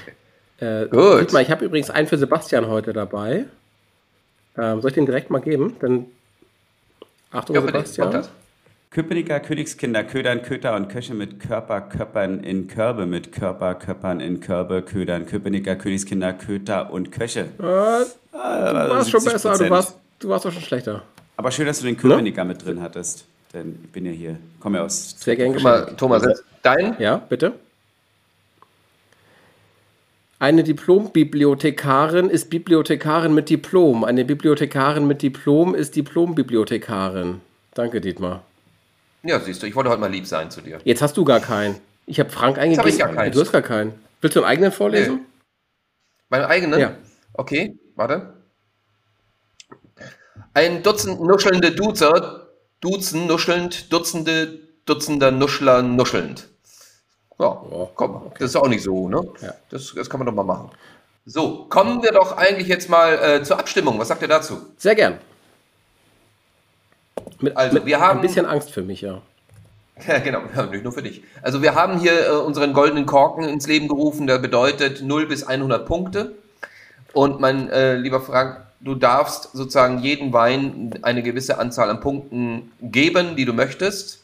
äh, Gut. Dietmar, ich habe übrigens einen für Sebastian heute dabei. Ähm, soll ich den direkt mal geben? Dann Achtung, Ja, Sebastian. Köpenicker Königskinder ködern Köter und Köche mit Körper, Köppern in Körbe, mit Körper, Köppern in Körbe, ködern Köpenicker Königskinder Köter und Köche. Äh, du warst schon 70%. besser, du warst, du warst doch schon schlechter. Aber schön, dass du den Köpenicker mit drin hattest. Denn ich bin ja hier, komme ja aus. Sehr gern Guck mal, geschehen. Thomas, jetzt dein? Ja, bitte. Eine Diplombibliothekarin ist Bibliothekarin mit Diplom. Eine Bibliothekarin mit Diplom ist Diplombibliothekarin. Danke, Dietmar. Ja, siehst du, ich wollte heute mal lieb sein zu dir. Jetzt hast du gar keinen. Ich habe Frank eingegeben. hab ich gar keinen. Du hast gar keinen. Willst du einen eigenen vorlesen? Meinen eigenen? Ja. Okay, warte. Ein Dutzend nuschelnde Duzer, Duzen nuschelnd, Dutzende, Dutzender Nuschler nuschelnd. Ja, komm, das ist auch nicht so, ne? Ja. Das, das kann man doch mal machen. So, kommen wir doch eigentlich jetzt mal äh, zur Abstimmung. Was sagt ihr dazu? Sehr gern. Mit, Also, mit wir haben- ein bisschen Angst für mich, ja. Ja, genau, nicht nur für dich. Also wir haben hier äh, unseren goldenen Korken ins Leben gerufen, der bedeutet 0 bis 100 Punkte. Und mein äh, lieber Frank, du darfst sozusagen jeden Wein eine gewisse Anzahl an Punkten geben, die du möchtest.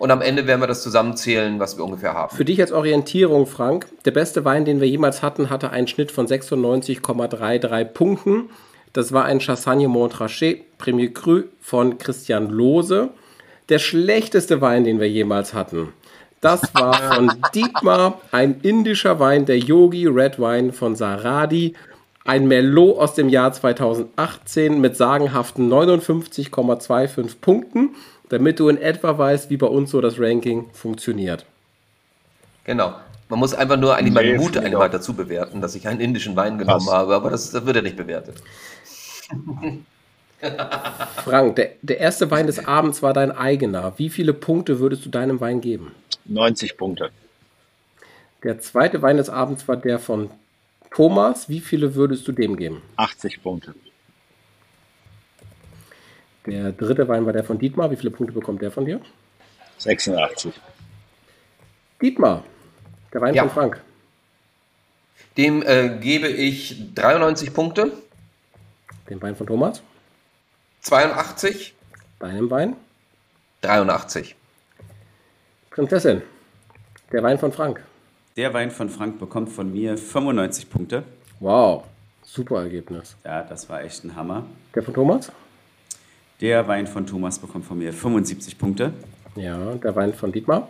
Und am Ende werden wir das zusammenzählen, was wir ungefähr haben. Für dich als Orientierung, Frank, der beste Wein, den wir jemals hatten, hatte einen Schnitt von 96,33 Punkten. Das war ein Chassagne Montrachet Premier Cru von Christian Lose. Der schlechteste Wein, den wir jemals hatten. Das war von Dietmar, ein indischer Wein, der Yogi Red Wine von Saradi. Ein Merlot aus dem Jahr 2018 mit sagenhaften 59,25 Punkten, damit du in etwa weißt, wie bei uns so das Ranking funktioniert. Genau. Man muss einfach nur eigentlich Nee, meinen Mut einmal auch. dazu bewerten, dass ich einen indischen Wein genommen Passt. habe, aber das, das wird ja nicht bewertet. Frank, der, der erste Wein des Abends war dein eigener. Wie viele Punkte würdest du deinem Wein geben? 90 Punkte. Der zweite Wein des Abends war der von Thomas. Wie viele würdest du dem geben? 80 Punkte. Der dritte Wein war der von Dietmar. Wie viele Punkte bekommt der von dir? 86. Dietmar, der Wein Ja. von Frank. Dem äh, gebe ich 93 Punkte, Den Wein von Thomas. 82, Deinem Wein. 83. Prinzessin, der Wein von Frank. Der Wein von Frank bekommt von mir 95 Punkte. Wow, super Ergebnis. Ja, das war echt ein Hammer. Der von Thomas? Der Wein von Thomas bekommt von mir 75 Punkte. Ja, der Wein von Dietmar.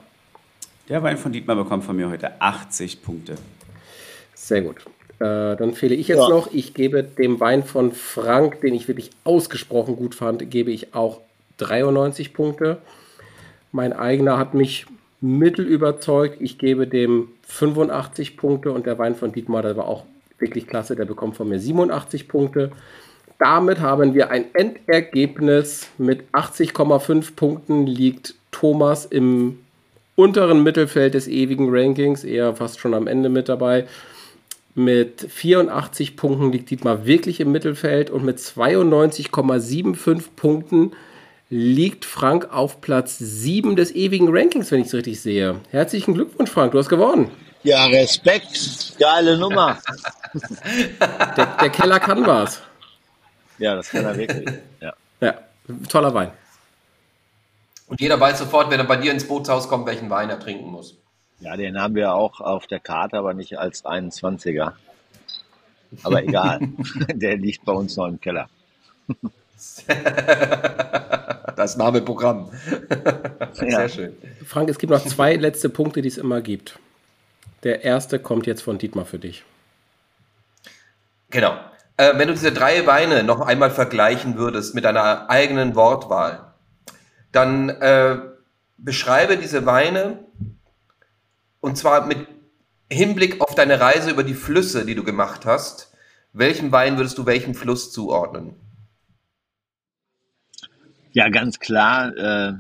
Der Wein von Dietmar bekommt von mir heute 80 Punkte. Sehr gut. Äh, dann fehle ich jetzt Ja. noch. Ich gebe dem Wein von Frank, den ich wirklich ausgesprochen gut fand, gebe ich auch 93 Punkte. Mein eigener hat mich mittel überzeugt. Ich gebe dem 85 Punkte und der Wein von Dietmar, der war auch wirklich klasse, der bekommt von mir 87 Punkte. Damit haben wir ein Endergebnis mit 80,5 Punkten liegt Thomas im unteren Mittelfeld des ewigen Rankings, eher fast schon am Ende mit dabei. Mit 84 Punkten liegt Dietmar wirklich im Mittelfeld und mit 92,75 Punkten liegt Frank auf Platz 7 des ewigen Rankings, wenn ich es richtig sehe. Herzlichen Glückwunsch, Frank, du hast gewonnen. Ja, Respekt. Geile Nummer. Der, der Keller kann was. Ja, das kann er wirklich. Ja. Ja, toller Wein. Und jeder weiß sofort, wenn er bei dir ins Bootshaus kommt, welchen Wein er trinken muss. ja, den haben wir auch auf der Karte, aber nicht als 21er. Aber egal. Der liegt bei uns noch im Keller. Das Name Programm. Sehr Ja. schön. Frank, es gibt noch zwei letzte Punkte, die es immer gibt. Der erste kommt jetzt von Dietmar für dich. Genau. Äh, wenn du diese drei Weine noch einmal vergleichen würdest mit deiner eigenen Wortwahl, dann äh, beschreibe diese Weine und zwar mit Hinblick auf deine Reise über die Flüsse, die du gemacht hast. Welchen Wein würdest du welchem Fluss zuordnen? Ja, ganz klar äh,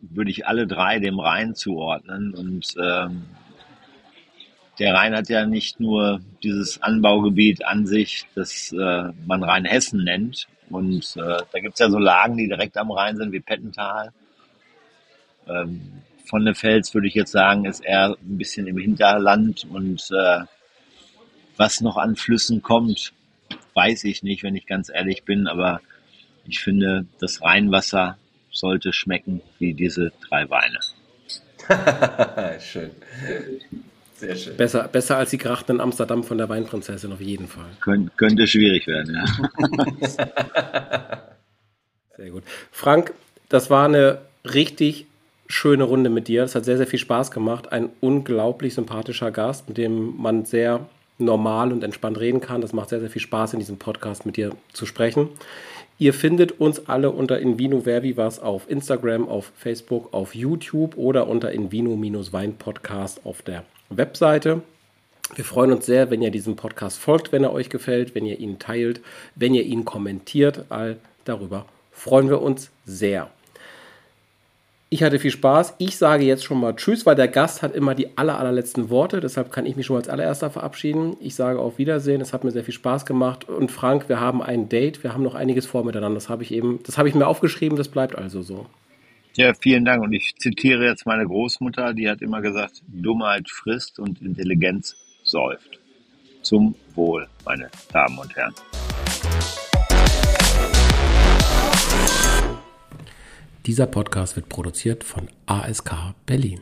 würde ich alle drei dem Rhein zuordnen. Und ähm, der Rhein hat ja nicht nur dieses Anbaugebiet an sich, das äh, man Rheinhessen nennt. Und äh, da gibt's ja so Lagen, die direkt am Rhein sind, wie Pettental. Ähm, von der Fels würde ich jetzt sagen, ist eher ein bisschen im Hinterland. Und äh, was noch an Flüssen kommt, weiß ich nicht, wenn ich ganz ehrlich bin. Aber ich finde, das Rheinwasser sollte schmecken wie diese drei Weine. schön. Sehr schön. Besser, besser als die Grachten in Amsterdam von der Weinprinzessin, auf jeden Fall. Kön könnte schwierig werden, ja. Sehr gut. Frank, das war eine richtig schöne Runde mit dir. Es hat sehr, sehr viel Spaß gemacht. Ein unglaublich sympathischer Gast, mit dem man sehr normal und entspannt reden kann. Das macht sehr, sehr viel Spaß, in diesem Podcast mit dir zu sprechen. Ihr findet uns alle unter Invino Verbivas auf Instagram, auf Facebook, auf YouTube oder unter Invino-Wein-Podcast auf der Webseite. Wir freuen uns sehr, wenn ihr diesem Podcast folgt, wenn er euch gefällt, wenn ihr ihn teilt, wenn ihr ihn kommentiert. All darüber freuen wir uns sehr. Ich hatte viel Spaß. Ich sage jetzt schon mal Tschüss, weil der Gast hat immer die aller, allerletzten Worte. Deshalb kann ich mich schon als allererster verabschieden. Ich sage auf Wiedersehen. Es hat mir sehr viel Spaß gemacht. Und Frank, wir haben ein Date. Wir haben noch einiges vor miteinander. Das habe ich eben, das habe ich mir aufgeschrieben. Das bleibt also so. Ja, vielen Dank. Und ich zitiere jetzt meine Großmutter, die hat immer gesagt, Dummheit frisst und Intelligenz säuft. Zum Wohl, meine Damen und Herren. Dieser Podcast wird produziert von ASK Berlin.